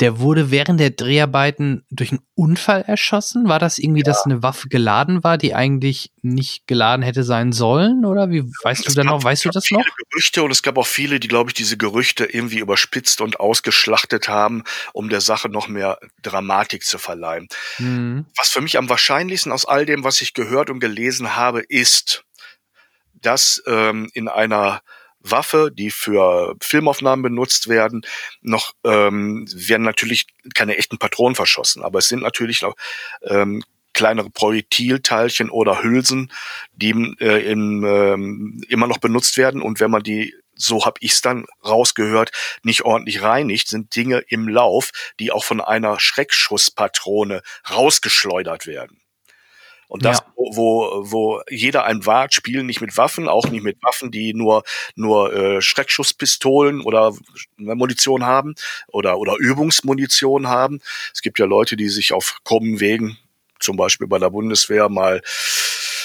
der wurde während der Dreharbeiten durch einen Unfall erschossen. War das irgendwie, ja. dass eine Waffe geladen war, die eigentlich nicht geladen hätte sein sollen? Oder wie weißt es du da noch? Weißt du das noch? Gerüchte und es gab auch viele, die, glaube ich, diese Gerüchte irgendwie überspitzt und ausgeschlachtet haben, um der Sache noch mehr Dramatik zu verleihen. Mhm. Was für mich am wahrscheinlichsten aus all dem, was ich gehört und gelesen habe, ist, dass ähm, in einer Waffe, die für Filmaufnahmen benutzt werden, noch ähm, werden natürlich keine echten Patronen verschossen, aber es sind natürlich noch ähm, kleinere Projektilteilchen oder Hülsen, die äh, in, ähm, immer noch benutzt werden und wenn man die so habe ich es dann rausgehört, nicht ordentlich reinigt, sind Dinge im Lauf, die auch von einer Schreckschusspatrone rausgeschleudert werden. Und das, ja. wo, wo, jeder ein wagt, spielen nicht mit Waffen, auch nicht mit Waffen, die nur, nur äh, Schreckschusspistolen oder Munition haben oder, oder Übungsmunition haben. Es gibt ja Leute, die sich auf krummen Wegen, zum Beispiel bei der Bundeswehr, mal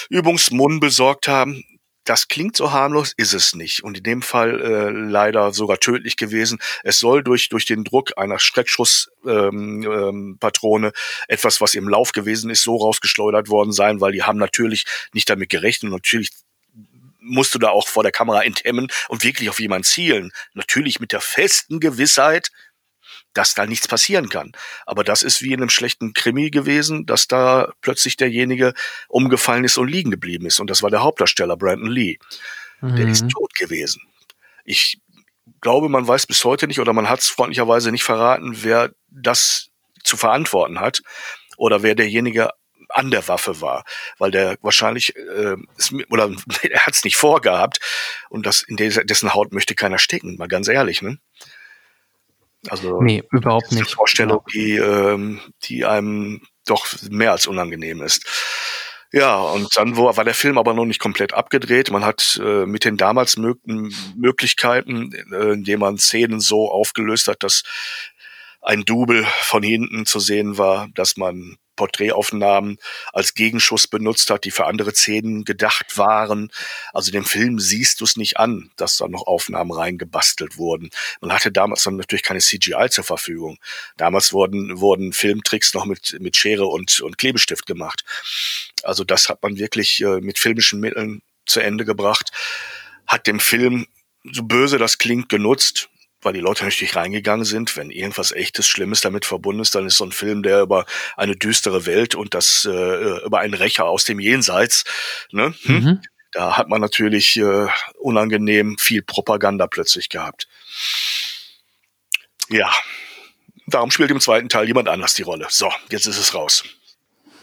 Übungsmunnen besorgt haben das klingt so harmlos, ist es nicht. Und in dem Fall äh, leider sogar tödlich gewesen. Es soll durch, durch den Druck einer Schreckschusspatrone ähm, ähm, etwas, was im Lauf gewesen ist, so rausgeschleudert worden sein, weil die haben natürlich nicht damit gerechnet. Natürlich musst du da auch vor der Kamera enthemmen und wirklich auf jemanden zielen. Natürlich mit der festen Gewissheit, dass da nichts passieren kann. Aber das ist wie in einem schlechten Krimi gewesen, dass da plötzlich derjenige umgefallen ist und liegen geblieben ist. Und das war der Hauptdarsteller Brandon Lee. Mhm. Der ist mhm. tot gewesen. Ich glaube, man weiß bis heute nicht oder man hat es freundlicherweise nicht verraten, wer das zu verantworten hat oder wer derjenige an der Waffe war, weil der wahrscheinlich äh, ist, oder [LAUGHS] er hat es nicht vorgehabt und das in dessen Haut möchte keiner stecken, mal ganz ehrlich, ne? Also nee, überhaupt nicht. Vorstellung, die, ähm, die einem doch mehr als unangenehm ist. Ja, und dann war der Film aber noch nicht komplett abgedreht. Man hat äh, mit den damals möglichen Möglichkeiten, äh, indem man Szenen so aufgelöst hat, dass ein Double von hinten zu sehen war, dass man Porträtaufnahmen als Gegenschuss benutzt hat, die für andere Szenen gedacht waren. Also dem Film siehst du es nicht an, dass da noch Aufnahmen reingebastelt wurden. Man hatte damals dann natürlich keine CGI zur Verfügung. Damals wurden, wurden Filmtricks noch mit, mit Schere und, und Klebestift gemacht. Also das hat man wirklich äh, mit filmischen Mitteln zu Ende gebracht, hat dem Film, so böse das klingt, genutzt weil die Leute natürlich reingegangen sind. Wenn irgendwas echtes, Schlimmes damit verbunden ist, dann ist so ein Film, der über eine düstere Welt und das äh, über einen Rächer aus dem Jenseits, ne? Hm? Mhm. Da hat man natürlich äh, unangenehm viel Propaganda plötzlich gehabt. Ja, darum spielt im zweiten Teil jemand anders die Rolle. So, jetzt ist es raus.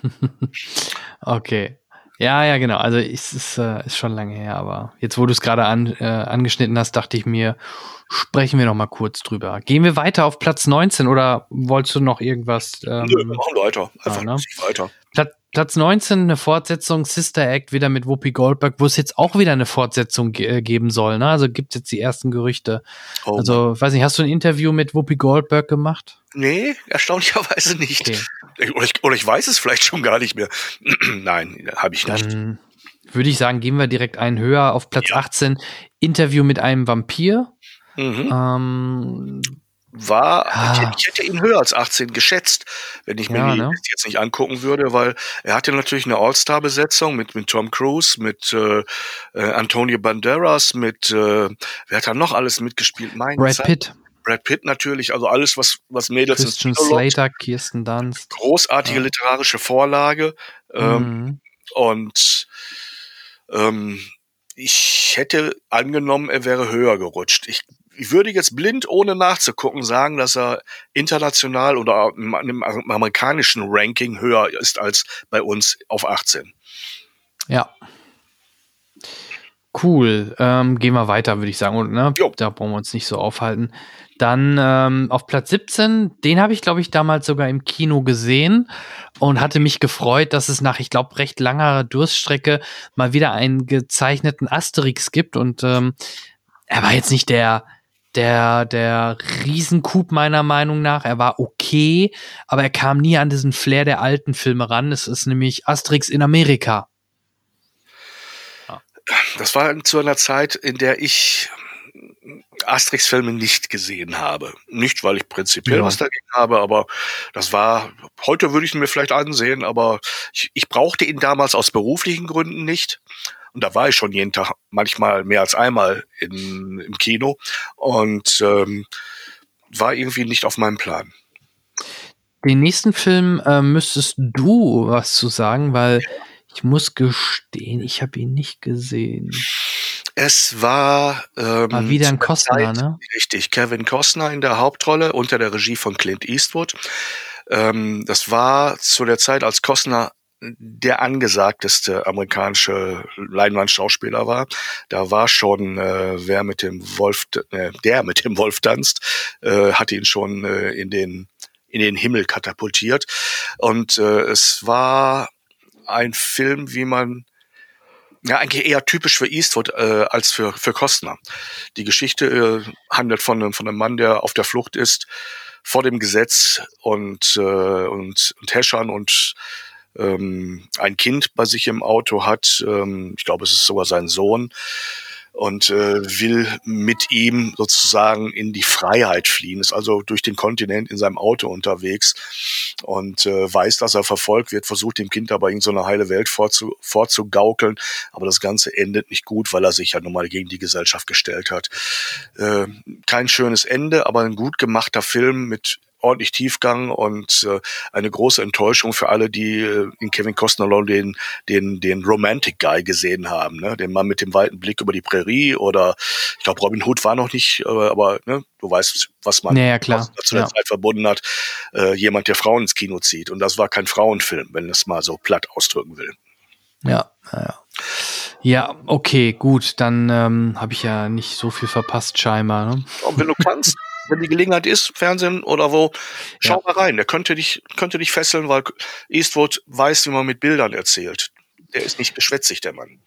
[LAUGHS] okay. Ja, ja, genau. Also es ist, äh, ist schon lange her, aber jetzt, wo du es gerade an, äh, angeschnitten hast, dachte ich mir, sprechen wir noch mal kurz drüber. Gehen wir weiter auf Platz 19 oder wolltest du noch irgendwas? Ähm, Nö, wir machen weiter. Einfach ja, ne? weiter. Platz, Platz 19, eine Fortsetzung, Sister Act, wieder mit Whoopi Goldberg, wo es jetzt auch wieder eine Fortsetzung ge äh, geben soll. Ne? Also gibt jetzt die ersten Gerüchte. Oh. Also, weiß nicht, hast du ein Interview mit Whoopi Goldberg gemacht? Nee, erstaunlicherweise nicht. Okay. Oder, ich, oder ich weiß es vielleicht schon gar nicht mehr. [CLEARS THROAT] Nein, habe ich nicht. Dann würde ich sagen, gehen wir direkt einen höher auf Platz ja. 18. Interview mit einem Vampir. Mhm. Ähm, war, ah. ich, hätte ihn höher als 18 geschätzt, wenn ich mir ja, die ne? jetzt nicht angucken würde, weil er hatte natürlich eine All-Star-Besetzung mit, mit Tom Cruise, mit äh, äh Antonio Banderas, mit, äh, wer hat da noch alles mitgespielt? Mein Brad Zeit. Pitt. Brad Pitt natürlich, also alles, was, was Mädels Christian Slater, Kirsten Dunst. Großartige ja. literarische Vorlage. Ähm, mhm. Und ähm, ich hätte angenommen, er wäre höher gerutscht. Ich ich würde jetzt blind, ohne nachzugucken, sagen, dass er international oder im, im amerikanischen Ranking höher ist als bei uns auf 18. Ja. Cool. Ähm, gehen wir weiter, würde ich sagen. Und, ne, da brauchen wir uns nicht so aufhalten. Dann ähm, auf Platz 17, den habe ich, glaube ich, damals sogar im Kino gesehen und hatte mich gefreut, dass es nach, ich glaube, recht langer Durststrecke mal wieder einen gezeichneten Asterix gibt. Und ähm, er war jetzt nicht der der, der Riesencoup meiner Meinung nach. Er war okay, aber er kam nie an diesen Flair der alten Filme ran. Es ist nämlich Asterix in Amerika. das war zu einer Zeit, in der ich Asterix-Filme nicht gesehen habe. Nicht, weil ich prinzipiell ja. was dagegen habe, aber das war, heute würde ich ihn mir vielleicht ansehen, aber ich, ich brauchte ihn damals aus beruflichen Gründen nicht. Und da war ich schon jeden Tag, manchmal mehr als einmal in, im Kino und ähm, war irgendwie nicht auf meinem Plan. Den nächsten Film äh, müsstest du was zu sagen, weil ich muss gestehen, ich habe ihn nicht gesehen. Es war ähm, Mal wieder ein Costner, Zeit, ne? Richtig, Kevin Costner in der Hauptrolle unter der Regie von Clint Eastwood. Ähm, das war zu der Zeit, als Costner der angesagteste amerikanische Leinwandschauspieler war. Da war schon äh, wer mit dem Wolf, äh, der mit dem Wolf tanzt, äh, hat ihn schon äh, in den in den Himmel katapultiert. Und äh, es war ein Film, wie man ja eigentlich eher typisch für Eastwood äh, als für für Costner. Die Geschichte äh, handelt von einem von einem Mann, der auf der Flucht ist vor dem Gesetz und äh, und und Häschern und ähm, ein Kind bei sich im Auto hat. Ähm, ich glaube, es ist sogar sein Sohn und äh, will mit ihm sozusagen in die Freiheit fliehen, ist also durch den Kontinent in seinem Auto unterwegs und äh, weiß, dass er verfolgt wird, versucht dem Kind aber in so eine heile Welt vorzu vorzugaukeln, aber das Ganze endet nicht gut, weil er sich ja nun mal gegen die Gesellschaft gestellt hat. Äh, kein schönes Ende, aber ein gut gemachter Film mit ordentlich Tiefgang und äh, eine große Enttäuschung für alle, die äh, in Kevin Costner den, den, den Romantic Guy gesehen haben, ne? den Mann mit dem weiten Blick über die Prärie oder ich glaube Robin Hood war noch nicht, äh, aber ne, du weißt, was man ja, klar. zu der ja. Zeit verbunden hat, äh, jemand, der Frauen ins Kino zieht. Und das war kein Frauenfilm, wenn es mal so platt ausdrücken will. Ja, ja. Ja, okay, gut, dann ähm, habe ich ja nicht so viel verpasst scheinbar. Ne? Und wenn du kannst, [LAUGHS] wenn die Gelegenheit ist, Fernsehen oder wo, schau ja. mal rein. Der könnte dich, könnte dich fesseln, weil Eastwood weiß, wie man mit Bildern erzählt. Der ist nicht geschwätzig, der Mann.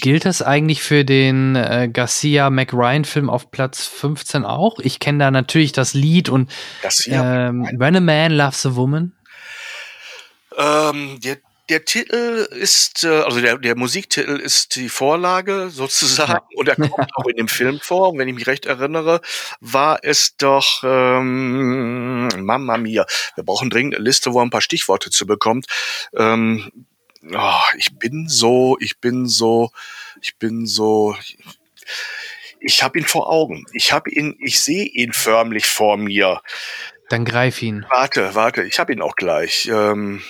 Gilt das eigentlich für den äh, Garcia McRyan-Film auf Platz 15 auch? Ich kenne da natürlich das Lied und ähm, When a Man Loves a Woman. Ähm, der, der Titel ist, äh, also der, der Musiktitel ist die Vorlage sozusagen ja. und er kommt [LAUGHS] auch in dem Film vor. Und wenn ich mich recht erinnere, war es doch ähm, Mamma Mia. Wir brauchen dringend eine Liste, wo er ein paar Stichworte zu bekommt. Ähm, oh, ich bin so, ich bin so, ich bin so. Ich habe ihn vor Augen. Ich habe ihn, ich sehe ihn förmlich vor mir. Dann greif ihn. Warte, warte, ich habe ihn auch gleich. Ähm,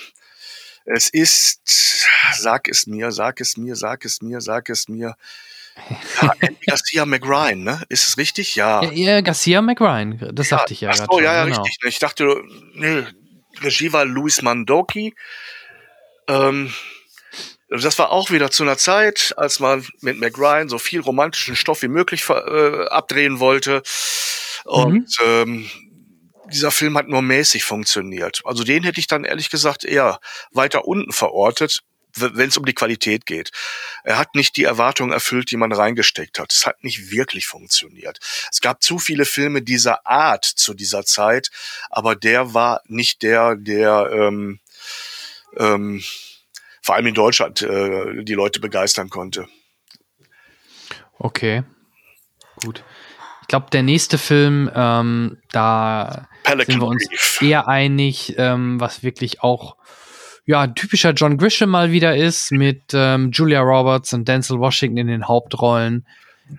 es ist, sag es mir, sag es mir, sag es mir, sag es mir. [LAUGHS] Ja, Garcia McRyan, ne? Ist es richtig? Ja. Ja, ja Garcia McRyan, das ja, sagte ich ja. Ach so, ja, ja, genau. richtig. Ich dachte, ne, Regie war Luis Mandoki. Ähm, das war auch wieder zu einer Zeit, als man mit McRyan so viel romantischen Stoff wie möglich äh, abdrehen wollte. Und mhm. ähm, dieser Film hat nur mäßig funktioniert. Also den hätte ich dann ehrlich gesagt eher weiter unten verortet, wenn es um die Qualität geht. Er hat nicht die Erwartungen erfüllt, die man reingesteckt hat. Es hat nicht wirklich funktioniert. Es gab zu viele Filme dieser Art zu dieser Zeit, aber der war nicht der, der ähm, ähm, vor allem in Deutschland äh, die Leute begeistern konnte. Okay, gut. Ich glaube, der nächste Film, ähm, da Pelican sind wir uns Reef. eher einig, ähm, was wirklich auch ja, typischer John Grisham mal wieder ist, mit ähm, Julia Roberts und Denzel Washington in den Hauptrollen,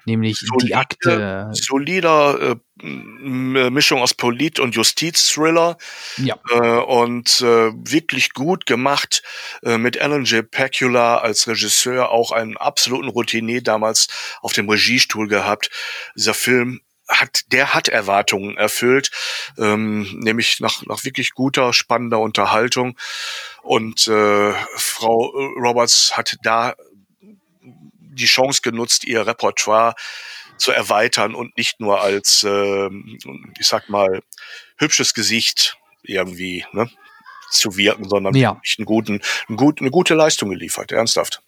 nämlich solide, die Akte. Solider äh, Mischung aus Polit- und Justiz-Thriller. Ja. Äh, und äh, wirklich gut gemacht äh, mit Alan J. Pacula als Regisseur, auch einen absoluten Routinier damals auf dem Regiestuhl gehabt. Dieser Film hat, der hat Erwartungen erfüllt, ähm, nämlich nach, nach wirklich guter, spannender Unterhaltung. Und äh, Frau Roberts hat da die Chance genutzt, ihr Repertoire zu erweitern und nicht nur als, äh, ich sag mal, hübsches Gesicht irgendwie ne, zu wirken, sondern ja. einen guten, einen guten, eine gute Leistung geliefert, ernsthaft.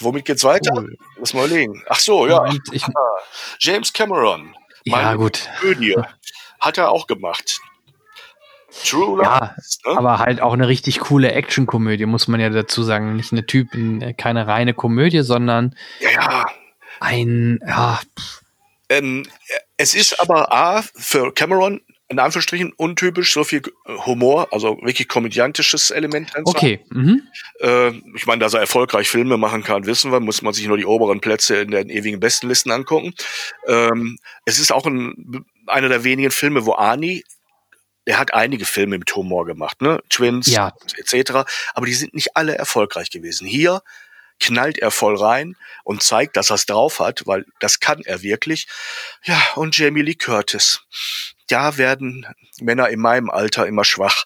Womit geht's weiter? Cool. Lass mal überlegen. Ach so, ja. Ich, ah, James Cameron. Ja, gut. Komödie. Hat er auch gemacht. True Love. Ja, ne? aber halt auch eine richtig coole Actionkomödie, muss man ja dazu sagen. Nicht eine Typ, keine reine Komödie, sondern ja, ein, ja. Ähm, es ist aber A, für Cameron in Anführungsstrichen untypisch, so viel Humor, also wirklich komödiantisches Element. Okay. Mhm. Äh, ich meine, dass er erfolgreich Filme machen kann, wissen wir, muss man sich nur die oberen Plätze in den ewigen Bestenlisten angucken. Ähm, es ist auch ein, einer der wenigen Filme, wo Ani er hat einige Filme mit Humor gemacht, ne? Twins ja. etc. Aber die sind nicht alle erfolgreich gewesen. Hier knallt er voll rein und zeigt, dass er es drauf hat, weil das kann er wirklich. Ja, und Jamie Lee Curtis. Da werden Männer in meinem Alter immer schwach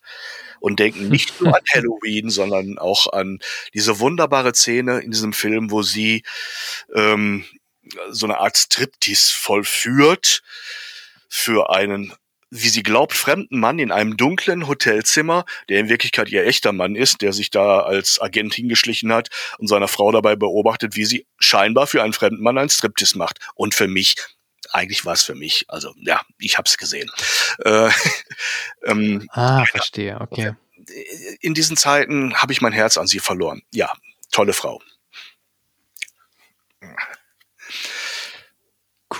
und denken nicht nur an [LAUGHS] Halloween, sondern auch an diese wunderbare Szene in diesem Film, wo sie ähm, so eine Art Striptease vollführt für einen wie sie glaubt, fremden Mann in einem dunklen Hotelzimmer, der in Wirklichkeit ihr echter Mann ist, der sich da als Agent hingeschlichen hat und seiner Frau dabei beobachtet, wie sie scheinbar für einen fremden Mann ein Striptease macht. Und für mich eigentlich war es für mich. Also ja, ich hab's gesehen. Äh, [LAUGHS] ähm, ah, verstehe, okay. In diesen Zeiten habe ich mein Herz an sie verloren. Ja, tolle Frau.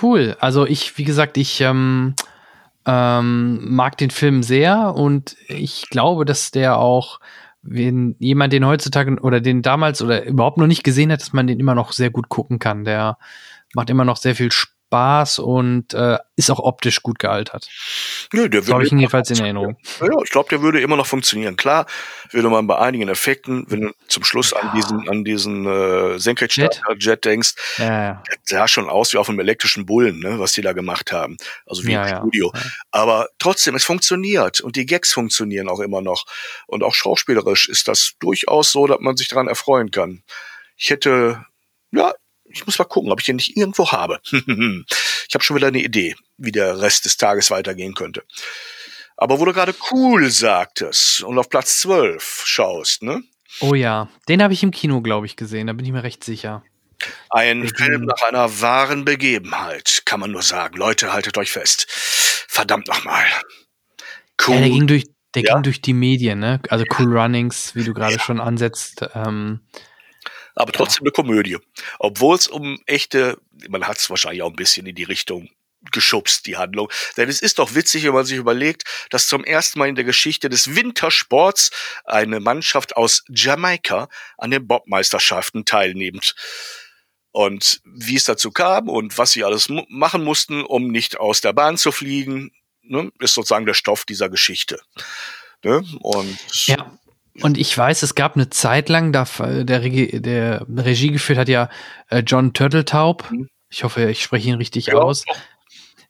Cool. Also ich, wie gesagt, ich ähm, ähm, mag den Film sehr und ich glaube, dass der auch, wenn jemand den heutzutage oder den damals oder überhaupt noch nicht gesehen hat, dass man den immer noch sehr gut gucken kann. Der macht immer noch sehr viel Spaß Spaß und äh, ist auch optisch gut gealtert. Nö, der würde. Habe ich ihn jedenfalls in Erinnerung. Ja, ich glaube, der würde immer noch funktionieren. Klar, würde man bei einigen Effekten, wenn du zum Schluss ja. an diesen, an diesen äh, Senkrechtstarter Jet denkst, ja, sah schon aus wie auf einem elektrischen Bullen, ne, was die da gemacht haben. Also wie im Studio. Aber trotzdem, es funktioniert und die Gags funktionieren auch immer noch. Und auch schauspielerisch ist das durchaus so, dass man sich daran erfreuen kann. Ich hätte, ja, ich muss mal gucken, ob ich den nicht irgendwo habe. [LAUGHS] ich habe schon wieder eine Idee, wie der Rest des Tages weitergehen könnte. Aber wo du gerade cool sagtest und auf Platz 12 schaust, ne? Oh ja, den habe ich im Kino, glaube ich, gesehen, da bin ich mir recht sicher. Ein ich Film nach einer wahren Begebenheit, kann man nur sagen. Leute, haltet euch fest. Verdammt nochmal. Cool. Ja, der ging durch, der ja? ging durch die Medien, ne? Also Cool Runnings, wie du gerade ja. schon ansetzt. Ähm, aber trotzdem ja. eine Komödie. Obwohl es um echte, man hat es wahrscheinlich auch ein bisschen in die Richtung geschubst, die Handlung. Denn es ist doch witzig, wenn man sich überlegt, dass zum ersten Mal in der Geschichte des Wintersports eine Mannschaft aus Jamaika an den Bobmeisterschaften teilnimmt. Und wie es dazu kam und was sie alles machen mussten, um nicht aus der Bahn zu fliegen, ne, ist sozusagen der Stoff dieser Geschichte. Ne? Und ja. Und ich weiß, es gab eine Zeit lang, da der, Regie, der Regie geführt hat ja äh, John Turteltaub. Mhm. Ich hoffe, ich spreche ihn richtig ja. aus.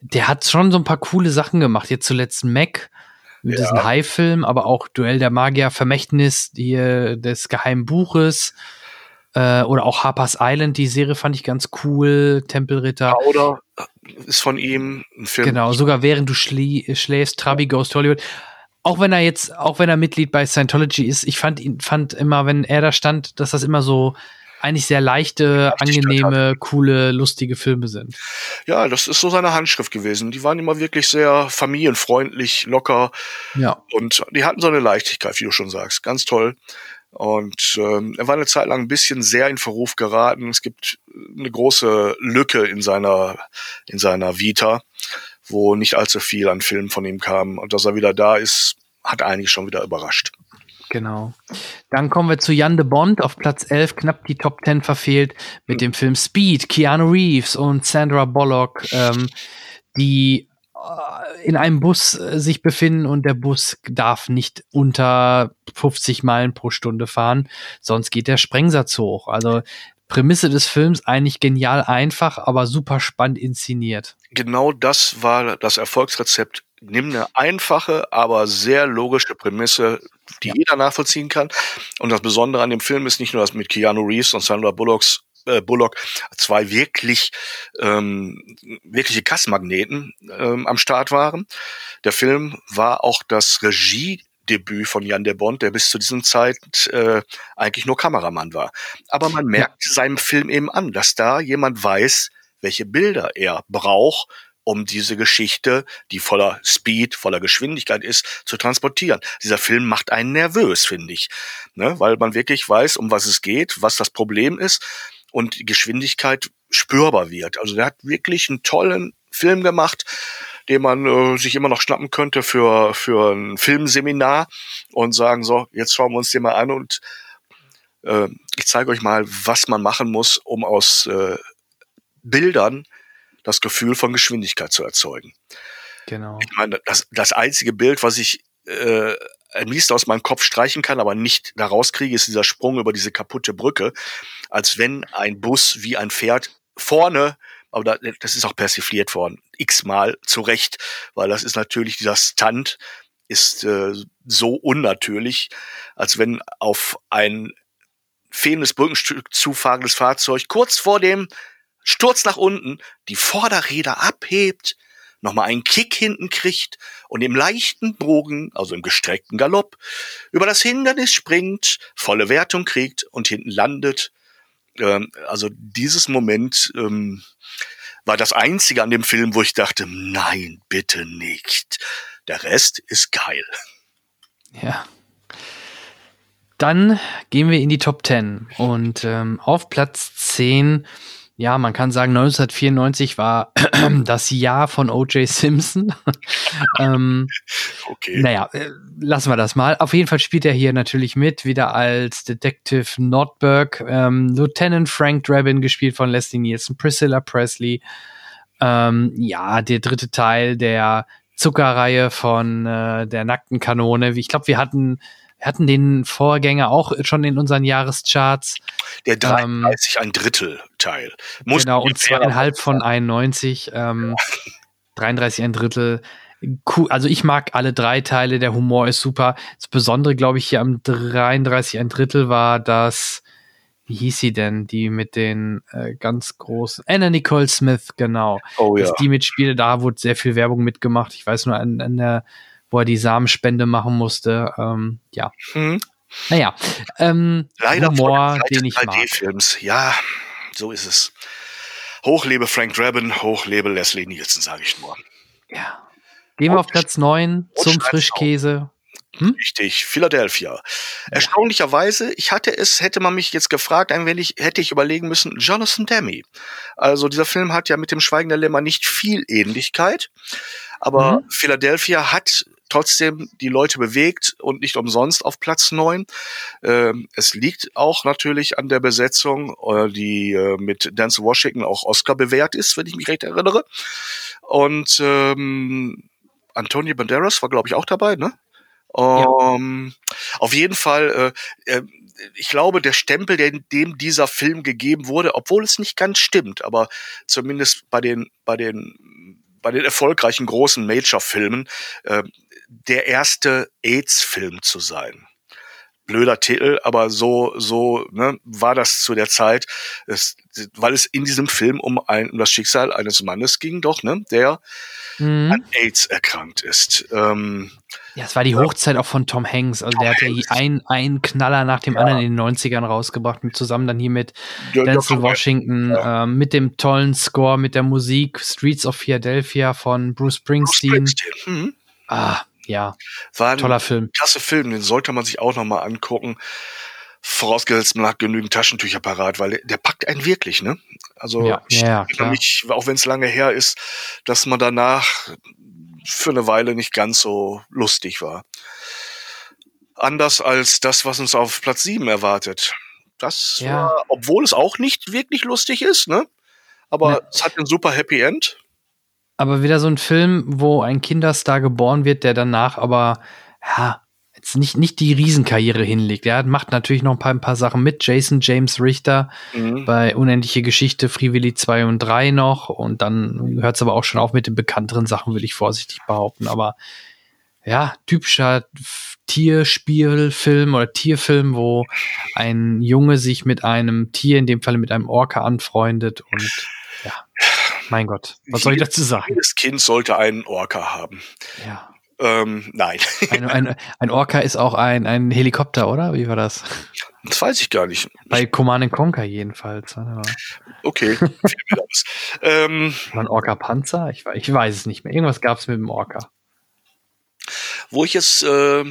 Der hat schon so ein paar coole Sachen gemacht. Jetzt zuletzt Mac mit ja. diesem High-Film, aber auch Duell der Magier, Vermächtnis hier des geheimen Buches äh, oder auch Harper's Island. Die Serie fand ich ganz cool. Tempelritter. Oder ist von ihm ein Film. Genau, sogar während du schläfst, Trabi Ghost Hollywood auch wenn er jetzt, auch wenn er Mitglied bei Scientology ist, ich fand ihn, fand immer, wenn er da stand, dass das immer so eigentlich sehr leichte, angenehme, coole, lustige Filme sind. Ja, das ist so seine Handschrift gewesen. Die waren immer wirklich sehr familienfreundlich, locker. Ja. Und die hatten so eine Leichtigkeit, wie du schon sagst. Ganz toll. Und ähm, er war eine Zeit lang ein bisschen sehr in Verruf geraten. Es gibt eine große Lücke in seiner, in seiner Vita wo nicht allzu viel an Filmen von ihm kam. Und dass er wieder da ist, hat eigentlich schon wieder überrascht. Genau. Dann kommen wir zu Jan de Bond auf Platz 11, knapp die Top 10 verfehlt mit dem Film Speed, Keanu Reeves und Sandra Bullock, ähm, die äh, in einem Bus äh, sich befinden und der Bus darf nicht unter 50 Meilen pro Stunde fahren, sonst geht der Sprengsatz hoch. Also Prämisse des Films eigentlich genial einfach, aber super spannend inszeniert. Genau das war das Erfolgsrezept. Nimm eine einfache, aber sehr logische Prämisse, die ja. jeder nachvollziehen kann. Und das Besondere an dem Film ist nicht nur, dass mit Keanu Reeves und Sandra Bullocks äh, Bullock zwei wirklich ähm, wirkliche Kassmagneten ähm, am Start waren. Der Film war auch das Regie Debüt von Jan de Bond, der bis zu diesem Zeit äh, eigentlich nur Kameramann war. Aber man merkt seinem Film eben an, dass da jemand weiß, welche Bilder er braucht, um diese Geschichte, die voller Speed, voller Geschwindigkeit ist, zu transportieren. Dieser Film macht einen nervös, finde ich, ne? weil man wirklich weiß, um was es geht, was das Problem ist und die Geschwindigkeit spürbar wird. Also der hat wirklich einen tollen Film gemacht, den man äh, sich immer noch schnappen könnte für, für ein Filmseminar und sagen, so, jetzt schauen wir uns den mal an und äh, ich zeige euch mal, was man machen muss, um aus äh, Bildern das Gefühl von Geschwindigkeit zu erzeugen. Genau. Ich meine, das, das einzige Bild, was ich äh, am liebsten aus meinem Kopf streichen kann, aber nicht da rauskriege, ist dieser Sprung über diese kaputte Brücke, als wenn ein Bus wie ein Pferd vorne, aber da, das ist auch persifliert worden, x-mal zu Recht, weil das ist natürlich dieser Stunt, ist äh, so unnatürlich, als wenn auf ein fehlendes Brückenstück zufahrendes Fahrzeug kurz vor dem Sturz nach unten, die Vorderräder abhebt, nochmal einen Kick hinten kriegt und im leichten Bogen, also im gestreckten Galopp, über das Hindernis springt, volle Wertung kriegt und hinten landet. Ähm, also dieses Moment ähm, war das einzige an dem Film, wo ich dachte, nein, bitte nicht. Der Rest ist geil. Ja. Dann gehen wir in die Top 10 und ähm, auf Platz 10 ja, man kann sagen, 1994 war [CLEARS THROAT] das Jahr von O.J. Simpson. [LAUGHS] ähm, okay. Naja, äh, lassen wir das mal. Auf jeden Fall spielt er hier natürlich mit, wieder als Detective Nordberg, ähm, Lieutenant Frank Drabin, gespielt von Leslie Nielsen, Priscilla Presley. Ähm, ja, der dritte Teil der Zuckerreihe von äh, der nackten Kanone. Ich glaube, wir hatten wir hatten den Vorgänger auch schon in unseren Jahrescharts. Der 33, ähm, ein Drittel Teil. Muss genau, und zweieinhalb von 91. Ähm, ja. 33 ein Drittel. Cool. Also ich mag alle drei Teile, der Humor ist super. Das Besondere, glaube ich, hier am 33 ein Drittel war das, wie hieß sie denn, die mit den äh, ganz großen, Anna Nicole Smith, genau. Oh ja. Dass die mitspielte, da wurde sehr viel Werbung mitgemacht. Ich weiß nur an, an der wo er die Samenspende machen musste. Ähm, ja. Hm. Naja, ähm, Leider Humor, den ich mag. Films. Ja, so ist es. Hochlebe Frank Drabin, hochlebe Leslie Nielsen, sage ich nur. Ja. Gehen wir auf Platz 9 zum Frischkäse. Hm? Richtig, Philadelphia. Erstaunlicherweise, ich hatte es, hätte man mich jetzt gefragt, ein wenig, hätte ich überlegen müssen, Jonathan Demme. Also dieser Film hat ja mit dem Schweigen der Lämmer nicht viel Ähnlichkeit, aber mhm. Philadelphia hat trotzdem die Leute bewegt und nicht umsonst auf Platz neun. Ähm, es liegt auch natürlich an der Besetzung, äh, die äh, mit Dance Washington auch Oscar bewährt ist, wenn ich mich recht erinnere. Und ähm, Antonio Banderas war, glaube ich, auch dabei, ne? Um, ja. Auf jeden Fall, äh, äh, ich glaube, der Stempel, der dem dieser Film gegeben wurde, obwohl es nicht ganz stimmt, aber zumindest bei den, bei den, bei den erfolgreichen großen Major-Filmen, äh, der erste AIDS-Film zu sein. Blöder Titel, aber so so ne, war das zu der Zeit, es, weil es in diesem Film um, ein, um das Schicksal eines Mannes ging, doch ne, der mhm. an AIDS erkrankt ist. Ähm, ja, es war die Hochzeit auch von Tom Hanks. Also Tom der hat ja einen, einen Knaller nach dem ja. anderen in den 90ern rausgebracht, zusammen dann hier mit ja, Denzel Washington, ja. äh, mit dem tollen Score, mit der Musik Streets of Philadelphia von Bruce Springsteen. Bruce Springsteen. Mhm. Ah, ja, war ein toller Film. Klasse Film, den sollte man sich auch nochmal angucken. Vorausgesetzt man hat genügend Taschentücher parat, weil der, packt einen wirklich, ne? Also ja, ich ja, ja mich, auch wenn es lange her ist, dass man danach für eine Weile nicht ganz so lustig war. Anders als das, was uns auf Platz 7 erwartet. Das ja. war, obwohl es auch nicht wirklich lustig ist, ne? Aber ja. es hat ein super Happy End aber wieder so ein Film, wo ein Kinderstar geboren wird, der danach aber, ja, jetzt nicht, nicht die Riesenkarriere hinlegt. Er macht natürlich noch ein paar, ein paar Sachen mit. Jason James Richter mhm. bei Unendliche Geschichte, Frivilli 2 und 3 noch. Und dann hört es aber auch schon auf mit den bekannteren Sachen, würde ich vorsichtig behaupten. Aber ja, typischer Tierspielfilm oder Tierfilm, wo ein Junge sich mit einem Tier, in dem Fall mit einem Orca anfreundet und ja. Mein Gott, was soll ich dazu sagen? Jedes Kind sollte einen Orca haben. Ja. Ähm, nein. Ein, ein, ein Orca ist auch ein, ein Helikopter, oder? Wie war das? Das weiß ich gar nicht. Bei Command Conquer jedenfalls. Okay. [LAUGHS] ähm, ein Orca-Panzer? Ich, ich, weiß es nicht mehr. Irgendwas gab es mit dem Orca. Wo ich jetzt, äh,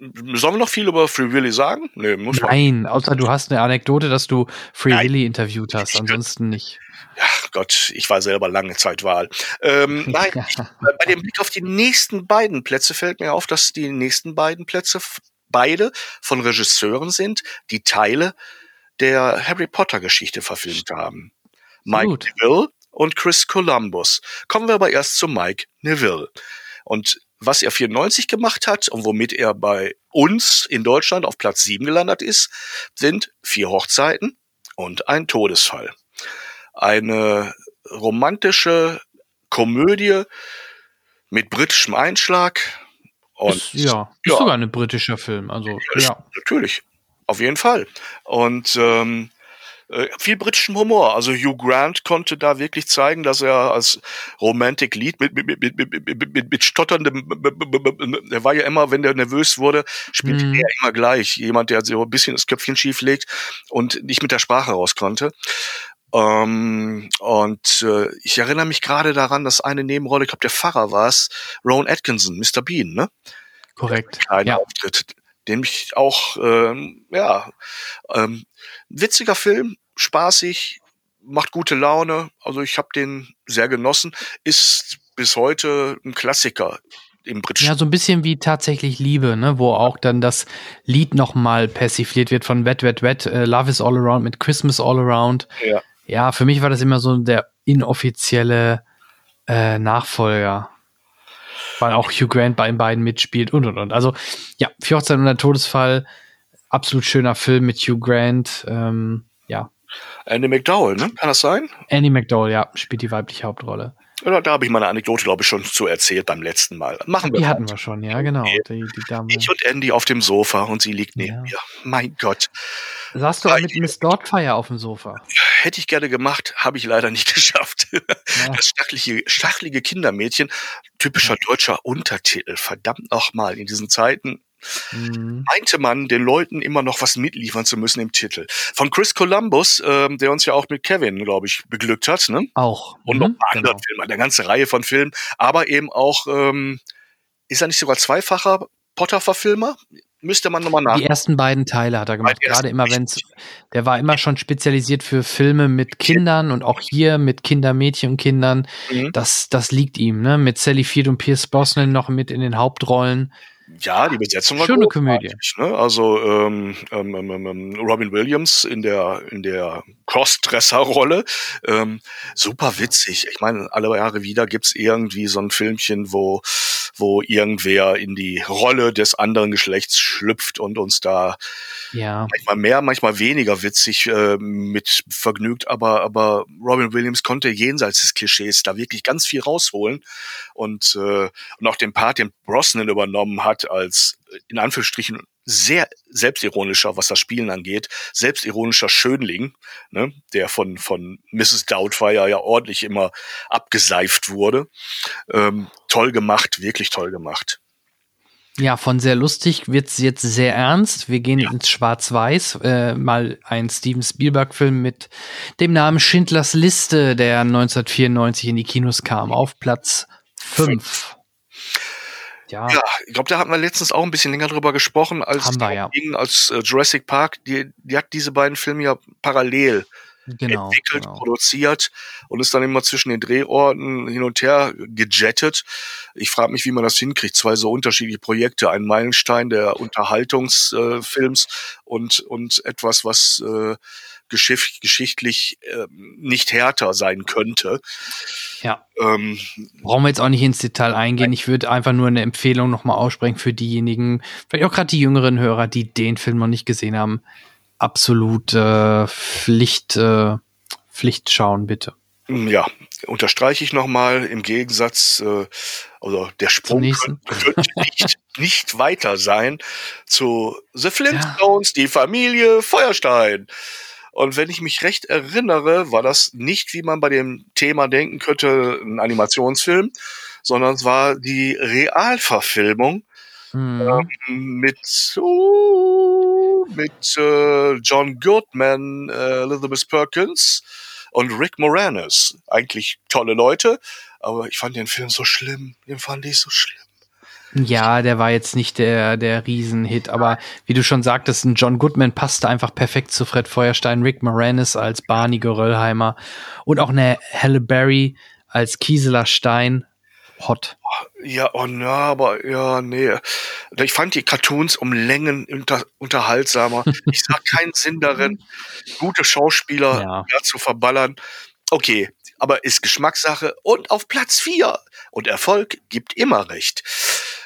sollen wir noch viel über Free Willy sagen? Nee, muss Nein, man. außer du hast eine Anekdote, dass du Free Nein. Willy interviewt hast, ansonsten nicht. Ja, Gott, ich war selber lange Zeit Wahl. Ähm, [LAUGHS] nein, ich, bei dem Blick auf die nächsten beiden Plätze fällt mir auf, dass die nächsten beiden Plätze beide von Regisseuren sind, die Teile der Harry Potter Geschichte verfilmt haben. Mike Gut. Neville und Chris Columbus. Kommen wir aber erst zu Mike Neville. Und was er 94 gemacht hat und womit er bei uns in Deutschland auf Platz 7 gelandet ist, sind vier Hochzeiten und ein Todesfall. Eine romantische Komödie mit britischem Einschlag, und ist, ja, ist ja. sogar ein britischer Film. Also ja. Natürlich, auf jeden Fall. Und ähm, äh, viel britischen Humor. Also Hugh Grant konnte da wirklich zeigen, dass er als Romantic Lead mit, mit, mit, mit, mit, mit, stotterndem, er war ja immer, wenn der nervös wurde, spielte mhm. er immer gleich. Jemand, der so ein bisschen das Köpfchen schief legt und nicht mit der Sprache raus konnte. Ähm, und äh, ich erinnere mich gerade daran, dass eine Nebenrolle, ich glaube, der Pfarrer war es, Rowan Atkinson, Mr. Bean, ne? Korrekt. Ein ja. Auftritt, den mich auch, ähm, ja, ähm, witziger Film, spaßig, macht gute Laune. Also ich habe den sehr genossen, ist bis heute ein Klassiker im britischen. Ja, so ein bisschen wie tatsächlich Liebe, ne, wo auch dann das Lied nochmal persifliert wird von Wet Wet Wet, uh, Love is All Around mit Christmas All Around. Ja ja, für mich war das immer so der inoffizielle äh, Nachfolger. Weil auch Hugh Grant bei den beiden mitspielt und und und. Also, ja, 14 und der Todesfall, absolut schöner Film mit Hugh Grant. Ähm, ja. Andy McDowell, ne? Kann das sein? Andy McDowell, ja, spielt die weibliche Hauptrolle. Ja, da habe ich meine Anekdote, glaube ich, schon zu erzählt beim letzten Mal. Machen wir. Die hatten wir schon, ja, genau. Die, die. Ich und Andy auf dem Sofa und sie liegt neben ja. mir. Mein Gott. Saßt du auch mit Miss Dortfire auf dem Sofa? Hätte ich gerne gemacht, habe ich leider nicht [LAUGHS] geschafft. Ja. Das stachliche, stachlige Kindermädchen, typischer deutscher Untertitel. Verdammt nochmal, in diesen Zeiten Mhm. meinte man, den Leuten immer noch was mitliefern zu müssen im Titel. Von Chris Columbus, ähm, der uns ja auch mit Kevin, glaube ich, beglückt hat. Ne? Auch. Und mhm, noch ein anderen genau. Film, eine ganze Reihe von Filmen. Aber eben auch, ähm, ist er nicht sogar zweifacher Potter-Verfilmer? Müsste man nochmal nach. Die ersten beiden Teile hat er gemacht. Gerade immer, wenn es, der war immer schon spezialisiert für Filme mit Kindern und auch hier mit Kinder, Mädchen und Kindern. Mhm. Das, das liegt ihm, ne? Mit Sally Field und Pierce Brosnan noch mit in den Hauptrollen. Ja, die Besetzung war Schöne Komödie. Ne? Also ähm, ähm, ähm, ähm, Robin Williams in der in der Crossdresser-Rolle, ähm, super witzig. Ich meine, alle Jahre wieder gibt's irgendwie so ein Filmchen, wo wo irgendwer in die Rolle des anderen Geschlechts schlüpft und uns da ja. manchmal mehr, manchmal weniger witzig äh, mit vergnügt. Aber aber Robin Williams konnte jenseits des Klischees da wirklich ganz viel rausholen und äh, und auch den Part, den Brosnan übernommen hat als in Anführungsstrichen sehr selbstironischer, was das Spielen angeht, selbstironischer Schönling, ne, der von, von Mrs. Doubtfire ja ordentlich immer abgeseift wurde. Ähm, toll gemacht, wirklich toll gemacht. Ja, von sehr lustig wird's jetzt sehr ernst. Wir gehen ja. ins Schwarz-Weiß. Äh, mal ein Steven Spielberg-Film mit dem Namen Schindlers Liste, der 1994 in die Kinos kam, auf Platz 5. Ja, ja ich glaube, da hatten wir letztens auch ein bisschen länger drüber gesprochen, als, wir, ja. als äh, Jurassic Park, die, die hat diese beiden Filme ja parallel genau, entwickelt, genau. produziert und ist dann immer zwischen den Drehorten hin und her gejettet. Ich frage mich, wie man das hinkriegt. Zwei so unterschiedliche Projekte, ein Meilenstein der Unterhaltungsfilms äh, und, und etwas, was äh, geschicht, geschichtlich äh, nicht härter sein könnte. Ja. Ähm, Brauchen wir jetzt auch nicht ins Detail eingehen. Ich würde einfach nur eine Empfehlung nochmal aussprechen für diejenigen, vielleicht auch gerade die jüngeren Hörer, die den Film noch nicht gesehen haben. Absolut äh, Pflicht, äh, Pflicht schauen, bitte. Ja, unterstreiche ich nochmal im Gegensatz, äh, also der Sprung könnte nicht, [LAUGHS] nicht weiter sein zu The Flintstones, ja. die Familie Feuerstein. Und wenn ich mich recht erinnere, war das nicht, wie man bei dem Thema denken könnte, ein Animationsfilm, sondern es war die Realverfilmung Mhm. ähm, mit uh, mit äh, John Goodman, äh, Elizabeth Perkins und Rick Moranis. Eigentlich tolle Leute, aber ich fand den Film so schlimm. Den fand ich so schlimm. Ja, der war jetzt nicht der, der Riesenhit, aber wie du schon sagtest, ein John Goodman passte einfach perfekt zu Fred Feuerstein, Rick Moranis als Barney Geröllheimer und auch eine Halle Berry als Kieseler Stein. Hot. Ja, oh na, aber ja, nee. Ich fand die Cartoons um Längen unter, unterhaltsamer. [LAUGHS] Ich sah keinen Sinn darin, gute Schauspieler Ja. zu verballern. Okay, aber ist Geschmackssache. Und auf Platz vier Und Erfolg gibt immer recht.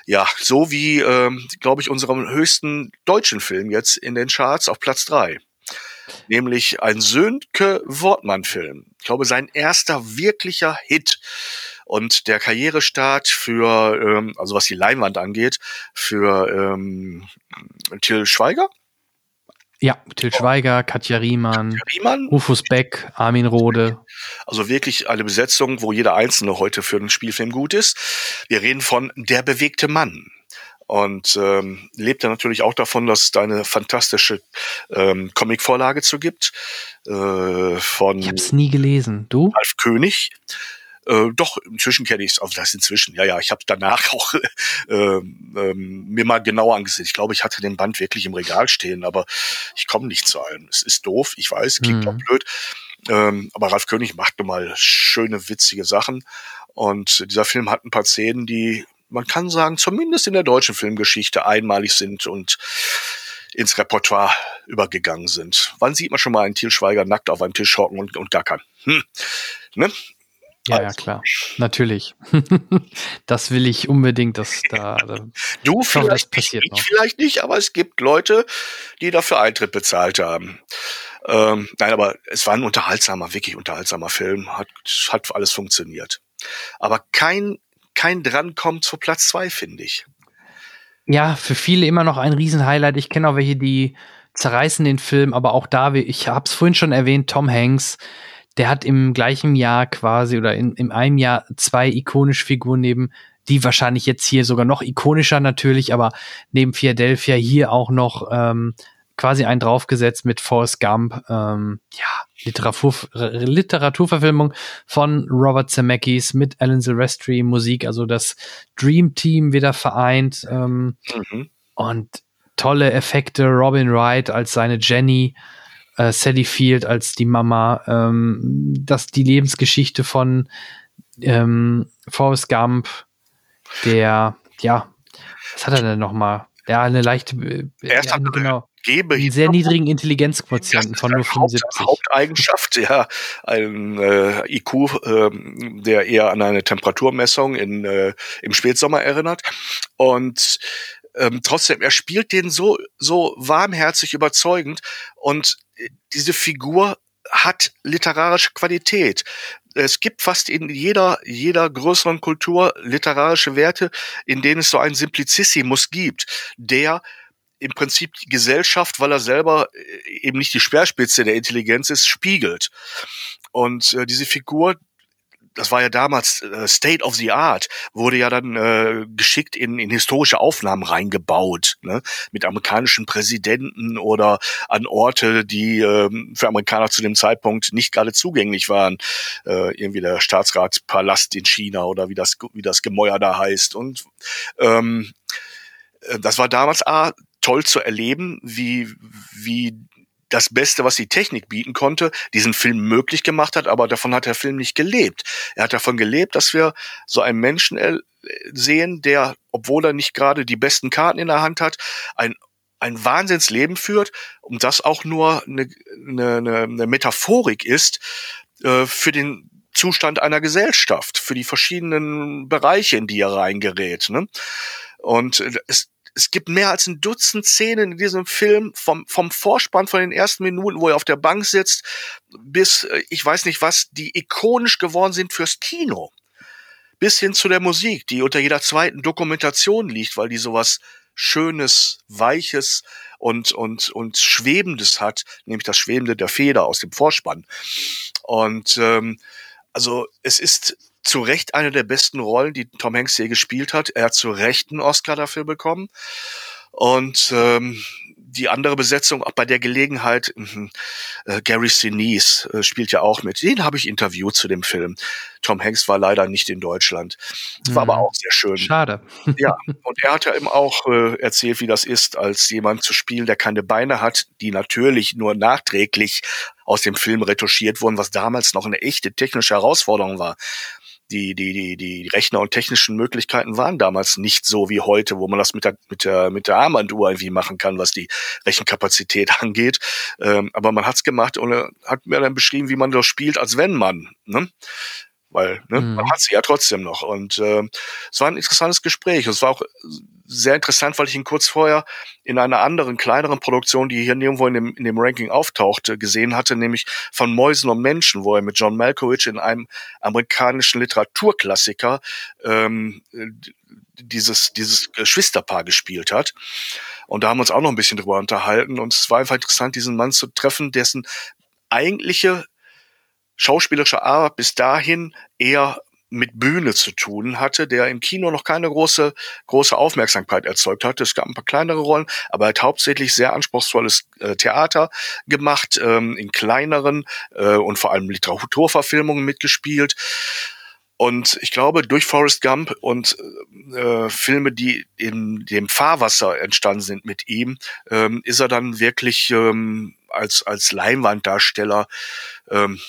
Ja, so wie, ähm, glaube ich, unserem höchsten deutschen Film jetzt in den Charts auf Platz drei, Nämlich ein Sönke Wortmann-Film. Ich glaube, sein erster wirklicher Hit. Und der Karrierestart für, ähm, also was die Leinwand angeht, für ähm, Till Schweiger, Ja, Till Schweiger, Katja Riemann, Riemann, Rufus Beck, Armin Rohde. Also wirklich eine Besetzung, wo jeder Einzelne heute für einen Spielfilm gut ist. Wir reden von Der bewegte Mann. Und ähm, lebt ja natürlich auch davon, dass es da eine fantastische ähm, Comicvorlage zu gibt. Äh, von Ich hab's nie gelesen. Du? Ralf König. Äh, doch, inzwischen kenne ich es. Also das inzwischen. Ja, ja, ich habe danach [LAUGHS] auch ähm, ähm, mir mal genauer angesehen. Ich glaube, ich hatte den Band wirklich im Regal stehen, aber ich komme nicht zu allem. Es ist doof, ich weiß, klingt Mhm. auch blöd. Ähm, aber Ralf König macht nun mal schöne, witzige Sachen. Und dieser Film hat ein paar Szenen, die, man kann sagen, zumindest in der deutschen Filmgeschichte einmalig sind und ins Repertoire übergegangen sind. Wann sieht man schon mal einen Til Schweiger nackt auf einem Tisch hocken und, und gackern? Hm. Ne? Ja, ja, Also. klar. Natürlich. [LAUGHS] das will ich unbedingt, dass da. da Du Ich hoffe, das vielleicht, passiert nicht, noch. ich vielleicht nicht, aber es gibt Leute, die dafür Eintritt bezahlt haben. Ähm, nein, aber es war ein unterhaltsamer, wirklich unterhaltsamer Film. Hat, hat alles funktioniert. Aber kein, kein Drankommen zu Platz zwei, finde ich. ja, für viele immer noch ein Riesenhighlight. Ich kenne auch welche, die zerreißen den Film, aber auch da, wie- ich habe es vorhin schon erwähnt, Tom Hanks, der hat im gleichen Jahr quasi oder in, in einem Jahr zwei ikonische Figuren neben, die wahrscheinlich jetzt hier sogar noch ikonischer natürlich, aber neben Philadelphia hier auch noch ähm, quasi einen draufgesetzt mit Forrest Gump. Ähm, ja, Literatur, Literaturverfilmung von Robert Zemeckis mit Alan Silvestri Musik, also das Dream Team wieder vereint. Ähm, Mhm. und tolle Effekte, Robin Wright als seine Jenny, äh, Sally Field als die Mama, ähm, dass die Lebensgeschichte von ähm, Forrest Gump, der, ja, was hat er denn noch mal? Ja, eine leichte, äh, Erst ja, hat genau, Gebe einen sehr niedrigen Intelligenzquotienten von nur 75. Haupt, Haupteigenschaft, ja, ein äh, IQ, ähm, der eher an eine Temperaturmessung in, äh, im Spätsommer erinnert. Und ähm, trotzdem, er spielt den so, so warmherzig überzeugend und äh, diese Figur hat literarische Qualität. Es gibt fast in jeder, jeder größeren Kultur literarische Werte, in denen es so einen Simplicissimus gibt, der im Prinzip die Gesellschaft, weil er selber äh, eben nicht die Speerspitze der Intelligenz ist, spiegelt. Und äh, diese Figur, das war ja damals äh, State of the Art, wurde ja dann äh, geschickt in, in historische Aufnahmen reingebaut, ne? mit amerikanischen Präsidenten oder an Orte, die ähm, für Amerikaner zu dem Zeitpunkt nicht gerade zugänglich waren. Äh, irgendwie der Staatsratspalast in China oder wie das, wie das Gemäuer da heißt. Und ähm, äh, das war damals A, toll zu erleben, wie, wie das Beste, was die Technik bieten konnte, diesen Film möglich gemacht hat, aber davon hat der Film nicht gelebt. Er hat davon gelebt, dass wir so einen Menschen äh, sehen, der, obwohl er nicht gerade die besten Karten in der Hand hat, ein ein Wahnsinnsleben führt und das auch nur eine, eine, eine, Metaphorik ist äh, für den Zustand einer Gesellschaft, für die verschiedenen Bereiche, in die er reingerät. Ne? Und äh, es, es gibt mehr als ein Dutzend Szenen in diesem Film, vom, vom Vorspann von den ersten Minuten, wo er auf der Bank sitzt, bis, äh, ich weiß nicht was, die ikonisch geworden sind fürs Kino. Bis hin zu der Musik, die unter jeder zweiten Dokumentation liegt, weil die sowas Schönes, Weiches und, und, und Schwebendes hat, nämlich das Schwebende der Feder aus dem Vorspann. Und ähm, also es ist zu Recht eine der besten Rollen, die Tom Hanks je gespielt hat. Er hat zu Recht einen Oscar dafür bekommen. Und ähm, die andere Besetzung, auch bei der Gelegenheit, mh, äh, Gary Sinise äh, spielt ja auch mit. Den habe ich interviewt zu dem Film. Tom Hanks war leider nicht in Deutschland. Das war mhm. aber auch sehr schön. Schade. [LAUGHS] ja, und er hat ja eben auch äh, erzählt, wie das ist, als jemand zu spielen, der keine Beine hat, die natürlich nur nachträglich aus dem Film retuschiert wurden, was damals noch eine echte technische Herausforderung war die, die, die, die Rechner und technischen Möglichkeiten waren damals nicht so wie heute, wo man das mit der, mit der, mit der Armbanduhr irgendwie machen kann, was die Rechenkapazität [LAUGHS] angeht. Ähm, aber man hat's gemacht und hat mir dann beschrieben, wie man das spielt, als wenn man. Ne? weil ne, mhm. man hat sie ja trotzdem noch. Und äh, es war ein interessantes Gespräch. Es war auch sehr interessant, weil ich ihn kurz vorher in einer anderen, kleineren Produktion, die hier nirgendwo in dem, in dem Ranking auftauchte, gesehen hatte, nämlich von Mäusen und Menschen, wo er mit John Malkovich in einem amerikanischen Literaturklassiker ähm, dieses, dieses Geschwisterpaar gespielt hat. Und da haben wir uns auch noch ein bisschen drüber unterhalten. Und es war einfach interessant, diesen Mann zu treffen, dessen eigentliche schauspielerische Art bis dahin eher mit Bühne zu tun hatte, der im Kino noch keine große, große Aufmerksamkeit erzeugt hatte. Es gab ein paar kleinere Rollen, aber er hat hauptsächlich sehr anspruchsvolles äh, Theater gemacht, ähm, in kleineren äh, und vor allem Literaturverfilmungen mitgespielt. Und ich glaube, durch Forrest Gump und äh, Filme, die in dem Fahrwasser entstanden sind mit ihm, ähm, ist er dann wirklich ähm, als, als Leinwanddarsteller ähm,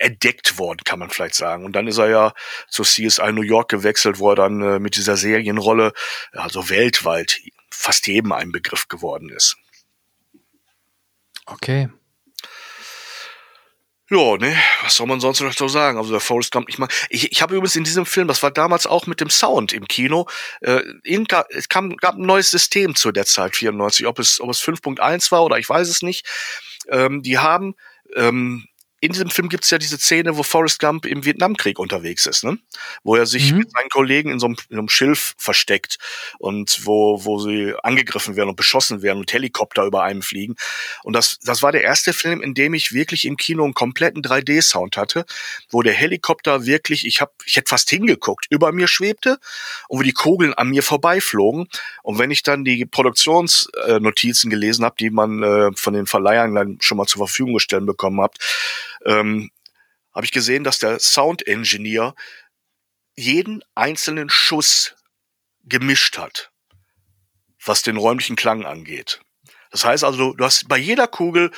entdeckt worden, kann man vielleicht sagen. Und dann ist er ja zu CSI New York gewechselt, wo er dann äh, mit dieser Serienrolle, also weltweit, fast jedem ein Begriff geworden ist. Okay. Ja, ne, was soll man sonst noch so sagen? Also der Forrest Gump, ich mag. Ich, ich habe übrigens in diesem Film, das war damals auch mit dem Sound im Kino, äh, es kam, gab ein neues System zu der Zeit, 94, ob es, ob es 5.1 war oder ich weiß es nicht. Ähm, die haben ähm, in diesem Film gibt es ja diese Szene, wo Forrest Gump im Vietnamkrieg unterwegs ist, ne? Wo er sich mhm. mit seinen Kollegen in so, einem, in so einem Schilf versteckt und wo, wo sie angegriffen werden und beschossen werden und Helikopter über einem fliegen. Und das, das war der erste Film, in dem ich wirklich im Kino einen kompletten 3D-Sound hatte, wo der Helikopter wirklich, ich hab, ich hätte fast hingeguckt, über mir schwebte und wo die Kugeln an mir vorbeiflogen. Und wenn ich dann die Produktionsnotizen gelesen habe, die man äh, von den Verleihern dann schon mal zur Verfügung gestellt bekommen hat, ähm, habe ich gesehen, dass der Sound Engineer jeden einzelnen Schuss gemischt hat, was den räumlichen Klang angeht. Das heißt also, du hast bei jeder Kugel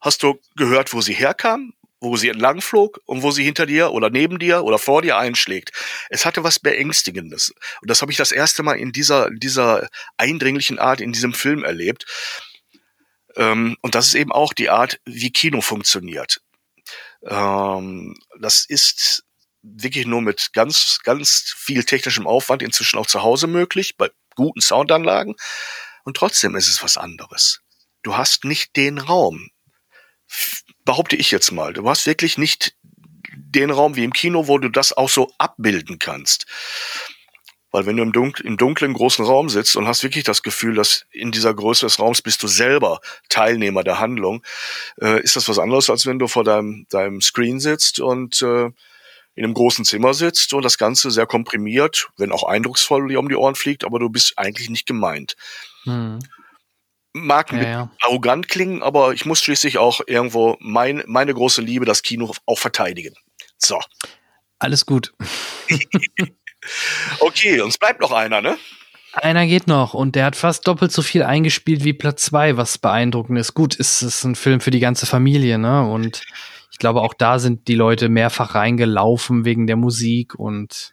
hast du gehört, wo sie herkam, wo sie entlang flog und wo sie hinter dir oder neben dir oder vor dir einschlägt. Es hatte was Beängstigendes. Und das habe ich das erste Mal in dieser, dieser eindringlichen Art in diesem Film erlebt. Ähm, und das ist eben auch die Art, wie Kino funktioniert. Ähm, das ist wirklich nur mit ganz, ganz viel technischem Aufwand inzwischen auch zu Hause möglich, bei guten Soundanlagen. Und trotzdem ist es was anderes. Du hast nicht den Raum. Behaupte ich jetzt mal. Du hast wirklich nicht den Raum wie im Kino, wo du das auch so abbilden kannst. Weil wenn du im, Dun im dunklen großen Raum sitzt und hast wirklich das Gefühl, dass in dieser Größe des Raums bist du selber Teilnehmer der Handlung, äh, ist das was anderes, als wenn du vor deinem, deinem Screen sitzt und äh, in einem großen Zimmer sitzt und das Ganze sehr komprimiert, wenn auch eindrucksvoll dir um die Ohren fliegt, aber du bist eigentlich nicht gemeint. Hm. Mag ja, ja. arrogant klingen, aber ich muss schließlich auch irgendwo mein, meine große Liebe, das Kino, auch verteidigen. So. Alles gut. [LAUGHS] Okay, uns bleibt noch einer, ne? Einer geht noch und der hat fast doppelt so viel eingespielt wie Platz zwei, was beeindruckend ist. Gut, ist es ein Film für die ganze Familie, ne? Und ich glaube, auch da sind die Leute mehrfach reingelaufen wegen der Musik und.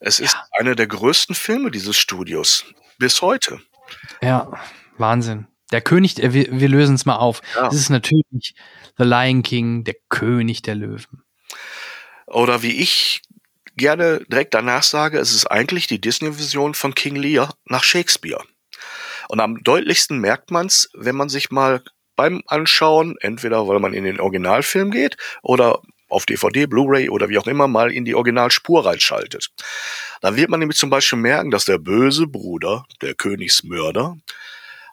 Es ist ja. einer der größten Filme dieses Studios bis heute. Ja, Wahnsinn. Der König, äh, wir, wir lösen es mal auf. Ja. Es ist natürlich The Lion King, der König der Löwen. Oder wie ich gerne direkt danach sage, es ist eigentlich die Disney-Vision von King Lear nach Shakespeare. Und am deutlichsten merkt man es, wenn man sich mal beim Anschauen, entweder weil man in den Originalfilm geht oder auf DVD, Blu-ray oder wie auch immer mal in die Originalspur reinschaltet. Dann wird man nämlich zum Beispiel merken, dass der böse Bruder, der Königsmörder,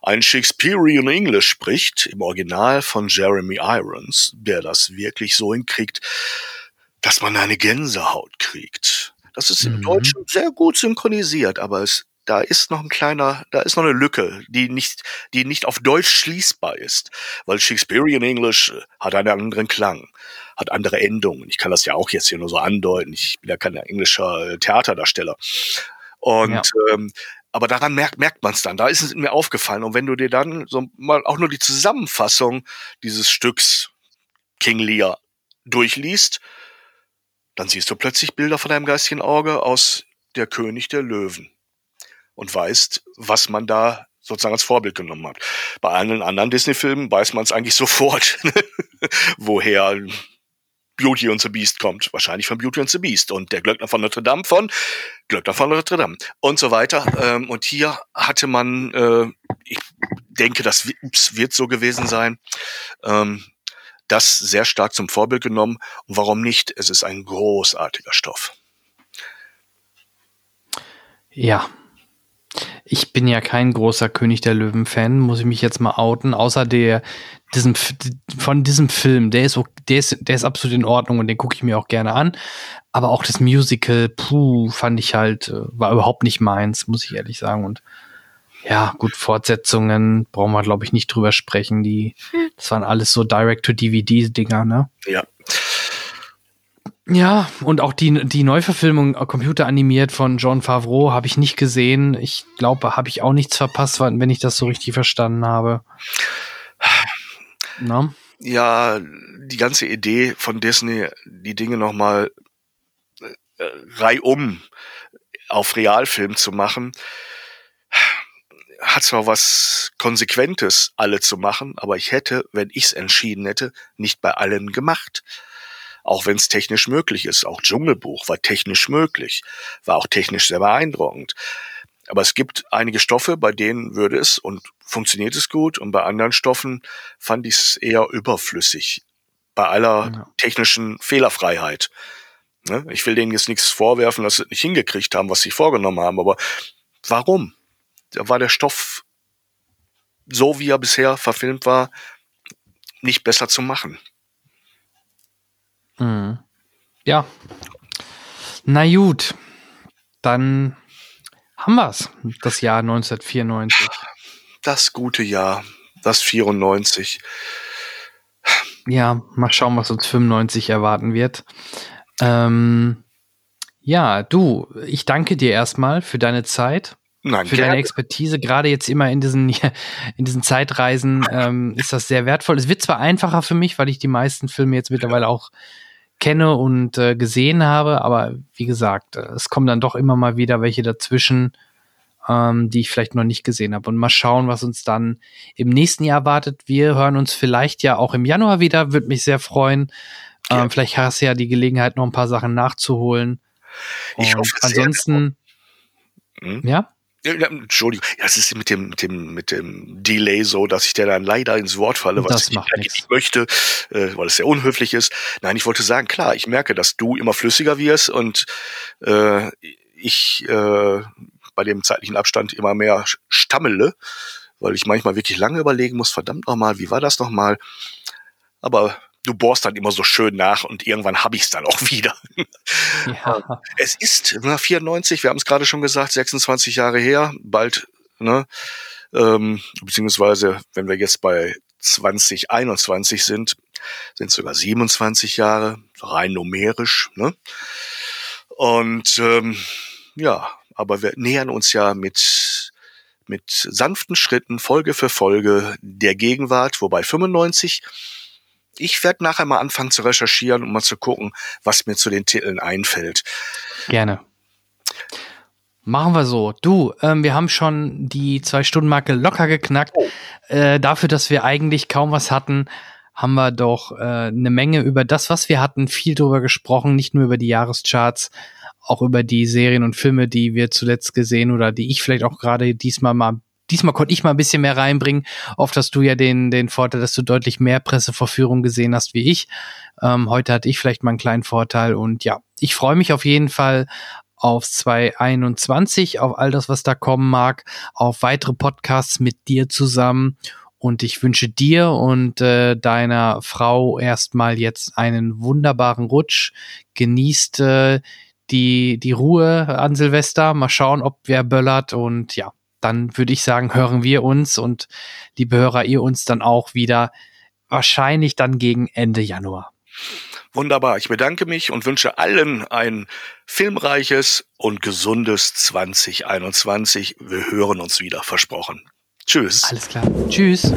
ein Shakespearean English spricht, im Original von Jeremy Irons, der das wirklich so hinkriegt, dass man eine Gänsehaut kriegt. Das ist im mhm. Deutschen sehr gut synchronisiert, aber es da ist noch ein kleiner, da ist noch eine Lücke, die nicht, die nicht auf Deutsch schließbar ist, weil Shakespearean English hat einen anderen Klang, hat andere Endungen. Ich kann das ja auch jetzt hier nur so andeuten. Ich bin ja kein englischer Theaterdarsteller. Und ja. ähm, aber daran merkt, merkt man es dann. Da ist es mir aufgefallen. Und wenn du dir dann so mal auch nur die Zusammenfassung dieses Stücks King Lear durchliest, dann siehst du plötzlich Bilder von deinem geistigen Auge aus Der König der Löwen und weißt, was man da sozusagen als Vorbild genommen hat. Bei allen anderen Disney-Filmen weiß man es eigentlich [LAUGHS] sofort, woher Beauty and the Beast kommt. Wahrscheinlich von Beauty and the Beast und der Glöckner von Notre Dame von Glöckner von Notre Dame und so weiter. Ähm, und hier hatte man, äh, ich denke, das wird so gewesen sein, ähm, das sehr stark zum Vorbild genommen. Und warum nicht? Es ist ein großartiger Stoff. Ja, ich bin ja kein großer König der Löwen-Fan, muss ich mich jetzt mal outen, außer der, diesem, von diesem Film. Der ist, der ist, der ist absolut in Ordnung und den gucke ich mir auch gerne an. Aber auch das Musical, puh, fand ich halt, äh, war überhaupt nicht meins, muss ich ehrlich sagen. Und ja, gut, Fortsetzungen brauchen wir, glaube ich, nicht drüber sprechen. Die, das waren alles so Direct-to-DVD-Dinger, ne? Ja. Ja, und auch die, die Neuverfilmung äh, computeranimiert von John Favreau habe ich nicht gesehen. Ich glaube, habe ich auch nichts verpasst, wenn ich das so richtig verstanden habe. Na? Ja, die ganze Idee von Disney, die Dinge nochmal äh, reihum auf Realfilm zu machen, hat zwar was Konsequentes, alle zu machen, aber ich hätte, wenn ich es entschieden hätte, nicht bei allen gemacht auch wenn es technisch möglich ist. Auch Dschungelbuch war technisch möglich, war auch technisch sehr beeindruckend. Aber es gibt einige Stoffe, bei denen würde es und funktioniert es gut und bei anderen Stoffen fand ich es eher überflüssig. Bei aller ja. technischen Fehlerfreiheit. Ne? Ich will denen jetzt nichts vorwerfen, dass sie nicht hingekriegt haben, was sie vorgenommen haben, aber warum? Da war der Stoff so, wie er bisher verfilmt war, nicht besser zu machen. Mhm. Ja. Na gut, dann haben wir es. Das Jahr 1994. Das gute Jahr, das 94. Ja, mal schauen, was uns 95 erwarten wird. Ähm, ja, du, ich danke dir erstmal für deine Zeit. Nein, für gerne. deine Expertise, gerade jetzt immer in diesen, [LAUGHS] in diesen Zeitreisen, ähm, ist das sehr wertvoll. Es wird zwar einfacher für mich, weil ich die meisten Filme jetzt mittlerweile auch kenne und äh, gesehen habe, aber wie gesagt, äh, es kommen dann doch immer mal wieder welche dazwischen, ähm, die ich vielleicht noch nicht gesehen habe. Und mal schauen, was uns dann im nächsten Jahr wartet. Wir hören uns vielleicht ja auch im Januar wieder, würde mich sehr freuen. Ähm, ja. Vielleicht hast du ja die Gelegenheit, noch ein paar Sachen nachzuholen. Ich hoffe, ansonsten, hm? ja. Entschuldigung, ja, es ist mit dem, mit dem, mit dem Delay so, dass ich dir dann leider ins Wort falle, was das ich eigentlich nicht möchte, äh, weil es sehr unhöflich ist. Nein, ich wollte sagen, klar, ich merke, dass du immer flüssiger wirst und äh, ich äh, bei dem zeitlichen Abstand immer mehr stammele, weil ich manchmal wirklich lange überlegen muss, verdammt nochmal, wie war das nochmal? Aber du bohrst dann immer so schön nach und irgendwann habe ich es dann auch wieder. [LAUGHS] Ja. Es ist na, 94, wir haben es gerade schon gesagt, 26 Jahre her, bald, ne? Ähm, beziehungsweise, wenn wir jetzt bei 2021 sind, sind es sogar 27 Jahre, rein numerisch. Ne? Und ähm, ja, aber wir nähern uns ja mit mit sanften Schritten Folge für Folge der Gegenwart, wobei 95 ich werde nachher mal anfangen zu recherchieren, um mal zu gucken, was mir zu den Titeln einfällt. Gerne. Machen wir so. Du, ähm, wir haben schon die Zwei-Stunden-Marke locker geknackt. Äh, dafür, dass wir eigentlich kaum was hatten, haben wir doch äh, eine Menge über das, was wir hatten, viel drüber gesprochen, nicht nur über die Jahrescharts, auch über die Serien und Filme, die wir zuletzt gesehen oder die ich vielleicht auch gerade diesmal mal diesmal konnte ich mal ein bisschen mehr reinbringen. Oft hast du ja den, den Vorteil, dass du deutlich mehr Presseverführung gesehen hast wie ich. Ähm, heute hatte ich vielleicht mal einen kleinen Vorteil und ja, ich freue mich auf jeden Fall auf 2021, auf all das, was da kommen mag, auf weitere Podcasts mit dir zusammen Und ich wünsche dir und äh, deiner Frau erstmal jetzt einen wunderbaren Rutsch. Genießt äh, die, die Ruhe an Silvester. Mal schauen, ob wer böllert. Und ja, dann würde ich sagen, hören wir uns und liebe Hörer, ihr uns dann auch wieder. Wahrscheinlich dann gegen Ende Januar. Wunderbar. Ich bedanke mich und wünsche allen ein filmreiches und gesundes 2021. Wir hören uns wieder, versprochen. Tschüss. Alles klar. Tschüss.